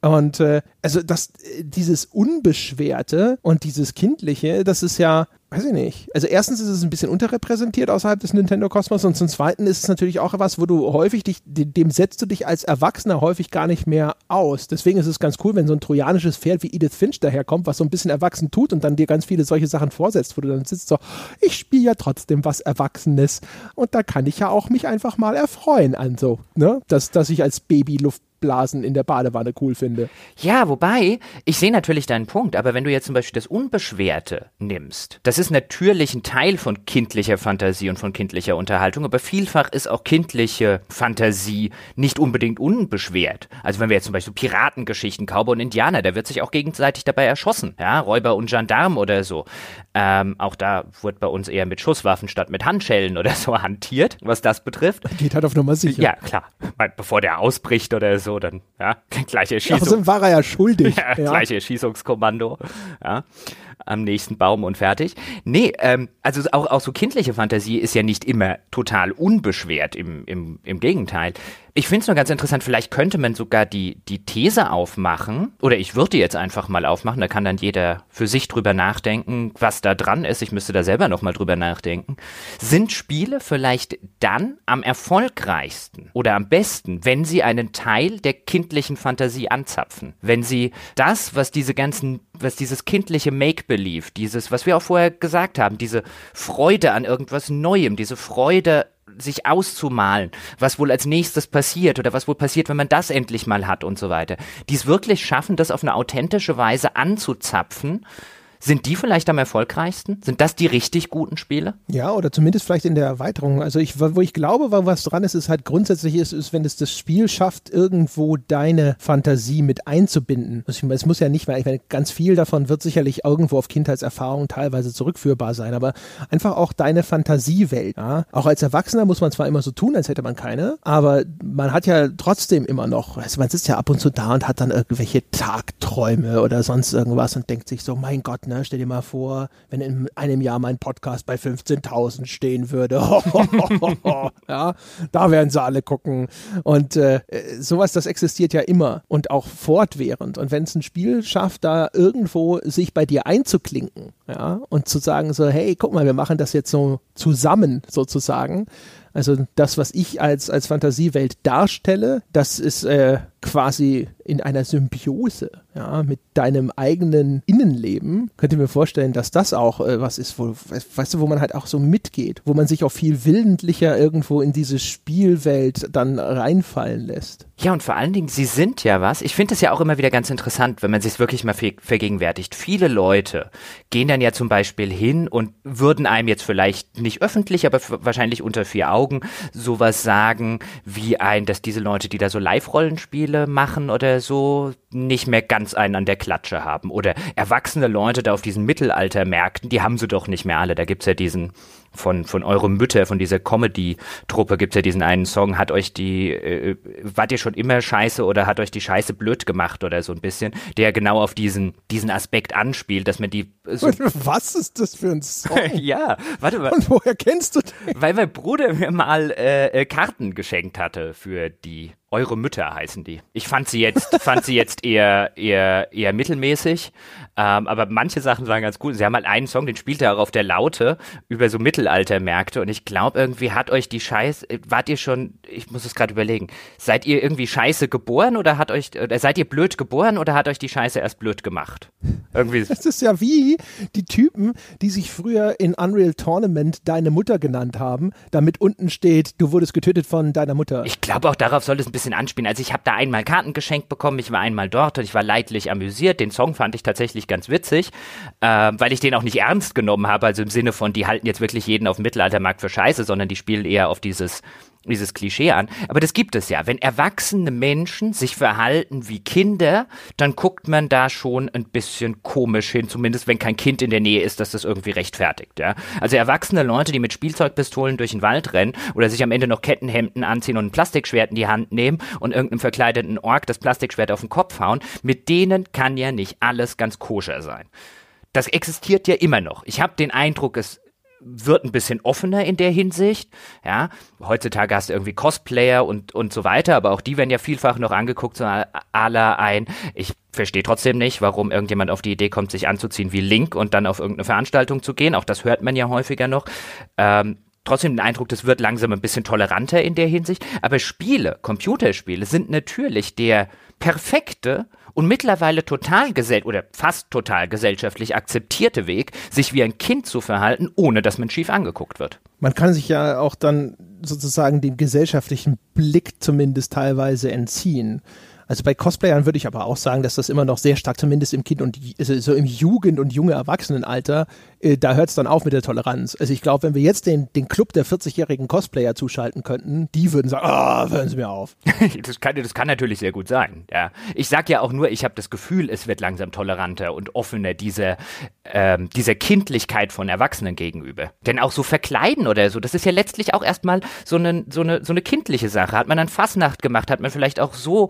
Und äh, also das, dieses Unbeschwerte und dieses Kindliche, das ist ja, weiß ich nicht. Also erstens ist es ein bisschen unterrepräsentiert außerhalb des Nintendo-Kosmos und zum Zweiten ist es natürlich auch was, wo du häufig dich, dem setzt du dich als Erwachsener häufig gar nicht mehr aus. Deswegen ist es ganz cool, wenn so ein trojanisches Pferd wie Edith Finch daherkommt, was so ein bisschen erwachsen tut und dann dir ganz viele solche Sachen vorsetzt, wo du dann sitzt so, ich spiele ja trotzdem was Erwachsenes und da kann ich ja auch mich einfach mal erfreuen an so, ne, dass, dass ich als Baby Luft Blasen in der Badewanne cool finde. Ja, wobei, ich sehe natürlich deinen Punkt, aber wenn du jetzt zum Beispiel das Unbeschwerte nimmst, das ist natürlich ein Teil von kindlicher Fantasie und von kindlicher Unterhaltung, aber vielfach ist auch kindliche Fantasie nicht unbedingt unbeschwert. Also wenn wir jetzt zum Beispiel Piratengeschichten, Cowboy und Indianer, da wird sich auch gegenseitig dabei erschossen, ja, Räuber und Gendarm oder so. Ähm, auch da wird bei uns eher mit Schusswaffen statt mit Handschellen oder so hantiert, was das betrifft. Geht halt auf Nummer sicher. Ja, klar. Bevor der ausbricht oder so, dann, ja, gleiche Erschießung. Außerdem war er ja schuldig. Ja, ja. Gleiche Erschießungskommando, ja, am nächsten Baum und fertig. Nee, ähm, also auch, auch so kindliche Fantasie ist ja nicht immer total unbeschwert, im, im, im Gegenteil. Ich finde es nur ganz interessant, vielleicht könnte man sogar die, die These aufmachen, oder ich würde jetzt einfach mal aufmachen, da kann dann jeder für sich drüber nachdenken, was da dran ist. Ich müsste da selber nochmal drüber nachdenken. Sind Spiele vielleicht dann am erfolgreichsten oder am besten, wenn sie einen Teil der kindlichen Fantasie anzapfen? Wenn sie das, was diese ganzen, was dieses kindliche Make-Believe, dieses, was wir auch vorher gesagt haben, diese Freude an irgendwas Neuem, diese Freude sich auszumalen, was wohl als nächstes passiert oder was wohl passiert, wenn man das endlich mal hat und so weiter. Die es wirklich schaffen, das auf eine authentische Weise anzuzapfen sind die vielleicht am erfolgreichsten? Sind das die richtig guten Spiele? Ja, oder zumindest vielleicht in der Erweiterung. Also ich, wo ich glaube, was dran ist, ist halt grundsätzlich ist, ist, wenn es das Spiel schafft, irgendwo deine Fantasie mit einzubinden. Also es muss ja nicht mehr, ich meine, ganz viel davon wird sicherlich irgendwo auf Kindheitserfahrungen teilweise zurückführbar sein, aber einfach auch deine Fantasiewelt. Ja? Auch als Erwachsener muss man zwar immer so tun, als hätte man keine, aber man hat ja trotzdem immer noch, also man sitzt ja ab und zu da und hat dann irgendwelche Tagträume oder sonst irgendwas und denkt sich so, mein Gott, ne? Ne? Stell dir mal vor, wenn in einem Jahr mein Podcast bei 15.000 stehen würde. ja, da werden sie alle gucken. Und äh, sowas, das existiert ja immer und auch fortwährend. Und wenn es ein Spiel schafft, da irgendwo sich bei dir einzuklinken, ja, und zu sagen so, hey, guck mal, wir machen das jetzt so zusammen sozusagen. Also das, was ich als, als Fantasiewelt darstelle, das ist äh, quasi in einer Symbiose ja, mit deinem eigenen Innenleben, könnt ihr mir vorstellen, dass das auch äh, was ist, wo, weißt du, wo man halt auch so mitgeht, wo man sich auch viel willentlicher irgendwo in diese Spielwelt dann reinfallen lässt. Ja, und vor allen Dingen, sie sind ja was. Ich finde es ja auch immer wieder ganz interessant, wenn man sich wirklich mal vergegenwärtigt. Viele Leute gehen dann ja zum Beispiel hin und würden einem jetzt vielleicht nicht öffentlich, aber wahrscheinlich unter vier Augen sowas sagen, wie ein, dass diese Leute, die da so Live-Rollenspiele machen oder so, nicht mehr ganz einen an der Klatsche haben. Oder erwachsene Leute da auf diesen Mittelaltermärkten, die haben sie doch nicht mehr alle. Da gibt's ja diesen von, von Eure Mütter, von dieser Comedy-Truppe gibt's ja diesen einen Song, hat euch die, äh, wart ihr schon immer scheiße oder hat euch die Scheiße blöd gemacht oder so ein bisschen, der genau auf diesen, diesen Aspekt anspielt, dass man die so Was ist das für ein Song? ja, warte mal. Und woher kennst du den? Weil mein Bruder mir mal äh, äh, Karten geschenkt hatte für die Eure Mütter heißen die. Ich fand sie jetzt, fand sie jetzt eher, eher, eher mittelmäßig, ähm, aber manche Sachen waren ganz gut. Sie haben halt einen Song, den spielt er auch auf der Laute über so Mittelaltermärkte und ich glaube irgendwie hat euch die Scheiße, wart ihr schon, ich muss es gerade überlegen, seid ihr irgendwie scheiße geboren oder hat euch, oder seid ihr blöd geboren oder hat euch die Scheiße erst blöd gemacht? Irgendwie. Das ist ja wie die Typen, die sich früher in Unreal Tournament deine Mutter genannt haben, damit unten steht, du wurdest getötet von deiner Mutter. Ich glaube auch darauf soll es ein bisschen anspielen. Also ich habe da einmal Karten geschenkt bekommen, ich war einmal dort und ich war leidlich amüsiert. Den Song fand ich tatsächlich ganz witzig, äh, weil ich den auch nicht ernst genommen habe, also im Sinne von, die halten jetzt wirklich jeden auf dem Mittelaltermarkt für scheiße, sondern die spielen eher auf dieses dieses Klischee an. Aber das gibt es ja. Wenn erwachsene Menschen sich verhalten wie Kinder, dann guckt man da schon ein bisschen komisch hin, zumindest wenn kein Kind in der Nähe ist, dass das irgendwie rechtfertigt. Ja? Also erwachsene Leute, die mit Spielzeugpistolen durch den Wald rennen oder sich am Ende noch Kettenhemden anziehen und ein Plastikschwert in die Hand nehmen und irgendeinem verkleideten Ork das Plastikschwert auf den Kopf hauen, mit denen kann ja nicht alles ganz koscher sein. Das existiert ja immer noch. Ich habe den Eindruck, es wird ein bisschen offener in der Hinsicht. Ja, heutzutage hast du irgendwie Cosplayer und, und so weiter, aber auch die werden ja vielfach noch angeguckt, so aller ein. Ich verstehe trotzdem nicht, warum irgendjemand auf die Idee kommt, sich anzuziehen wie Link und dann auf irgendeine Veranstaltung zu gehen. Auch das hört man ja häufiger noch. Ähm, trotzdem den Eindruck, das wird langsam ein bisschen toleranter in der Hinsicht. Aber Spiele, Computerspiele sind natürlich der perfekte und mittlerweile total gesell oder fast total gesellschaftlich akzeptierte Weg, sich wie ein Kind zu verhalten, ohne dass man schief angeguckt wird. Man kann sich ja auch dann sozusagen dem gesellschaftlichen Blick zumindest teilweise entziehen. Also bei Cosplayern würde ich aber auch sagen, dass das immer noch sehr stark, zumindest im Kind und also so im Jugend- und junge Erwachsenenalter, äh, da hört es dann auf mit der Toleranz. Also ich glaube, wenn wir jetzt den, den Club der 40-jährigen Cosplayer zuschalten könnten, die würden sagen, ah, oh, hören Sie mir auf. das, kann, das kann natürlich sehr gut sein. Ja. Ich sage ja auch nur, ich habe das Gefühl, es wird langsam toleranter und offener, diese, ähm, dieser Kindlichkeit von Erwachsenen gegenüber. Denn auch so verkleiden oder so, das ist ja letztlich auch erstmal so eine, so, eine, so eine kindliche Sache. Hat man dann Fassnacht gemacht, hat man vielleicht auch so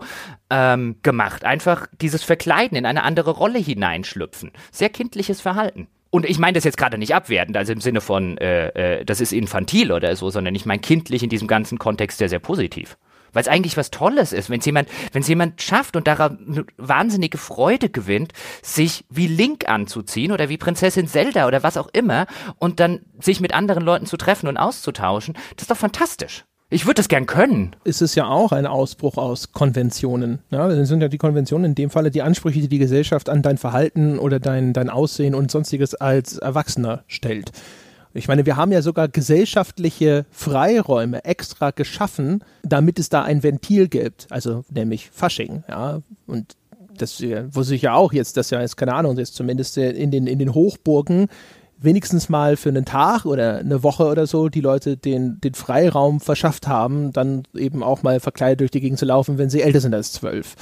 ähm, gemacht. Einfach dieses Verkleiden in eine andere Rolle hineinschlüpfen. Sehr kindliches Verhalten. Und ich meine das jetzt gerade nicht abwertend, also im Sinne von, äh, äh, das ist infantil oder so, sondern ich meine kindlich in diesem ganzen Kontext sehr, sehr positiv. Weil es eigentlich was Tolles ist, wenn es jemand, wenn es jemand schafft und daran wahnsinnige Freude gewinnt, sich wie Link anzuziehen oder wie Prinzessin Zelda oder was auch immer und dann sich mit anderen Leuten zu treffen und auszutauschen, das ist doch fantastisch. Ich würde das gern können. Ist es ja auch ein Ausbruch aus Konventionen. Ja, das sind ja die Konventionen in dem Falle die Ansprüche, die die Gesellschaft an dein Verhalten oder dein, dein Aussehen und sonstiges als Erwachsener stellt. Ich meine, wir haben ja sogar gesellschaftliche Freiräume extra geschaffen, damit es da ein Ventil gibt, also nämlich Fasching, ja. Und das wusste ich ja auch jetzt, das ja ist keine Ahnung, ist zumindest in den, in den Hochburgen wenigstens mal für einen Tag oder eine Woche oder so die Leute den, den Freiraum verschafft haben, dann eben auch mal verkleidet durch die Gegend zu laufen, wenn sie älter sind als zwölf.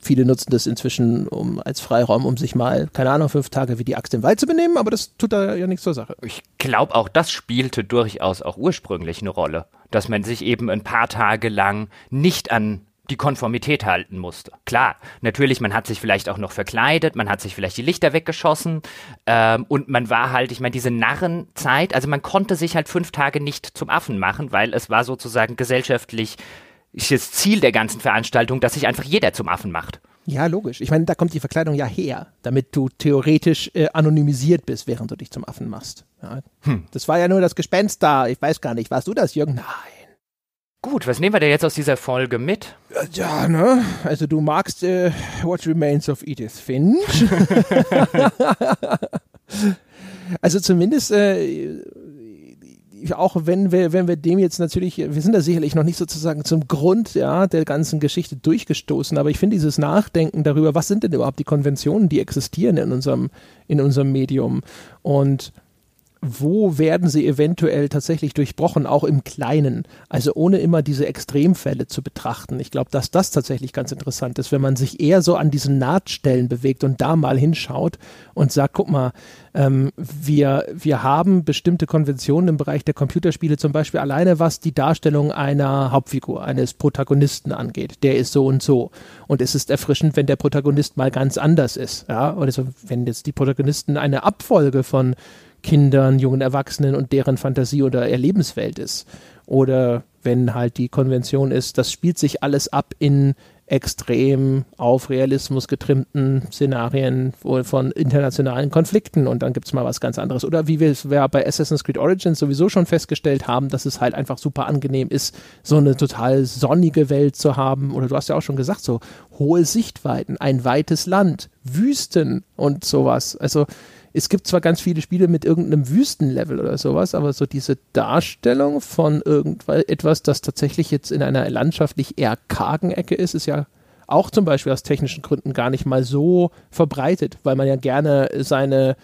Viele nutzen das inzwischen um, als Freiraum, um sich mal, keine Ahnung, fünf Tage wie die Axt im Wald zu benehmen, aber das tut da ja nichts zur Sache. Ich glaube, auch das spielte durchaus auch ursprünglich eine Rolle, dass man sich eben ein paar Tage lang nicht an die Konformität halten musste. Klar, natürlich, man hat sich vielleicht auch noch verkleidet, man hat sich vielleicht die Lichter weggeschossen ähm, und man war halt, ich meine, diese Narrenzeit, also man konnte sich halt fünf Tage nicht zum Affen machen, weil es war sozusagen gesellschaftlich das Ziel der ganzen Veranstaltung, dass sich einfach jeder zum Affen macht. Ja, logisch. Ich meine, da kommt die Verkleidung ja her, damit du theoretisch äh, anonymisiert bist, während du dich zum Affen machst. Ja. Hm. Das war ja nur das Gespenst da. Ich weiß gar nicht, warst du das, Jürgen? Nein. Gut, was nehmen wir denn jetzt aus dieser Folge mit? Ja, ne? Also du magst äh, What Remains of Edith Finch. also zumindest äh, auch wenn wir, wenn wir dem jetzt natürlich, wir sind da sicherlich noch nicht sozusagen zum Grund ja, der ganzen Geschichte durchgestoßen, aber ich finde dieses Nachdenken darüber, was sind denn überhaupt die Konventionen, die existieren in unserem, in unserem Medium und wo werden sie eventuell tatsächlich durchbrochen, auch im Kleinen. Also ohne immer diese Extremfälle zu betrachten. Ich glaube, dass das tatsächlich ganz interessant ist, wenn man sich eher so an diesen Nahtstellen bewegt und da mal hinschaut und sagt, guck mal, ähm, wir, wir haben bestimmte Konventionen im Bereich der Computerspiele, zum Beispiel alleine was die Darstellung einer Hauptfigur, eines Protagonisten angeht. Der ist so und so. Und es ist erfrischend, wenn der Protagonist mal ganz anders ist. Ja, also wenn jetzt die Protagonisten eine Abfolge von Kindern, jungen Erwachsenen und deren Fantasie oder Erlebenswelt ist. Oder wenn halt die Konvention ist, das spielt sich alles ab in extrem auf Realismus getrimmten Szenarien von internationalen Konflikten und dann gibt es mal was ganz anderes. Oder wie wir es bei Assassin's Creed Origins sowieso schon festgestellt haben, dass es halt einfach super angenehm ist, so eine total sonnige Welt zu haben. Oder du hast ja auch schon gesagt, so hohe Sichtweiten, ein weites Land, Wüsten und sowas. Also es gibt zwar ganz viele Spiele mit irgendeinem Wüstenlevel oder sowas, aber so diese Darstellung von irgendetwas, das tatsächlich jetzt in einer landschaftlich eher kargen Ecke ist, ist ja auch zum Beispiel aus technischen Gründen gar nicht mal so verbreitet, weil man ja gerne seine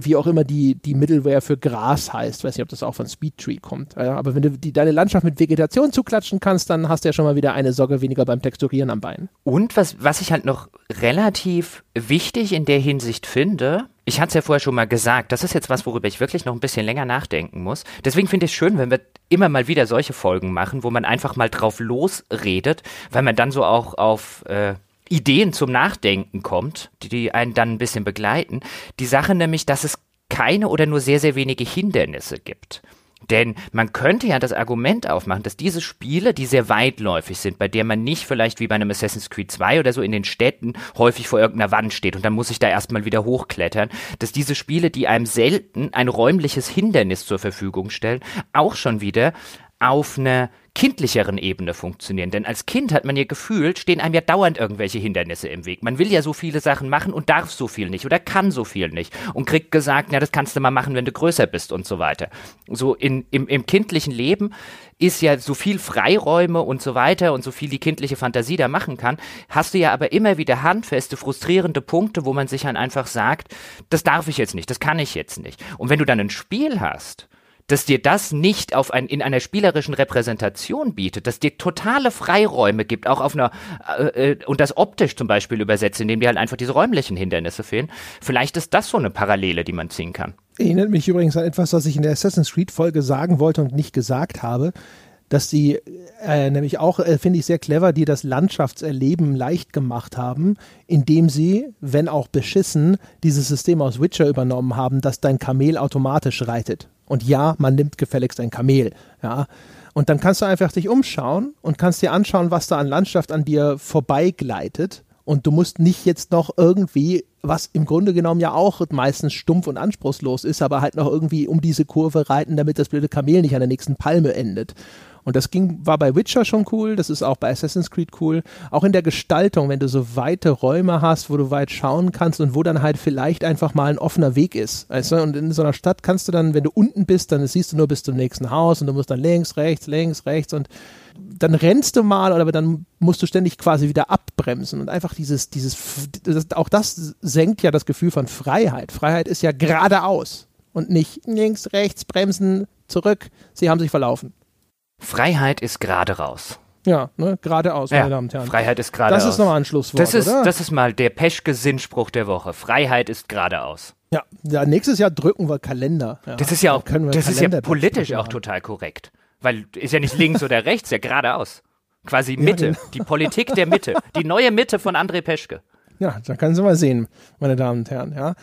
wie auch immer die, die Middleware für Gras heißt. Weiß nicht, ob das auch von Speedtree kommt. Aber wenn du die, deine Landschaft mit Vegetation zuklatschen kannst, dann hast du ja schon mal wieder eine Sorge weniger beim Texturieren am Bein. Und was, was ich halt noch relativ wichtig in der Hinsicht finde, ich hatte es ja vorher schon mal gesagt, das ist jetzt was, worüber ich wirklich noch ein bisschen länger nachdenken muss. Deswegen finde ich es schön, wenn wir immer mal wieder solche Folgen machen, wo man einfach mal drauf losredet, weil man dann so auch auf äh, Ideen zum Nachdenken kommt, die, die einen dann ein bisschen begleiten. Die Sache nämlich, dass es keine oder nur sehr, sehr wenige Hindernisse gibt. Denn man könnte ja das Argument aufmachen, dass diese Spiele, die sehr weitläufig sind, bei der man nicht vielleicht wie bei einem Assassin's Creed 2 oder so in den Städten häufig vor irgendeiner Wand steht und dann muss ich da erstmal wieder hochklettern, dass diese Spiele, die einem selten ein räumliches Hindernis zur Verfügung stellen, auch schon wieder auf eine kindlicheren Ebene funktionieren. Denn als Kind hat man ja gefühlt, stehen einem ja dauernd irgendwelche Hindernisse im Weg. Man will ja so viele Sachen machen und darf so viel nicht oder kann so viel nicht und kriegt gesagt, ja, das kannst du mal machen, wenn du größer bist und so weiter. So in, im, im kindlichen Leben ist ja so viel Freiräume und so weiter und so viel die kindliche Fantasie da machen kann, hast du ja aber immer wieder handfeste, frustrierende Punkte, wo man sich dann einfach sagt, das darf ich jetzt nicht, das kann ich jetzt nicht. Und wenn du dann ein Spiel hast, dass dir das nicht auf ein, in einer spielerischen Repräsentation bietet, dass dir totale Freiräume gibt, auch auf einer, äh, äh, und das optisch zum Beispiel übersetzt, indem dir halt einfach diese räumlichen Hindernisse fehlen. Vielleicht ist das so eine Parallele, die man ziehen kann. Erinnert mich übrigens an etwas, was ich in der Assassin's Creed Folge sagen wollte und nicht gesagt habe dass sie äh, nämlich auch, äh, finde ich sehr clever, die das Landschaftserleben leicht gemacht haben, indem sie, wenn auch beschissen, dieses System aus Witcher übernommen haben, dass dein Kamel automatisch reitet. Und ja, man nimmt gefälligst ein Kamel. Ja. Und dann kannst du einfach dich umschauen und kannst dir anschauen, was da an Landschaft an dir vorbeigleitet. Und du musst nicht jetzt noch irgendwie, was im Grunde genommen ja auch meistens stumpf und anspruchslos ist, aber halt noch irgendwie um diese Kurve reiten, damit das blöde Kamel nicht an der nächsten Palme endet. Und das ging, war bei Witcher schon cool, das ist auch bei Assassin's Creed cool. Auch in der Gestaltung, wenn du so weite Räume hast, wo du weit schauen kannst und wo dann halt vielleicht einfach mal ein offener Weg ist. Weißt? Und in so einer Stadt kannst du dann, wenn du unten bist, dann siehst du nur bis zum nächsten Haus und du musst dann links, rechts, links, rechts und dann rennst du mal, aber dann musst du ständig quasi wieder abbremsen und einfach dieses, dieses, das, auch das senkt ja das Gefühl von Freiheit. Freiheit ist ja geradeaus und nicht links, rechts, bremsen, zurück. Sie haben sich verlaufen. Freiheit ist gerade raus. Ja, ne, geradeaus, meine Damen und Herren. Freiheit ist geradeaus. Das ist nochmal ein Schlusswort, das ist, oder? Das ist mal der Peschke-Sinnspruch der Woche. Freiheit ist geradeaus. Ja, ja, nächstes Jahr drücken wir Kalender. Ja, das ist ja auch, das ist ja politisch auch total korrekt. Weil ist ja nicht links oder rechts, ja geradeaus. Quasi Mitte. Ja, genau. Die Politik der Mitte. Die neue Mitte von André Peschke. Ja, da können Sie mal sehen, meine Damen und Herren, ja.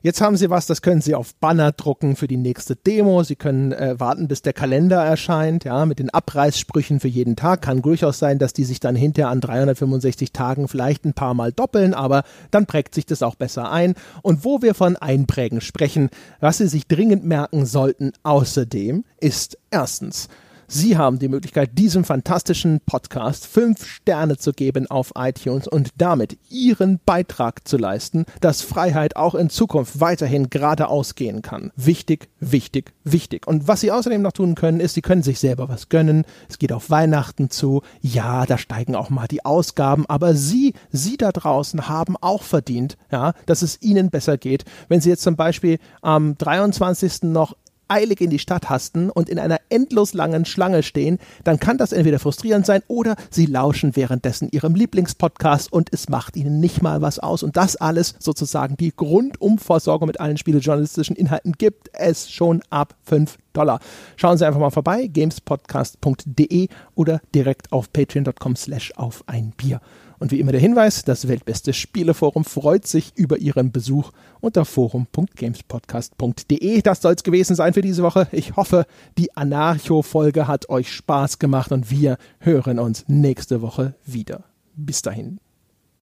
Jetzt haben Sie was, das können Sie auf Banner drucken für die nächste Demo. Sie können äh, warten, bis der Kalender erscheint, ja, mit den Abreißsprüchen für jeden Tag. Kann durchaus sein, dass die sich dann hinterher an 365 Tagen vielleicht ein paar Mal doppeln, aber dann prägt sich das auch besser ein. Und wo wir von Einprägen sprechen, was Sie sich dringend merken sollten außerdem, ist erstens, Sie haben die Möglichkeit, diesem fantastischen Podcast fünf Sterne zu geben auf iTunes und damit Ihren Beitrag zu leisten, dass Freiheit auch in Zukunft weiterhin geradeaus gehen kann. Wichtig, wichtig, wichtig. Und was Sie außerdem noch tun können, ist, Sie können sich selber was gönnen. Es geht auf Weihnachten zu. Ja, da steigen auch mal die Ausgaben, aber Sie, Sie da draußen haben auch verdient, ja, dass es Ihnen besser geht. Wenn Sie jetzt zum Beispiel am 23. noch eilig in die Stadt hasten und in einer endlos langen Schlange stehen, dann kann das entweder frustrierend sein oder sie lauschen währenddessen ihrem Lieblingspodcast und es macht ihnen nicht mal was aus. Und das alles sozusagen die Grundumversorgung mit allen spielejournalistischen Inhalten gibt es schon ab 5 Dollar. Schauen Sie einfach mal vorbei, gamespodcast.de oder direkt auf patreon.com slash auf ein Bier. Und wie immer der Hinweis, das weltbeste Spieleforum freut sich über Ihren Besuch unter forum.gamespodcast.de. Das soll es gewesen sein für diese Woche. Ich hoffe, die Anarcho-Folge hat euch Spaß gemacht und wir hören uns nächste Woche wieder. Bis dahin.